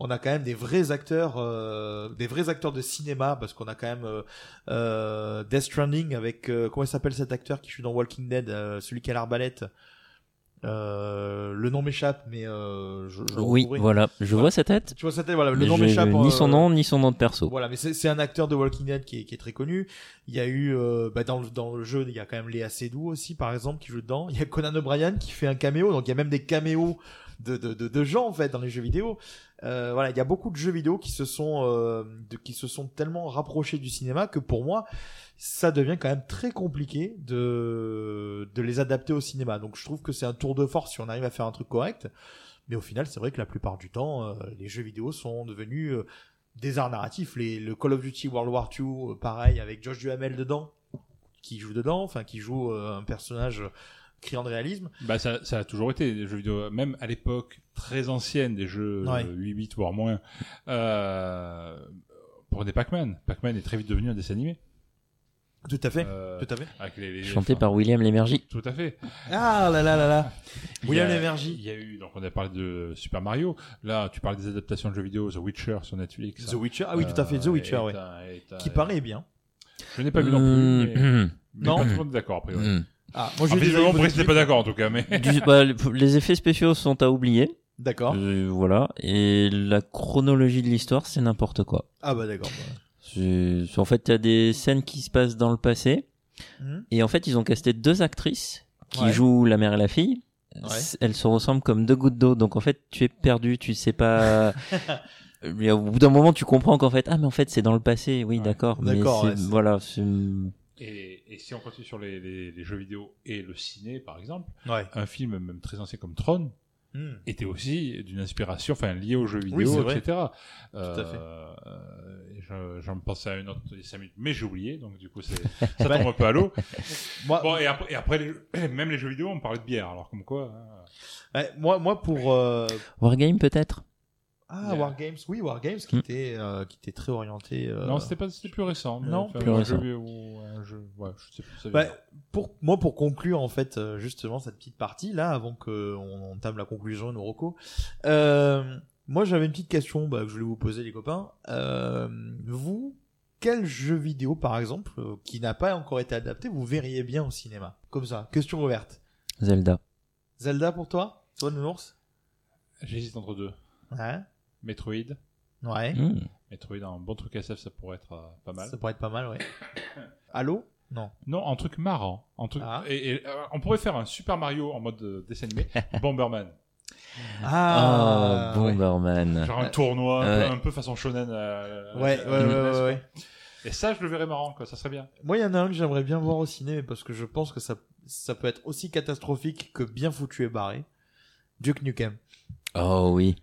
D: on a quand même des vrais acteurs euh, des vrais acteurs de cinéma parce qu'on a quand même euh, euh, Death Stranding avec euh, comment il s'appelle cet acteur qui joue dans Walking Dead euh, celui qui a l'arbalète euh, le nom m'échappe mais euh, je, je
F: Oui, voilà. Je vois sa tête.
D: tu vois ça voilà le
F: mais
D: nom
F: je-
D: m'échappe
F: Ni son nom, ni son nom de perso.
D: voilà, mais c'est un acteur de Walking Dead qui est, qui est très connu. Il y a eu euh, bah, dans le dans le jeu, il y a quand même Léa Seydoux aussi, par exemple, qui joue dedans. Il y a Conan O'Brien qui fait un caméo, donc il y a même des caméos de de, de, de gens en fait dans les jeux vidéo. Euh, voilà, il y a beaucoup de jeux vidéo qui se sont euh, de, qui se sont tellement rapprochés du cinéma que pour moi, ça devient quand même très compliqué de de les adapter au cinéma. Donc je trouve que c'est un tour de force si on arrive à faire un truc correct. Mais au final, c'est vrai que la plupart du temps, euh, les jeux vidéo sont devenus euh, des arts narratifs. Les, le Call of Duty World War II, euh, pareil, avec Josh Duhamel dedans, qui joue dedans, enfin qui joue euh, un personnage criant de réalisme.
E: Bah ça, ça a toujours été des jeux vidéo, même à l'époque très ancienne des jeux
D: Ouais.
E: euh, 8 bits voire moins. Euh, pour des Pac-Man, Pac-Man est très vite devenu un dessin animé.
D: Tout à fait,
E: Euh,
D: tout à fait.
E: avec les, les-
F: Chanté
E: enfin,
F: par William Lémergie.
E: Tout à fait.
D: Ah là là là là. William
E: a-
D: Lémergie.
E: Il y a eu, donc on a parlé de Super Mario. Là, tu parles des adaptations de jeux vidéo, The Witcher sur Netflix.
D: The Witcher, ah oui, tout à fait, The
E: Euh,
D: Witcher,
E: est
D: ouais.
E: un- est un-
D: Qui paraît bien.
E: Je n'ai pas vu non plus. Mais,
F: Mmh,
E: mais
D: Non.
E: pas tout le monde est d'accord, a priori.
D: Ah, moi je
E: visiblement, Brice n'est pas d'accord en tout cas, mais.
F: Du- bah, le- les effets spéciaux sont à oublier.
D: D'accord.
F: Euh, voilà. Et la chronologie de l'histoire, c'est n'importe quoi.
D: Ah bah d'accord.
F: C'est- En fait, il y a des scènes qui se passent dans le passé.
D: Mhm.
F: Et en fait, ils ont casté deux actrices qui
D: Ouais.
F: jouent la mère et la fille.
D: Ouais.
F: S- Elles se ressemblent comme deux gouttes d'eau. Donc en fait, tu es perdu, tu sais pas. Mais au bout d'un moment, tu comprends qu'en fait, ah mais en fait, c'est dans le passé. Oui,
E: Ouais.
F: d'accord. Mais
D: D'accord,
F: c'est-
D: ouais, c'est-
F: voilà. c'est-
E: Et, et si on continue sur les, les, les jeux vidéo et le ciné, par exemple,
D: Ouais.
E: un film même très ancien comme Tron,
D: Hmm.
E: était aussi d'une inspiration, enfin liée aux jeux
D: Oui,
E: vidéo, etc.
D: Tout à fait.
E: Euh, je- J'en pensais à une autre il y a cinq minutes, mais j'ai oublié, donc du coup c'est ça tombe un peu à l'eau.
D: Moi,
E: Bon et après, et après les jeux- même les jeux vidéo, on parlait de bière, alors comme quoi. hein.
D: ouais, moi, moi pour euh,
F: Wargame peut-être?
D: Ah
E: Yeah.
D: Wargames, oui Wargames qui
F: Hmm.
D: était euh, qui était très orienté. euh,
E: Non, c'était pas, c'était plus récent. mais
D: non,
E: enfin,
F: plus
E: un
F: récent.
E: jeu ou un jeu, ouais, je sais plus. ça
D: Bah, pour moi, pour conclure en fait euh, justement cette petite partie là, avant que on entame la conclusion, nos recos, euh, moi j'avais une petite question bah, que je voulais vous poser les copains. Euh, vous, quel jeu vidéo par exemple euh, qui n'a pas encore été adapté, vous verriez bien au cinéma? Comme ça, question ouverte.
F: Zelda.
D: Zelda pour toi, toi Nounours?
E: J'hésite entre deux.
D: Ouais.
E: Metroid.
D: Ouais.
F: Hmm.
E: Metroid, un bon truc SF, ça pourrait être euh, pas mal.
D: Ça pourrait être pas mal, ouais. Halo? Non.
E: Non, un truc marrant. Un truc...
D: Ah.
E: Et, et, euh, on pourrait faire un Super Mario en mode euh, dessin animé. Bomberman.
D: Ah,
F: oh, Bomberman.
E: Genre un tournoi, un,
F: Ouais.
E: peu, un peu façon shonen. euh,
D: Ouais,
E: euh,
D: ouais, ouais,
E: quoi.
D: ouais.
E: Et ça, je le verrais marrant, quoi. Ça serait bien.
D: Moi, il y en a un que j'aimerais bien voir au ciné, parce que je pense que ça, ça peut être aussi catastrophique que bien foutu et barré. Duke Nukem.
F: Oh oui.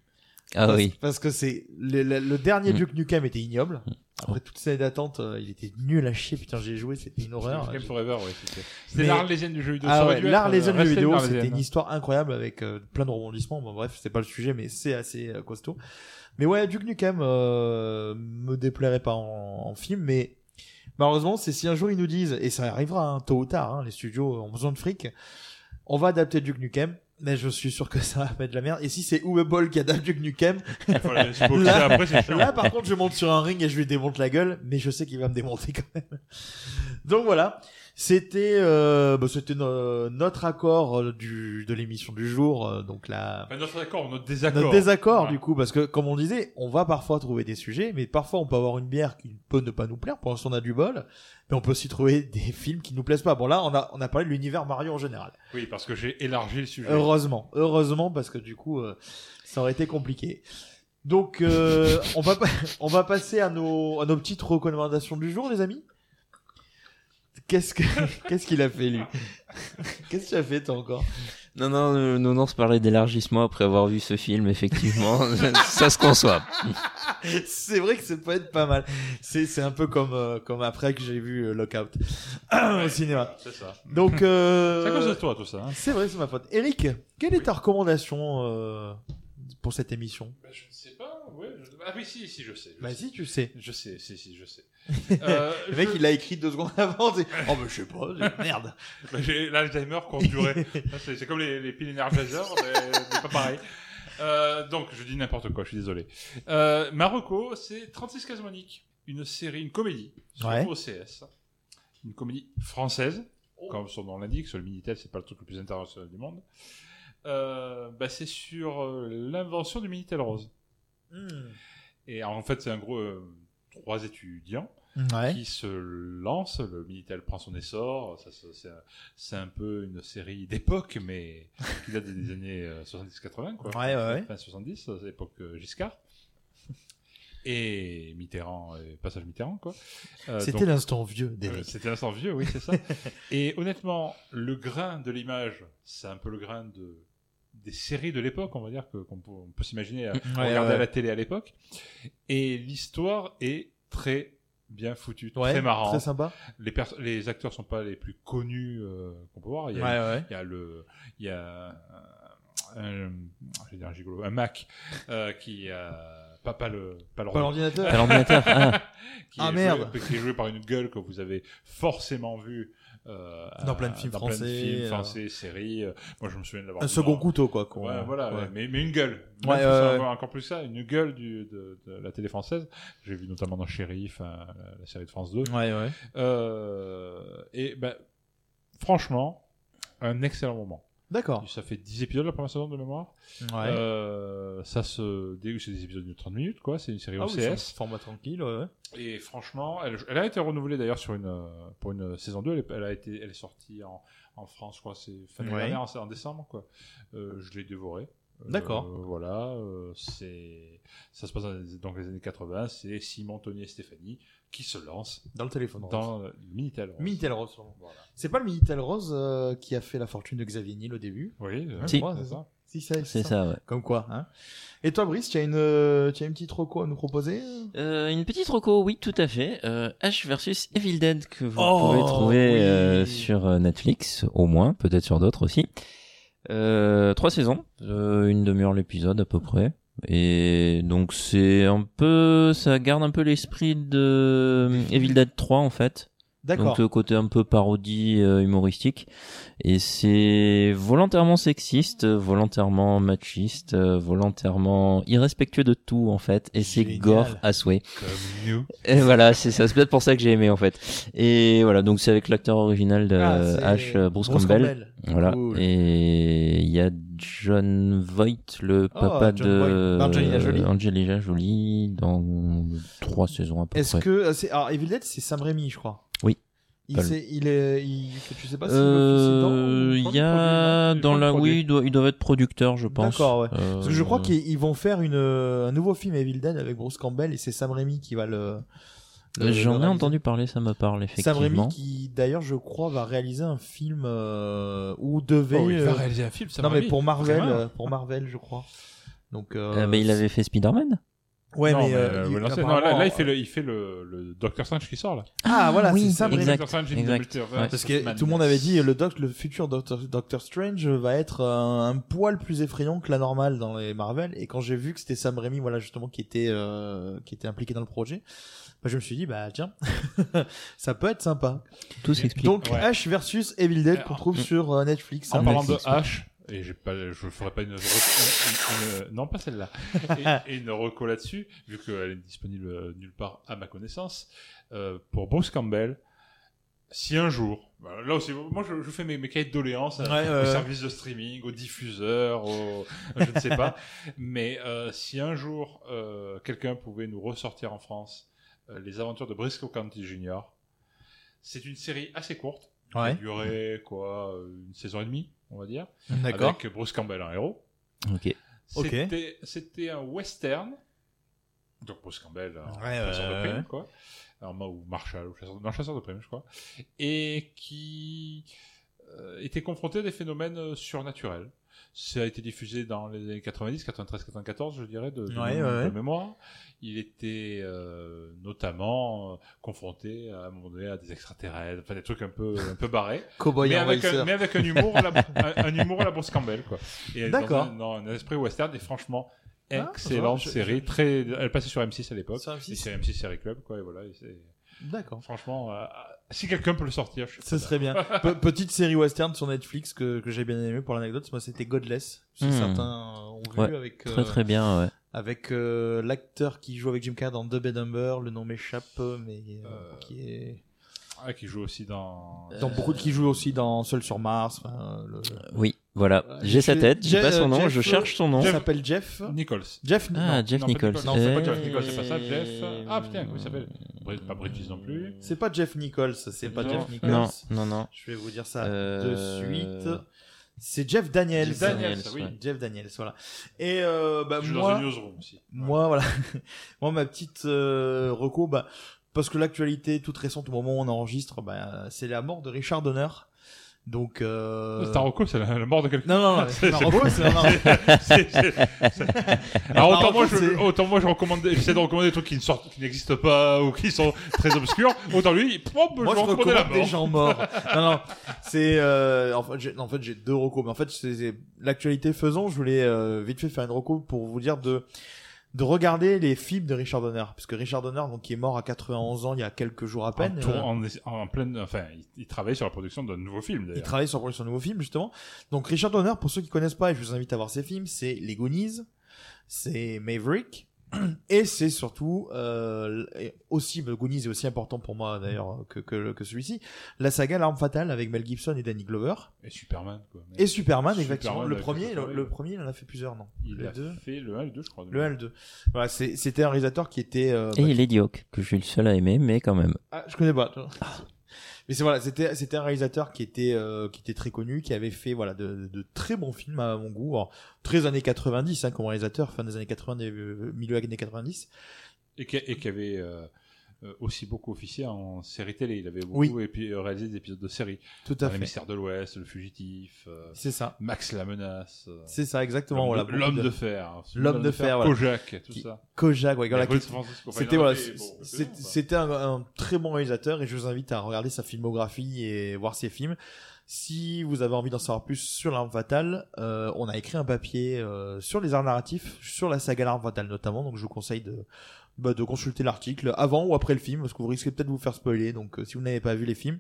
F: Ah
D: parce,
F: oui.
D: Parce que c'est le, le- le dernier
F: Mm.
D: Duke Nukem était ignoble. Après toutes ces années d'attente, euh, il était nul à chier. Putain, j'ai joué, c'était une horreur.
E: Game
D: J'ai-
E: Forever, ouais. C'était l'Arlésienne du jeu vidéo.
D: Ah ouais, l'art les
E: euh,
D: du
E: rester
D: vidéo, c'était une histoire incroyable avec euh, plein de rebondissements. Bon, bref, c'est pas le sujet, mais c'est assez euh, costaud. Mais ouais, Duke Nukem euh, me déplairait pas en, en film, mais malheureusement, c'est si un jour ils nous disent, et ça arrivera hein, tôt ou tard, hein, les studios ont besoin de fric, on va adapter Duke Nukem. Mais je suis sûr que ça va être de la merde. Et si c'est Uwe Boll qui adapte Duke Nukem, Là-. Là, par contre, je monte sur un ring et je lui démonte la gueule, mais je sais qu'il va me démonter quand même. Donc voilà, c'était euh, bah, c'était no- notre accord euh, du de l'émission du jour, euh, donc la
E: Enfin, notre accord, notre désaccord.
D: notre désaccord
E: Ouais.
D: du coup, parce que comme on disait, on va parfois trouver des sujets, mais parfois on peut avoir une bière qui peut ne pas nous plaire, pour l'instant on a du bol, mais on peut aussi trouver des films qui nous plaisent pas. Bon là, on a on a parlé de l'univers Mario en général.
E: Oui, parce que j'ai élargi le sujet.
D: Heureusement, heureusement parce que du coup, euh, ça aurait été compliqué. Donc, euh, on va pa- on va passer à nos à nos petites recommandations du jour, les amis. Qu'est-ce que qu'est-ce qu'il a fait lui? Qu'est-ce que tu as fait toi encore?
F: Non, non, euh, non, non, se parlait d'élargissement après avoir vu ce film, effectivement. ça se conçoit.
D: C'est vrai que ça peut être pas mal. C'est c'est un peu comme euh, comme après que j'ai vu euh, Lockout au cinéma.
E: C'est ça.
D: Donc euh,
E: C'est à cause de toi, tout ça. hein.
D: c'est vrai, c'est ma faute. Eric, quelle est ta recommandation euh, pour cette émission?
E: Bah, je ne sais pas. Ouais, je- Ah oui, si, si, je sais. je
D: Bah
E: sais.
D: si, tu sais.
E: Je sais, si, si, je sais. Euh,
D: Le mec,
E: je-
D: il l'a écrit deux secondes avant. Oh, mais je sais pas. Merde.
E: Bah, j'ai l'Alzheimer durée. Ça, c'est comme les, les piles Energizer, mais, mais pas pareil. Euh, donc, je dis n'importe quoi, je suis désolé. Euh, Marocco, c'est 36 cases Monique, une série, une comédie sur
D: Ouais.
E: OCS. Une comédie française, comme son nom l'indique, sur le Minitel, c'est pas le truc le plus international du monde. Euh, bah, c'est sur euh, l'invention du Minitel Rose.
D: Hmm.
E: Et en fait, c'est un gros euh, trois étudiants
D: Ouais.
E: qui se lance. Le Minitel prend son essor. C'est, un- peu une série d'époque, mais qui date des années euh, 70-80, quoi.
D: Ouais, ouais, ouais.
E: Fin 70, euh, époque euh, Giscard. Et Mitterrand, euh, passage Mitterrand, quoi. Euh,
D: C'était l'instant vieux
E: euh,
D: d'Eric.
E: C'était l'instant vieux, oui, c'est ça. Et honnêtement, le grain de l'image, c'est un peu le grain de des séries de l'époque, on va dire que qu'on peut, on peut s'imaginer à
D: Ouais,
E: regarder
D: ouais.
E: à la télé à l'époque. Et l'histoire est très bien foutue,
D: Ouais,
E: très marrant.
D: Très sympa.
E: Les, pers- les acteurs sont pas les plus connus euh, qu'on peut voir. Il y a,
D: ouais.
E: il y a le, il y a un, un- je vais dire un gigolo, un Mac euh, qui a pas pas le pas
D: Pas l'ordinateur.
F: Pas l'ordinateur. Ah.
E: qui
D: Ah,
E: est
D: merde.
E: joué, qui est joué par une gueule que vous avez forcément vu euh,
D: Dans plein de films
E: dans plein de
D: français,
E: films
D: euh.
E: français, séries. euh, Moi, je me souviens de l'avoir
D: Un second
E: dans-
D: couteau, quoi. qu'on-
E: Ouais, voilà,
D: ouais.
E: Mais, mais une gueule.
D: Ouais,
E: plus,
D: ouais,
E: encore- plus ça, une gueule du, de, de la télé française. J'ai vu notamment dans Shérif, hein, la, série de France 2.
D: Ouais, ouais.
E: Euh, et ben, franchement, un excellent moment.
D: D'accord.
E: Ça fait 10 épisodes la première saison de mémoire.
D: Ouais.
E: Euh, ça se c'est des épisodes de 30 minutes quoi, c'est une série
D: Ah oui, un
E: OCS.
D: format tranquille, ouais.
E: Et franchement, elle, elle a été renouvelée d'ailleurs sur une euh, pour une saison 2, elle, a été elle est sortie en, en France, je crois c'est fin de l'année
D: Ouais.
E: dernière, en, en décembre quoi. Euh, je l'ai dévoré. Euh,
D: D'accord.
E: voilà, euh, c'est ça se passe dans les années 80, c'est Simon, Tony et Stéphanie qui se lance
D: Dans le téléphone rose.
E: dans le Minitel. Rose.
D: Minitel Rose. pardon.
E: Voilà.
D: C'est pas le Minitel Rose euh, qui a fait la fortune de Xavier Niel au début?
E: Oui, euh,
F: Si.
E: C'est ça.
D: Si, c'est
F: C'est ça, ouais.
D: Comme quoi, hein. Et toi, Brice, tu as une, euh, tu as une petite reco à nous proposer?
F: Euh, une petite reco, oui, tout à fait. Euh, H versus Evil Dead que vous
D: Oh,
F: pouvez trouver
D: oui.
F: euh, sur euh, Netflix, au moins, peut-être sur d'autres aussi. Euh, trois saisons, euh, une demi-heure l'épisode à peu près. Et donc c'est un peu, ça garde un peu l'esprit de euh, Evil Dead 3 en fait.
D: D'accord.
F: Donc côté un peu parodie euh, humoristique. Et c'est volontairement sexiste, volontairement machiste, euh, volontairement irrespectueux de tout en fait. Et c'est gore à souhait.
E: Comme nous.
F: Et voilà, c'est ça. C'est peut-être pour ça que j'ai aimé en fait. Et voilà, donc c'est avec l'acteur original de
D: Ah, c'est
F: Ash, euh, Bruce, Campbell. Voilà.
D: Cool.
F: Et il y a John Voight, le
D: Oh,
F: papa de.
D: Angelina Jolie.
F: Angelina Jolie, dans trois saisons à peu
D: Est-ce
F: près.
D: que euh, c'est alors Evil Dead, c'est Sam Raimi, je crois. Il, c'est- il est, il, tu sais pas si
F: Euh, il
D: dans.
F: y a
E: produit,
F: dans
E: Il
F: la oui, ils doivent, ils doivent être producteurs, je pense.
D: D'accord, ouais.
F: Euh,
D: Parce que je crois qu'ils ils vont faire une, euh, un nouveau film Evil Dead avec Bruce Campbell et c'est Sam Raimi qui va le. le-
F: Euh, J'en ai entendu parler, ça me parle
D: Sam Raimi
F: effectivement.
D: qui d'ailleurs je crois va réaliser un film euh, où devait.
E: Oh, il va réaliser un film, ça
D: non mais pour Marvel, pour Marvel je crois. Donc. Euh,
F: Euh, mais il avait fait Spider-Man.
D: Ouais
E: non,
D: mais.
E: mais,
D: euh,
E: euh,
D: il-
E: non, là, là, il fait le, il fait le, le Doctor Strange qui sort là.
D: Ah voilà
F: oui,
D: c'est Sam
E: Le
D: Raimi.
F: exact.
E: Doctor Strange
F: exact. Ouais.
E: of
D: Parce que tout le monde avait dit le, doc, le futur Doctor, Doctor Strange va être un, un poil plus effrayant que la normale dans les Marvel et quand j'ai vu que c'était Sam Raimi voilà justement qui était euh, qui était impliqué dans le projet bah, je me suis dit bah tiens ça peut être sympa
F: Tout s'explique.
D: donc
E: Ouais.
D: Ash versus Evil Dead qu'on trouve sur euh, Netflix
E: En
D: hein.
E: parlant de
F: Netflix.
E: H, et j'ai pas, je ferai pas une, une- non pas celle-là, et, et une reco là-dessus, vu qu'elle est disponible euh, nulle part à ma connaissance, euh, pour Bruce Campbell. Si un jour, là aussi, moi je, je fais mes, mes cahiers de doléances euh,
D: Ouais, ouais.
E: services de streaming, aux diffuseurs, je ne sais pas, mais euh, si un jour quelqu'un pouvait nous ressortir en France les aventures de Briscoe County Jr., c'est une série assez courte, qui a
D: ouais
E: duré quoi, une saison et demie, on va dire,
D: d'accord
E: avec Bruce Campbell en héros.
F: Ok.
D: Ok.
E: C'était, un western. Donc Bruce Campbell, un
D: Ouais,
E: chasseur de primes, quoi. Alors, ou Marshall, ou chasseur, non, chasseur de primes, je crois. Et qui euh, était confronté à des phénomènes euh, surnaturels. Ça a été diffusé dans les années 90, 93, 94, je dirais, de, de,
D: Ouais,
E: de
D: ouais, ouais.
E: mémoire. Il était euh, notamment euh, confronté à un moment donné à des extraterrestres, enfin des trucs un peu, un peu barrés
D: Cowboy
E: mais avec, un, mais avec un humour à la, un, un humour à la Bruce Campbell quoi. Dans
D: D'accord.
E: Dans un, esprit western et franchement
D: Ah,
E: excellente
D: je-
E: série, très elle passait sur M6 à l'époque.
D: Sur M6?
E: Et c'est M6 série club quoi et voilà, et
D: d'accord
E: franchement euh, si quelqu'un peut le sortir, je suis
D: ce serait bien Pe- petite série western sur Netflix que, que j'ai bien aimé pour l'anecdote moi c'était Godless si
F: Hmm.
D: certains ont vu
F: Ouais,
D: avec euh,
F: Très très bien, ouais.
D: avec euh, l'acteur qui joue avec Jim Carrey dans The Bed Number, le nom m'échappe, mais euh,
E: Euh,
D: qui est
E: Ah, qui joue aussi dans
D: dans beaucoup de qui joue aussi dans Seul sur Mars. enfin, le-
F: Oui, voilà.
D: Euh,
F: J'ai sa
D: Jeff-
F: tête, j'ai pas son nom,
D: Jeff-
F: je cherche son nom.
D: Il s'appelle Jeff.
E: Nichols.
D: Jeff.
F: Ah,
D: non,
F: Jeff
E: non,
F: Nichols.
E: Non, c'est pas
F: Euh,
E: Jeff Nichols, c'est pas ça, Jeff. Ah putain, comment il s'appelle Brit- Pas Bridges non plus.
D: c'est pas Jeff Nichols, c'est pas
E: Non.
D: Jeff Nichols.
F: Non, non, non.
D: Je vais vous dire ça
F: Euh,
D: de suite. C'est Jeff Daniels.
E: Jeff Daniels, oui.
D: Jeff Daniels, voilà. Et euh, bah,
E: dans
D: moi,
E: The Newsroom aussi.
D: Moi, voilà. Moi, ma petite euh, reco, bah, parce que l'actualité toute récente au moment où on enregistre, bah, c'est la mort de Richard Donner. Donc, euh...
E: C'est un reco, c'est la, la mort de quelqu'un.
D: Non, non, non, c'est c'est-
E: c'est- Alors autant moi, je, autant moi je recommande, j'essaie de recommander des trucs qui ne sortent, qui n'existent pas ou qui sont très obscurs. Autant lui, pop,
D: Moi,
E: je
D: je
E: vais recommander la
D: recommande des
E: mort.
D: gens morts. non, non, c'est euh, en fait, j'ai, en fait, j'ai deux recos. Mais en fait, c'est- l'actualité faisant, je voulais euh, vite fait faire une reco pour vous dire de de regarder les films de Richard Donner, parce que Richard Donner, donc, qui est mort à 91 ans il y a quelques jours à peine.
E: En, tour-
D: euh,
E: en, en pleine, enfin, il, il travaille sur la production d'un nouveau film
D: Il
E: d'ailleurs.
D: travaille sur, sur un nouveau film, justement. Donc, Richard Donner, pour ceux qui connaissent pas, et je vous invite à voir ses films, c'est Les Goonies, c'est Maverick, et c'est surtout, euh, aussi, le Goonies est aussi important pour moi, d'ailleurs, que, que, que celui-ci, la saga L'Arme Fatale avec Mel Gibson et Danny Glover,
E: Et Superman, quoi.
D: et Superman,
E: Superman
D: exactement. Le premier, le, premier, il en a fait plusieurs, non?
E: Il
D: le
E: a
D: deux.
E: fait le 1 et le 2, je crois.
D: Le 1 et le 2. Voilà, c'est- c'était un réalisateur qui était, euh,
F: Et
D: bah,
F: Lady Hawk, que je suis le seul à aimer, mais quand même.
D: Ah, je connais pas. toi. Mais c'est voilà, c'était c'était un réalisateur qui était euh, qui était très connu, qui avait fait voilà de, de, très bons films à mon goût, Alors, très années 90 hein, comme réalisateur, fin des années 80, des, euh, milieu des années 90.
E: Et qui, et qui avait euh, aussi beaucoup officié en série télé. Il avait beaucoup
D: Oui.
E: et puis euh, réalisé des épisodes de série.
D: Tout à
E: Les
D: fait.
E: Mystères de l'Ouest, Le Fugitif, euh,
D: C'est ça.
E: Max la menace. euh,
D: C'est ça, exactement.
E: L'homme
D: Voilà,
E: de-
D: beaucoup
E: L'homme
D: de-
E: de... fer.
D: L'homme de fer, voilà.
E: Kojak, tout
D: Qui-
E: ça.
D: Kojak, ouais, voilà,
E: Les
D: C'était voilà, un, un très bon réalisateur et je vous invite à regarder sa filmographie et voir ses films. Si vous avez envie d'en savoir plus sur l'arme fatale, euh, on a écrit un papier euh, sur les arts narratifs, sur la saga l'arme fatale notamment, donc je vous conseille de bah, de consulter l'article avant ou après le film parce que vous risquez peut-être de vous faire spoiler. Donc euh, si vous n'avez pas vu les films,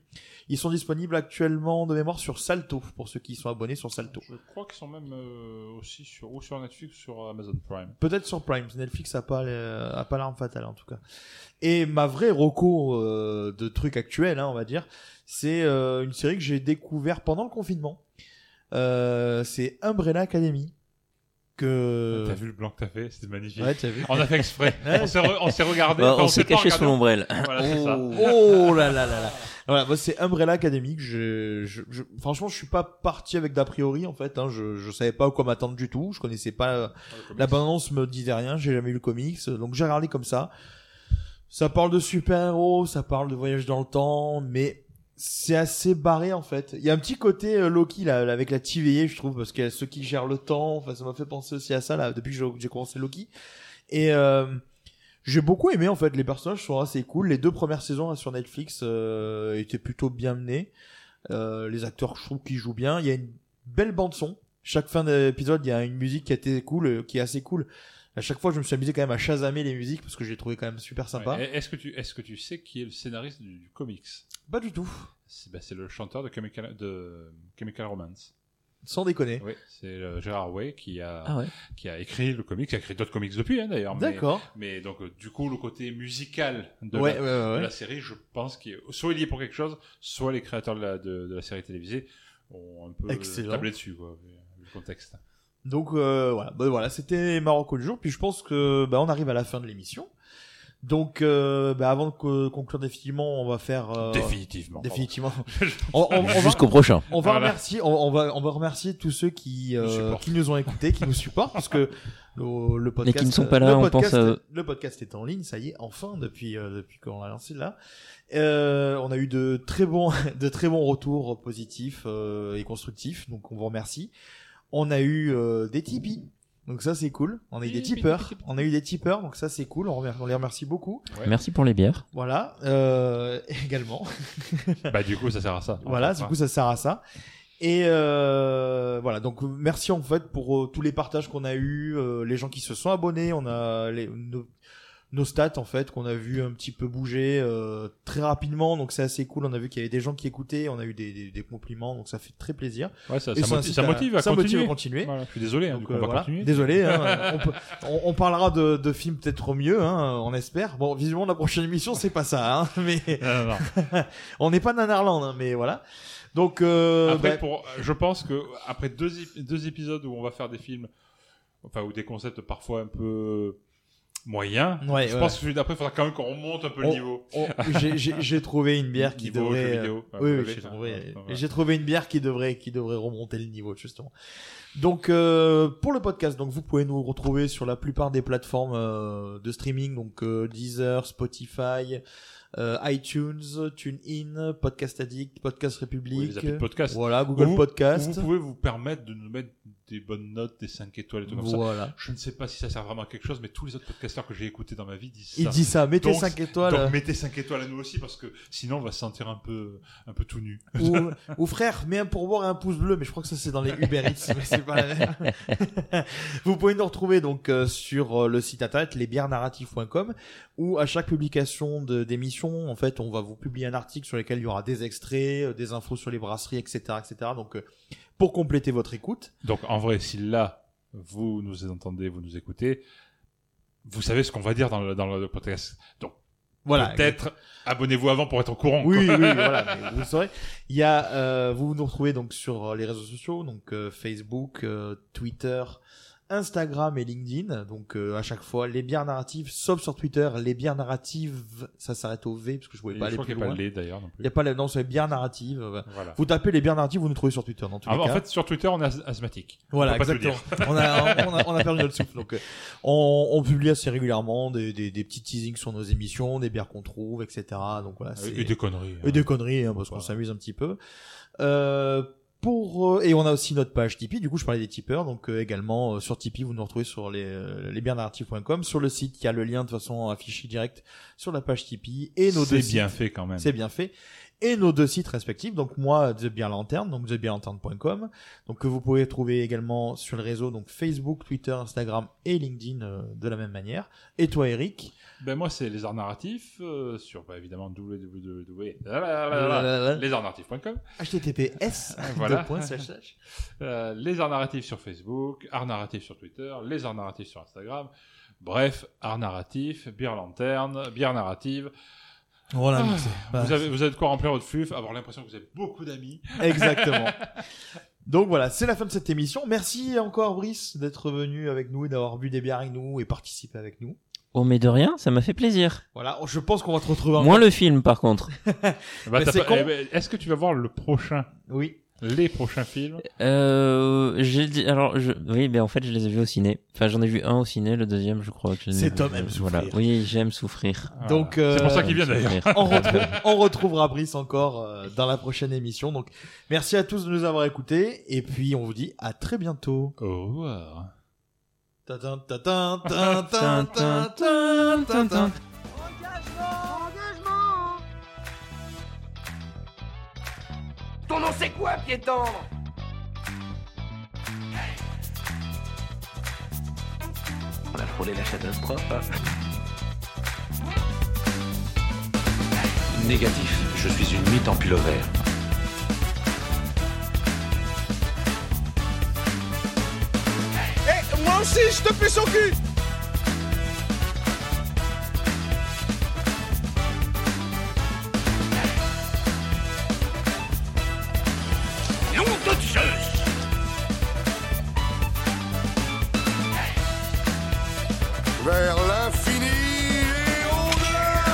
D: ils sont disponibles actuellement de mémoire sur Salto pour ceux qui sont abonnés sur Salto.
E: Je crois qu'ils sont même euh, aussi sur, ou sur Netflix ou sur Amazon Prime.
D: Peut-être sur Prime. Netflix a pas a pas l'arme fatale en tout cas. Et ma vraie reco euh, de trucs actuels, hein, on va dire, c'est euh, une série que j'ai découvert pendant le confinement. Euh, c'est Umbrella Academy. Que
E: T'as vu le blanc que t'as fait C'était magnifique.
D: Ouais, t'as vu.
E: On a fait exprès. On s'est re- on s'est regardé.
F: Bah,
E: enfin,
F: on s'est caché sous l'ombrelle.
E: Voilà, c'est ça.
D: Oh là là là là. Voilà, moi c'est Umbrella Academy que je, je, je- franchement je suis pas parti avec d'a priori en fait. Hein, je je savais pas à quoi m'attendre du tout. Je connaissais pas la bande-annonce me disait rien. J'ai jamais lu le comics, donc j'ai regardé comme ça. Ça parle de super-héros, ça parle de voyage dans le temps, mais c'est assez barré en fait. Il y a un petit côté euh, Loki là, avec la TVA, je trouve, parce a ceux qui gèrent le temps. Enfin, ça m'a fait penser aussi à ça là depuis que j'ai- j'ai commencé Loki. Et euh, j'ai beaucoup aimé en fait. Les personnages sont assez cool. Les deux premières saisons là, sur Netflix euh, étaient plutôt bien menées. Euh, les acteurs, je trouve qu'ils jouent bien. Il y a une belle bande son. Chaque fin d'épisode, il y a une musique qui a été cool, euh, qui est assez cool. À chaque fois, je me suis amusé quand même à chasamer les musiques parce que j'ai trouvé quand même super sympa.
E: Ouais, Est-ce que tu est-ce que tu sais qui est le scénariste du, du comics?
D: Pas du tout.
E: C'est bah, c'est le chanteur de Chemical de Chemical Romance.
D: Sans déconner.
E: Oui, c'est euh, Gérard Way qui a
F: Ah ouais.
E: qui a écrit le comics, qui a écrit d'autres comics depuis hein, d'ailleurs.
D: D'accord.
E: Mais, donc euh, du coup le côté musical de,
D: Ouais,
E: la,
D: ouais, ouais,
E: de
D: ouais.
E: la série, je pense qu'il est soit il y est pour quelque chose, soit les créateurs de la, de, de la série télévisée ont un peu
D: Excellent.
E: tablé dessus quoi, vu, vu le contexte.
D: Donc euh, voilà, bah, voilà, c'était Marocco du jour. Puis je pense que bah, on arrive à la fin de l'émission. Donc euh, bah, avant de co- conclure définitivement, on va faire euh,
E: Définitivement.
D: définitivement. on, on- on va-
F: Jusqu'au prochain.
D: On va
E: Voilà.
D: remercier, on, on va, on va remercier tous ceux qui, euh,
E: Nous supportent.
D: qui nous ont écoutés, qui nous supportent, parce que le, le podcast,
F: qui ne sont pas là,
D: le
F: on pense à eux.
D: le podcast est en ligne, ça y est, enfin depuis euh, depuis qu'on l'a lancé là. Euh, on a eu de très bons, de très bons retours positifs euh, et constructifs, donc on vous remercie. On a eu euh, des Tipeee. Donc ça c'est cool. On a eu des tipeurs. On a eu des tipeurs, donc ça c'est cool. On, remer- on les remercie beaucoup.
E: Ouais.
F: Merci pour les bières.
D: Voilà. Euh, également.
E: Bah du coup ça sert à ça.
D: Voilà, du coup ça sert à ça. Et euh, voilà, donc merci en fait pour euh, tous les partages qu'on a eu, euh, les gens qui se sont abonnés, on a les, nos, nos stats en fait qu'on a vu un petit peu bouger euh, très rapidement, donc c'est assez cool. On a vu qu'il y avait des gens qui écoutaient, on a eu des, des, des compliments, donc ça fait très plaisir.
E: Ouais, ça, ça, motive, ça motive à
D: ça motive
E: continuer.
D: à continuer.
E: Voilà, je suis désolé, hein,
D: Donc,
E: coup,
D: euh,
E: on va
D: voilà.
E: continuer.
D: Désolé, hein, on, peut- on- on parlera de, de films peut-être mieux, hein, on espère. Bon, visiblement la prochaine émission c'est pas ça, hein, mais
E: Non, non, non.
D: on n'est pas Nanarland, hein, mais voilà. Donc, euh,
E: Après,
D: bah,
E: pour, je pense que après deux, deux épisodes où on va faire des films, enfin, ou des concepts parfois un peu moyens,
D: Ouais,
E: je
D: ouais.
E: pense que celui d'après, il faudra quand même qu'on remonte un peu le niveau.
D: j'ai- trouvé une bière qui
E: Niveau
D: devrait.
E: vidéo.
D: euh, oui, oui, j'ai trouvé. J'ai trouvé une bière qui devrait qui devrait remonter le niveau justement. Donc euh, pour le podcast, donc vous pouvez nous retrouver sur la plupart des plateformes euh, de streaming, donc euh, Deezer, Spotify, euh, iTunes, TuneIn, Podcast Addict, Podcast République.
E: Oui, les de podcast.
D: Voilà, Google
E: Où vous-
D: Podcast.
E: où Vous pouvez vous permettre de nous mettre des bonnes notes, des 5 étoiles et tout comme ça.
D: Voilà.
E: Je ne sais pas si ça sert vraiment à quelque chose, mais tous les autres podcasteurs que j'ai écoutés dans ma vie disent ça.
D: Il dit ça, mettez
E: Donc-
D: 5 étoiles.
E: Donc mettez 5 étoiles à nous aussi parce que sinon on va se sentir un peu, un peu tout nu.
D: ou, ou frère, mets un pourboire et un pouce bleu, mais je crois que ça c'est dans les Uber Eats, mais c'est pas la même. Vous pouvez nous retrouver donc euh, sur euh, le site internet lesbiernarratifs.com où à chaque publication d'émission, en fait, on va vous publier un article sur lequel il y aura des extraits, euh, des infos sur les brasseries, etc., etc. Donc euh, pour compléter votre écoute.
E: Donc en vrai, si là vous nous entendez, vous nous écoutez, vous savez ce qu'on va dire dans le, dans le podcast. Donc
D: Voilà.
E: peut-être abonnez-vous avant pour être au courant.
D: Oui,
E: quoi.
D: oui, voilà, mais vous le saurez. Il y a, euh, vous nous retrouvez donc sur les réseaux sociaux, donc euh, Facebook, euh, Twitter, Instagram et LinkedIn. Donc euh, à chaque fois, les bières narratives, sauf sur Twitter, les bières narratives, ça s'arrête au V parce que je voulais
E: Et
D: pas aller plus
E: qu'il n'y a pas
D: loin.
E: lait d'ailleurs non
D: Il
E: plus.
D: y a pas la, non, c'est bières narratives. euh,
E: Voilà.
D: Vous tapez les bières narratives, vous nous trouvez sur Twitter dans tous
E: Ah,
D: les
E: en
D: cas.
E: fait, sur Twitter, on est as- asthmatique. On
D: Voilà,
E: tout
D: exactement. on, a, on, a, on a perdu notre souffle. Donc, euh, on, on publie assez régulièrement des, des, des petits teasings sur nos émissions, des bières qu'on trouve, etc. Donc voilà, c'est
E: Et des conneries.
D: et des conneries, hein, parce qu'on s'amuse un petit peu. Euh, pour euh, et on a aussi notre page Tipeee. Du coup, je parlais des tipeurs, donc euh, également euh, sur Tipeee, vous nous retrouvez sur les euh. Sur le site, il y a le lien de façon affiché direct sur la page Tipeee et nos deux
E: C'est bien
D: sites.
E: fait quand même.
D: C'est bien fait. Et nos deux sites respectifs, donc moi, The donc thebeerlantern.com, donc que vous pouvez trouver également sur le réseau, donc Facebook, Twitter, Instagram et LinkedIn euh, de la même manière. Et toi, Eric?
E: Ben moi, c'est les arts narratifs euh, sur bah, évidemment www. Lesartsnarratifs.com.
D: HTTPS.
E: Voilà. Euh, les arts narratifs sur Facebook, arts narratifs sur Twitter, les arts narratifs sur Instagram. Bref, arts narratifs, bière lanterne, bière narrative.
D: Voilà,
E: Ah,
D: bah,
E: vous, avez, vous avez de quoi remplir votre flux, avoir l'impression que vous avez beaucoup d'amis.
D: Exactement. Donc voilà, c'est la fin de cette émission. Merci encore Brice d'être venu avec nous et d'avoir bu des bières avec nous et participé avec nous.
F: Oh, mais de rien, ça m'a fait plaisir.
D: Voilà, je pense qu'on va te retrouver.
F: Moins le film, par contre.
E: Bah,
D: Mais
E: t'as
D: c'est
E: pas-
D: con.
E: eh ben, Est-ce que tu vas voir le prochain?
D: Oui.
E: Les prochains films?
F: Euh, j'ai dit, alors, je, oui, mais en fait, je les ai vus au ciné. Enfin, j'en ai vu un au ciné, le deuxième, je crois que je l'ai
D: C'est
F: vu-
D: aime
F: Voilà.
D: souffrir.
F: Oui, j'aime souffrir.
D: Donc,
E: C'est pour ça
D: euh,
E: qu'il vient d'ailleurs.
F: souffrir.
D: on, retrouve- on retrouvera Brice encore euh, dans la prochaine émission. Donc, merci à tous de nous avoir écoutés et puis on vous dit à très bientôt.
E: Au revoir.
D: Tatin, tatin.
A: Ton nom c'est quoi, piéton?
I: On a frôlé la catastrophe.
J: Négatif, je suis une mythe en pullover.
C: Eh, moi aussi, je te fais son cul Vers l'infini et au-delà.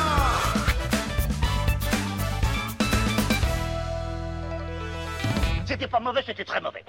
H: C'était pas mauvais, c'était très mauvais.